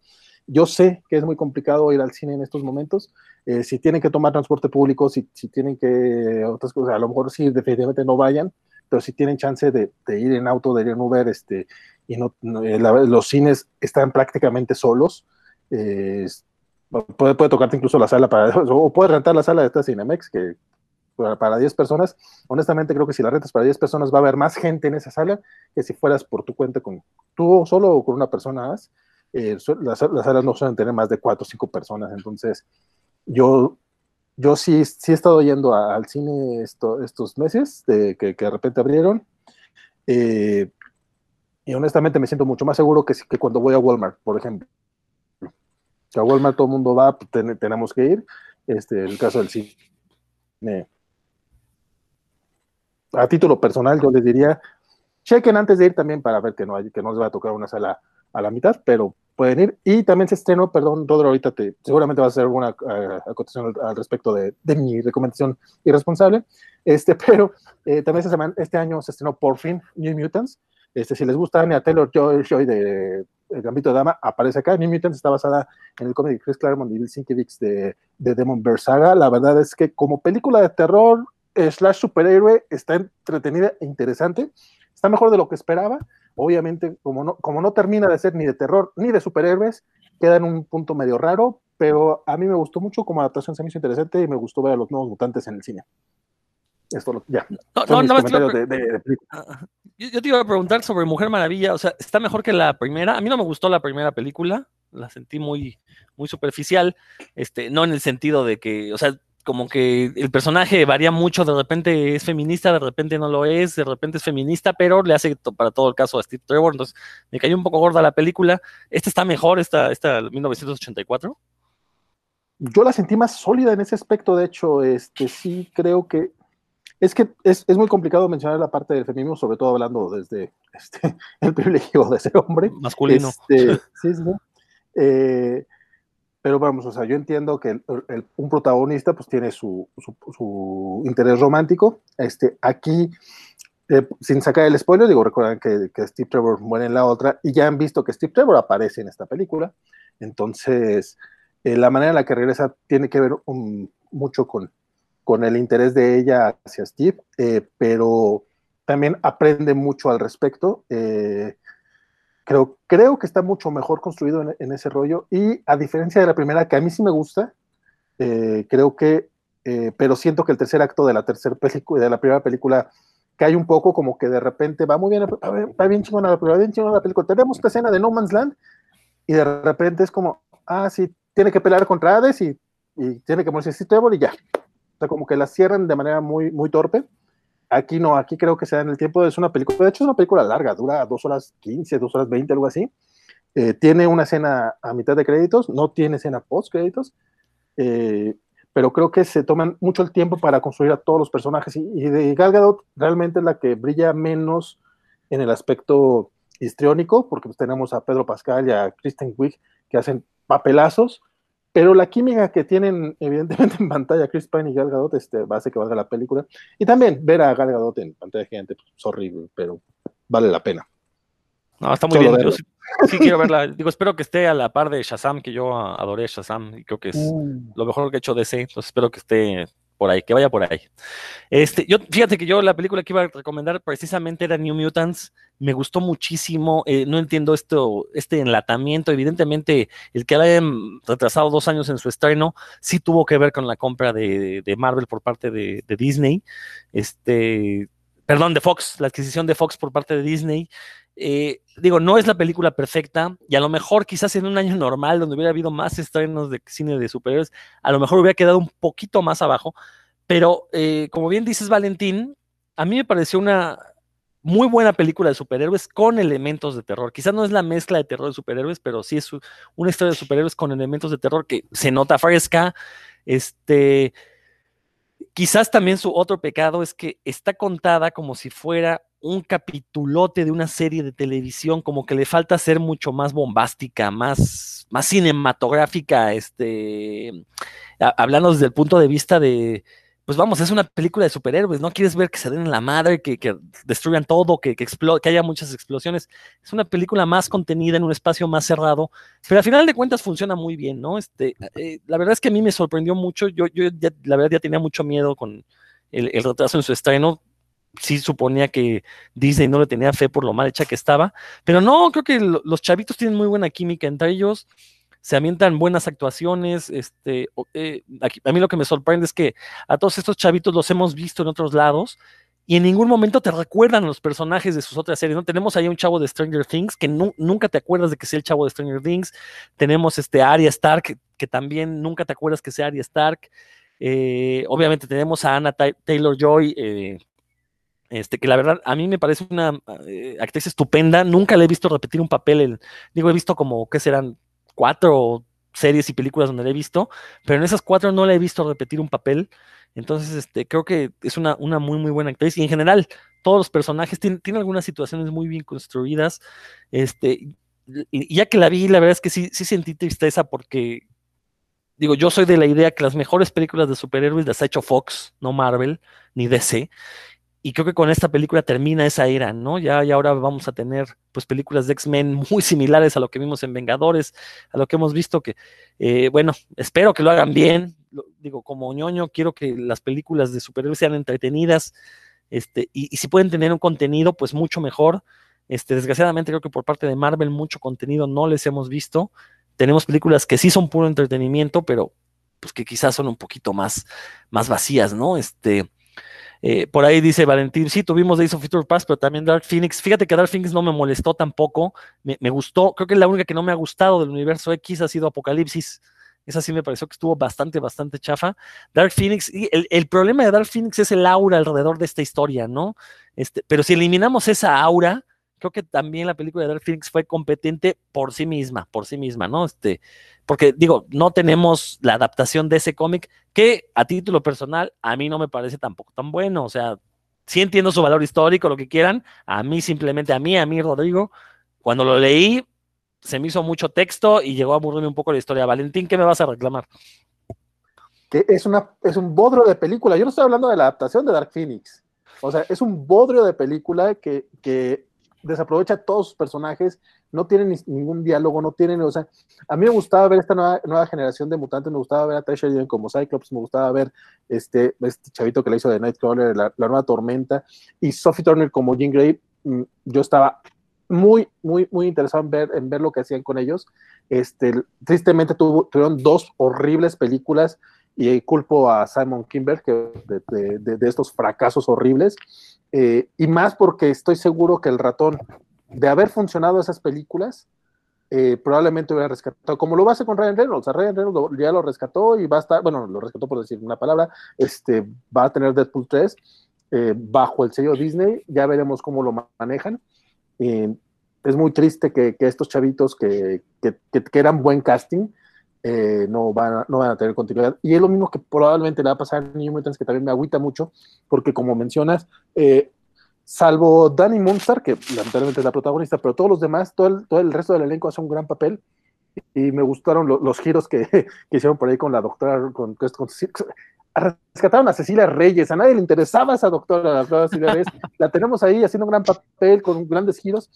Yo sé que es muy complicado ir al cine en estos momentos. Eh, si tienen que tomar transporte público, si, tienen que otras cosas, a lo mejor sí, definitivamente no vayan, pero si tienen chance de, ir en auto, de ir en Uber, este, y no, eh, los cines están prácticamente solos. Eh, puede, puede tocarte incluso la sala para, [laughs] o puede rentar la sala de esta Cinemex, que para 10 personas. Honestamente, creo que si la rentas para 10 personas va a haber más gente en esa sala que si fueras por tu cuenta con tú solo o con una persona más. Eh, las, salas no suelen tener más de 4 o 5 personas. Entonces, yo, yo sí, sí he estado yendo al cine estos meses de, que, de repente abrieron. Eh, y honestamente me siento mucho más seguro que, que cuando voy a Walmart, por ejemplo. Si a Walmart todo el mundo va, pues, tenemos que ir. Este, el caso del cine a título personal, yo les diría, chequen antes de ir también para ver que no, hay, que no les va a tocar una sala a la mitad, pero pueden ir. Y también se estrenó, perdón, Rodro, ahorita te, seguramente vas a hacer alguna uh, acotación al, respecto de, de, mi recomendación irresponsable, este, [laughs] pero eh, también semana, este año se estrenó por fin New Mutants. Este, si les gusta Anya Taylor Joy de El Gambito de Dama, aparece acá. New Mutants está basada en el cómic de Chris Claremont y Bill Sienkiewicz de, de Demon Bear Saga. La verdad es que como película de terror, slash superhéroe está entretenida e interesante. Está mejor de lo que esperaba. Obviamente, como no, como no termina de ser ni de terror ni de superhéroes, queda en un punto medio raro, pero a mí me gustó mucho como adaptación, se me hizo interesante y me gustó ver a los nuevos mutantes en el cine. Esto ya. No, no, yo, te iba a preguntar sobre Mujer Maravilla, o sea, ¿está mejor que la primera? A mí no me gustó la primera película, la sentí muy, muy superficial, este, no en el sentido de que, o sea, como que el personaje varía mucho, de repente es feminista, de repente no lo es, de repente es feminista, pero le hace para todo el caso a Steve Trevor, entonces me cayó un poco gorda la película. ¿Esta está mejor, esta, esta 1984? Yo la sentí más sólida en ese aspecto, de hecho, este sí creo que es que es, es muy complicado mencionar la parte del feminismo, sobre todo hablando desde este, [laughs] el privilegio de ser hombre. Masculino. Este, sí, sí. Eh, pero vamos, o sea, yo entiendo que un protagonista pues tiene su, su, interés romántico. Este, aquí, eh, sin sacar el spoiler, digo, recuerdan que, que, Steve Trevor muere en la otra y ya han visto que Steve Trevor aparece en esta película. Entonces, eh, la manera en la que regresa tiene que ver mucho con, con el interés de ella hacia Steve, eh, pero también aprende mucho al respecto. Creo, creo que está mucho mejor construido en, ese rollo y a diferencia de la primera, que a mí sí me gusta, eh, creo que, eh, pero siento que el tercer acto de la tercera película, de la primera película, cae un poco como que de repente va muy bien, va bien chingona la película, bien chingona la película. Tenemos esta escena de No Man's Land y de repente es como, ah, sí, tiene que pelear contra Hades y, y tiene que morirse Steve y ya. O sea, como que la cierran de manera muy, muy torpe. Aquí no, aquí creo que se da en el tiempo, es una película, de hecho es una película larga, dura dos horas 15, dos horas 20, algo así. Eh, tiene una escena a mitad de créditos, no tiene escena post créditos, eh, pero creo que se toman mucho el tiempo para construir a todos los personajes. Y, de Gal Gadot realmente es la que brilla menos en el aspecto histriónico, porque pues tenemos a Pedro Pascal y a Kristen Wiig que hacen papelazos, pero la química que tienen, evidentemente, [laughs] en pantalla Chris Pine y Gal Gadot este, va a hacer que valga la película. Y también ver a Gal Gadot en pantalla gigante, pues, horrible, pero vale la pena. No, está muy bien. Yo sí, quiero verla. Digo, espero que esté a la par de Shazam, que yo adoré Shazam y creo que es mm. lo mejor que he hecho DC. Entonces espero que esté por ahí, que vaya por ahí. Este, yo, fíjate que yo la película que iba a recomendar precisamente era New Mutants. Me gustó muchísimo. Eh, no entiendo esto, este enlatamiento. Evidentemente, el que hayan retrasado dos años en su estreno sí tuvo que ver con la compra de, de Marvel por parte de, de, Disney. Este, perdón, de Fox, la adquisición de Fox por parte de Disney. Eh, digo, no es la película perfecta y a lo mejor quizás en un año normal donde hubiera habido más estrenos de cine de superhéroes, a lo mejor hubiera quedado un poquito más abajo, pero eh, como bien dices Valentín, a mí me pareció una, muy buena película de superhéroes con elementos de terror. Quizás no es la mezcla de terror de superhéroes, pero sí es una historia de superhéroes con elementos de terror que se nota fresca. Este, quizás también su otro pecado es que está contada como si fuera un capitulote de una serie de televisión, como que le falta ser mucho más bombástica, más, más cinematográfica, este, hablando desde el punto de vista de, pues vamos, es una película de superhéroes, ¿no? Quieres ver que se den en la madre, que, destruyan todo, que, que, que haya muchas explosiones. Es una película más contenida en un espacio más cerrado, pero al final de cuentas funciona muy bien, ¿no? Este, eh, la verdad es que a mí me sorprendió mucho, yo, yo la verdad ya tenía mucho miedo con el, retraso en su estreno, sí suponía que Disney no le tenía fe por lo mal hecha que estaba, pero no, creo que los chavitos tienen muy buena química entre ellos se avientan buenas actuaciones. Este, eh, a mí lo que me sorprende es que a todos estos chavitos los hemos visto en otros lados y en ningún momento te recuerdan los personajes de sus otras series. ¿no? Tenemos ahí un chavo de Stranger Things que nunca te acuerdas de que sea el chavo de Stranger Things. Tenemos este Arya Stark, que, también nunca te acuerdas que sea Arya Stark. Eh, obviamente tenemos a Anna Taylor Joy. Eh, este, que la verdad a mí me parece una actriz estupenda, nunca le he visto repetir un papel, digo, he visto como, ¿qué serán? cuatro series y películas donde la he visto, pero en esas cuatro no la he visto repetir un papel. Entonces, este, creo que es una, una muy, muy buena actriz. Y en general, todos los personajes tienen, algunas situaciones muy bien construidas. Este, y, ya que la vi, la verdad es que sí, sí sentí tristeza porque, digo, yo soy de la idea que las mejores películas de superhéroes las ha hecho Fox, no Marvel, ni DC y creo que con esta película termina esa era, ¿no? Ya, ya ahora vamos a tener pues películas de X-Men [laughs] muy similares a lo que vimos en Vengadores, a lo que hemos visto que, eh, bueno, espero que lo hagan bien, digo, como ñoño, quiero que las películas de superhéroes sean entretenidas, este, y, y, si pueden tener un contenido, pues mucho mejor. Este, desgraciadamente creo que por parte de Marvel mucho contenido no les hemos visto. Tenemos películas que sí son puro entretenimiento, pero pues que quizás son un poquito más, más vacías, ¿no? Este, eh, por ahí dice Valentín, sí, tuvimos Days of Future Past, pero también Dark Phoenix. Fíjate que Dark Phoenix no me molestó tampoco, me, gustó, creo que la única que no me ha gustado del universo X ha sido Apocalipsis. Esa sí me pareció que estuvo bastante, bastante chafa. Dark Phoenix, y el, problema de Dark Phoenix es el aura alrededor de esta historia, ¿no? Este, pero si eliminamos esa aura, creo que también la película de Dark Phoenix fue competente por sí misma, por sí misma, ¿no? Este, porque digo, no tenemos la adaptación de ese cómic que a título personal a mí no me parece tampoco tan bueno, o sea, sí entiendo su valor histórico, lo que quieran, a mí simplemente, a mí, a mí, Rodrigo, cuando lo leí, se me hizo mucho texto y llegó a aburrirme un poco la historia. Valentín, ¿qué me vas a reclamar? Que es, una, es un bodrio de película. Yo no estoy hablando de la adaptación de Dark Phoenix. O sea, es un bodrio de película que, que desaprovecha todos sus personajes, no tienen ningún diálogo, no tienen, o sea, a mí me gustaba ver esta nueva, nueva generación de mutantes, me gustaba ver a Tasha como Cyclops, me gustaba ver este, este chavito que le hizo de Nightcrawler, la, la nueva tormenta, y Sophie Turner como Jean Grey, mm, yo estaba muy, muy, muy interesado en ver, en ver lo que hacían con ellos. Este, tristemente tuvieron dos horribles películas y culpo a Simon Kimber de, estos fracasos horribles. Eh, y más porque estoy seguro que el ratón, de haber funcionado esas películas, eh, probablemente hubiera rescatado, como lo va a hacer con Ryan Reynolds. Ryan Reynolds ya lo rescató y va a estar, bueno, lo rescató por decir una palabra, este, va a tener Deadpool 3 eh, bajo el sello Disney, ya veremos cómo lo manejan. es muy triste que, que estos chavitos que, que, que, eran buen casting, eh, no, van a, no van a tener continuidad. Y es lo mismo que probablemente le va a pasar a New Mutants, que también me agüita mucho, porque como mencionas, eh, salvo Danny Moonstar, que lamentablemente es la protagonista, pero todos los demás, todo el, todo el resto del elenco hace un gran papel. Y me gustaron los giros que, [laughs] que, hicieron por ahí con la doctora, con, con, rescataron a Cecilia Reyes, a nadie le interesaba esa doctora, la doctora Cecilia Reyes, [laughs] la tenemos ahí haciendo un gran papel, con grandes giros,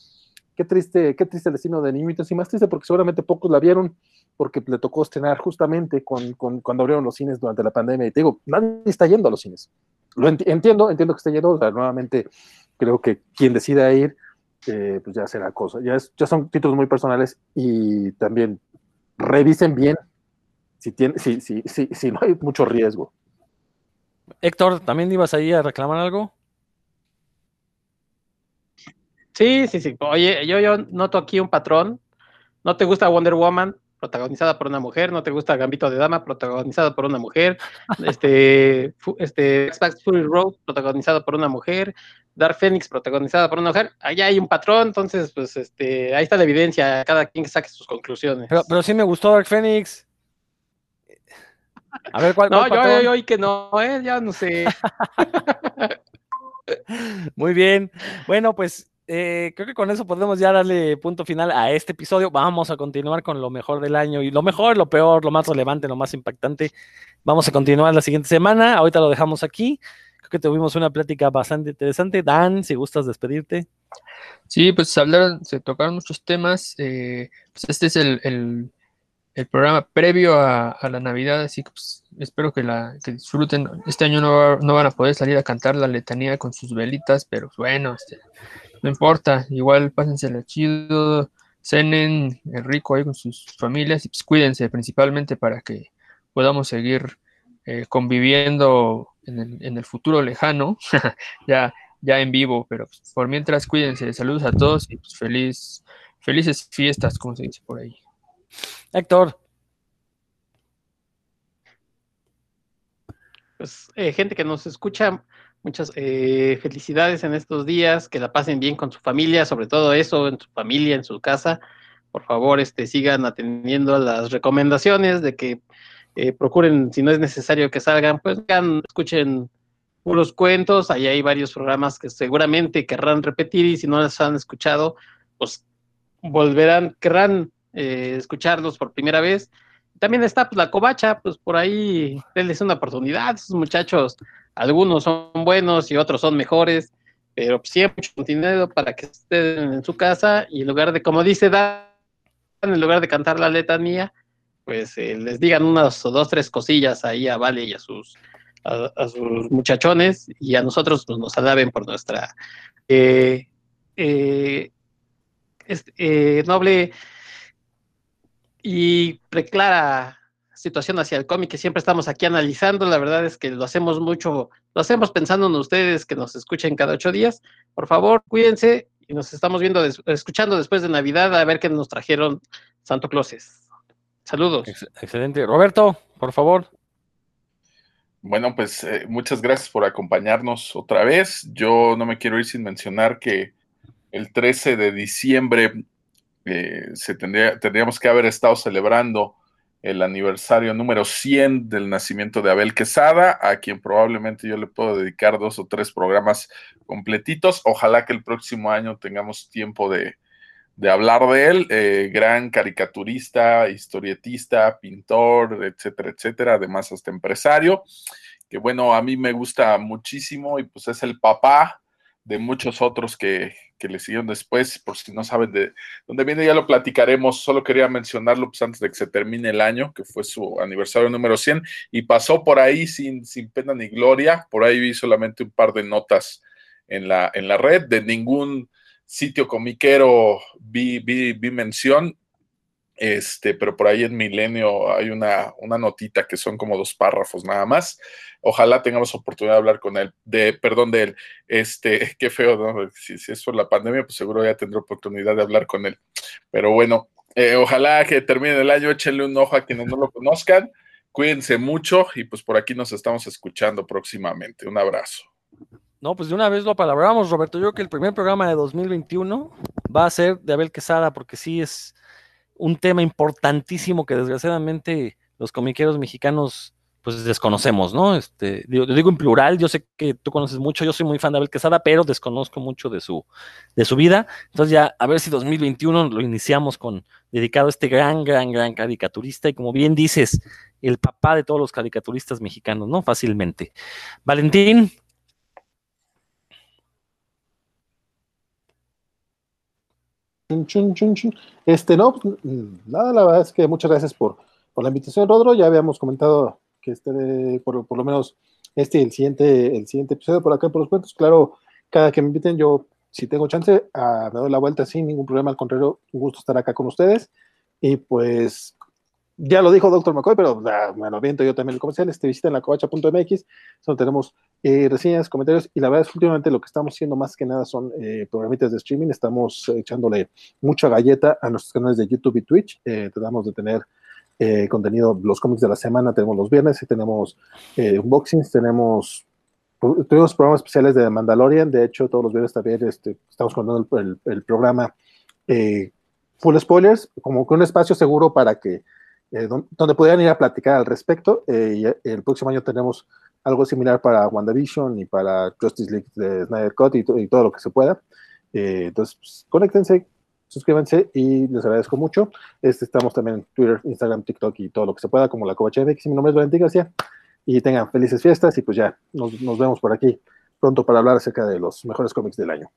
qué triste, qué triste el destino de Niñitos y más triste porque seguramente pocos la vieron porque le tocó estrenar justamente con, con, cuando abrieron los cines durante la pandemia. Y te digo, nadie está yendo a los cines. Lo entiendo, entiendo que está yendo. nuevamente, creo que quien decida ir, eh, pues ya será cosa. Ya, es, ya son títulos muy personales y también revisen bien si, tiene, si, si, si, si no hay mucho riesgo. Héctor, ¿también ibas ahí a reclamar algo? Sí, sí, sí. Oye, yo, yo noto aquí un patrón. ¿No te gusta Wonder Woman? Protagonizada por una mujer, no te gusta Gambito de Dama, protagonizada por una mujer, este, [laughs] este Fury Road, protagonizada por una mujer, Dark Phoenix protagonizada por una mujer, allá hay un patrón, entonces pues este, ahí está la evidencia, cada quien que saque sus conclusiones. Pero, pero sí me gustó Dark Phoenix. A ver, ¿cuál, no, cuál patrón? yo, yo, y que no, eh, ya no sé. [laughs] Muy bien. Bueno, pues eh, creo que con eso podemos ya darle punto final a este episodio. Vamos a continuar con lo mejor del año y lo mejor, lo peor, lo más relevante, lo más impactante. Vamos a continuar la siguiente semana. Ahorita lo dejamos aquí. Creo que tuvimos una plática bastante interesante. Dan, si gustas despedirte. Sí, pues hablaron, se tocaron muchos temas. eh, pues este es el, programa previo a, la Navidad, así que pues, espero que la que disfruten. Este año no, no van a poder salir a cantar la letanía con sus velitas, pero bueno, este, no importa, igual pásensela chido, cenen rico ahí con sus familias y pues cuídense principalmente para que podamos seguir eh, conviviendo en el, en el futuro lejano, [laughs] ya, ya en vivo, pero pues, por mientras cuídense, saludos a todos y pues feliz, felices fiestas, como se dice por ahí. Héctor, Pues eh, gente que nos escucha, muchas eh, felicidades en estos días, que la pasen bien con su familia, sobre todo eso, en su familia, en su casa. Por favor, este, sigan atendiendo las recomendaciones de que eh, procuren, si no es necesario que salgan, pues escuchen puros cuentos. Ahí hay varios programas que seguramente querrán repetir y si no los han escuchado, pues volverán, querrán eh, escucharlos por primera vez. También está pues, la covacha, pues por ahí denles una oportunidad. Esos muchachos, algunos son buenos y otros son mejores, pero pues, siempre mucho contenido para que estén en su casa y en lugar de, como dice Dan, en lugar de cantar la letanía, pues eh, les digan unas o dos, tres cosillas ahí a Vale y a sus, a, sus muchachones y a nosotros pues, nos alaben por nuestra eh, eh, eh, noble y preclara situación hacia el cómic que siempre estamos aquí analizando. La verdad es que lo hacemos mucho, lo hacemos pensando en ustedes que nos escuchen cada ocho días. Por favor, cuídense y nos estamos viendo, des- escuchando después de Navidad a ver qué nos trajeron Santo Clauses. Saludos. ex- excelente. Roberto, por favor. Bueno, pues eh, muchas gracias por acompañarnos otra vez. Yo no me quiero ir sin mencionar que el 13 de diciembre eh, se tendría, tendríamos que haber estado celebrando el aniversario número 100 del nacimiento de Abel Quesada, a quien probablemente yo le puedo dedicar dos o tres programas completitos. Ojalá que el próximo año tengamos tiempo de, de hablar de él. Eh, gran caricaturista, historietista, pintor, etcétera, etcétera. Además, hasta empresario, que bueno, a mí me gusta muchísimo y pues es el papá de muchos otros que, que le siguieron después. Por si no saben de dónde viene, ya lo platicaremos. Solo quería mencionarlo pues, antes de que se termine el año, que fue su aniversario número 100, y pasó por ahí sin, sin pena ni gloria. Por ahí vi solamente un par de notas en la, en la red, de ningún sitio comiquero vi, vi, vi mención, este, pero por ahí en Milenio hay una, una notita que son como dos párrafos nada más. Ojalá tengamos oportunidad de hablar con él, de, perdón, de él. Este, [laughs] qué feo, ¿no? Si, es por la pandemia, pues seguro ya tendré oportunidad de hablar con él. Pero bueno, eh, ojalá que termine el año, échenle un ojo a quienes no lo conozcan. Cuídense mucho y pues por aquí nos estamos escuchando próximamente. Un abrazo. No, pues de una vez lo apalabramos, Roberto. Yo creo que el primer programa de 2021 va a ser de Abel Quesada, porque sí es un tema importantísimo que desgraciadamente los comiqueros mexicanos pues desconocemos, ¿no? Este, digo, lo digo en plural, yo sé que tú conoces mucho, yo soy muy fan de Abel Quesada, pero desconozco mucho de su, de su vida. Entonces ya a ver si 2021 lo iniciamos con dedicado a este gran, gran, gran caricaturista y como bien dices, el papá de todos los caricaturistas mexicanos, ¿no? Fácilmente. Valentín, Este, no, pues, mm, nada, la verdad es que muchas gracias por, por la invitación, Rodro. Ya habíamos comentado que este, por, por lo menos este el siguiente, el siguiente episodio por acá por los cuentos. Claro, cada que me inviten, yo, si tengo chance, ah, me doy la vuelta sin ningún problema. Al contrario, un gusto estar acá con ustedes. Y pues, ya lo dijo Doctor McCoy, pero ah, bueno, viento yo también el comercial. Este, visiten la covacha.mx, donde tenemos eh, reseñas, comentarios. Y la verdad es que últimamente lo que estamos haciendo más que nada son eh, programitas de streaming. Estamos echándole mucha galleta a nuestros canales de YouTube y Twitch. Eh, tratamos de tener eh, contenido, los cómics de la semana tenemos los viernes y tenemos eh, unboxings, tenemos programas especiales de Mandalorian, de hecho todos los viernes también este, estamos contando el, el, programa Full Spoilers, como que un espacio seguro para que, eh, donde pudieran ir a platicar al respecto. y el próximo año tenemos algo similar para WandaVision y para Justice League de Snyder Cut y, y todo lo que se pueda. entonces, pues, conéctense, suscríbanse y les agradezco mucho. Este, estamos también en Twitter, Instagram, TikTok y todo lo que se pueda, como la Covacha MX. Mi nombre es Valentín García y tengan felices fiestas y pues ya nos, nos vemos por aquí pronto para hablar acerca de los mejores cómics del año.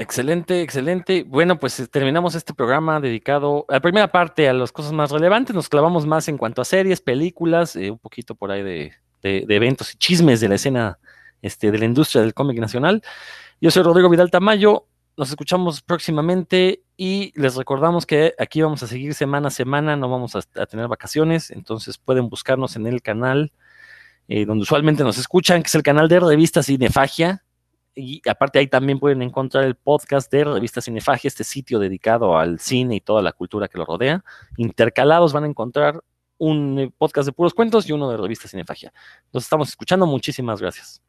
Excelente, excelente. Bueno, pues eh, terminamos este programa dedicado a la primera parte a las cosas más relevantes. Nos clavamos más en cuanto a series, películas, eh, un poquito por ahí de, de, de, eventos y chismes de la escena este, de la industria del cómic nacional. Yo soy Rodrigo Vidal Tamayo. Nos escuchamos próximamente y les recordamos que aquí vamos a seguir semana a semana, no vamos a, tener vacaciones, entonces pueden buscarnos en el canal eh, donde usualmente nos escuchan, que es el canal de Revista Cinefagia. Y aparte ahí también pueden encontrar el podcast de Revista Cinefagia, este sitio dedicado al cine y toda la cultura que lo rodea. Intercalados van a encontrar un eh, podcast de puros cuentos y uno de Revista Cinefagia. Nos estamos escuchando. Muchísimas gracias.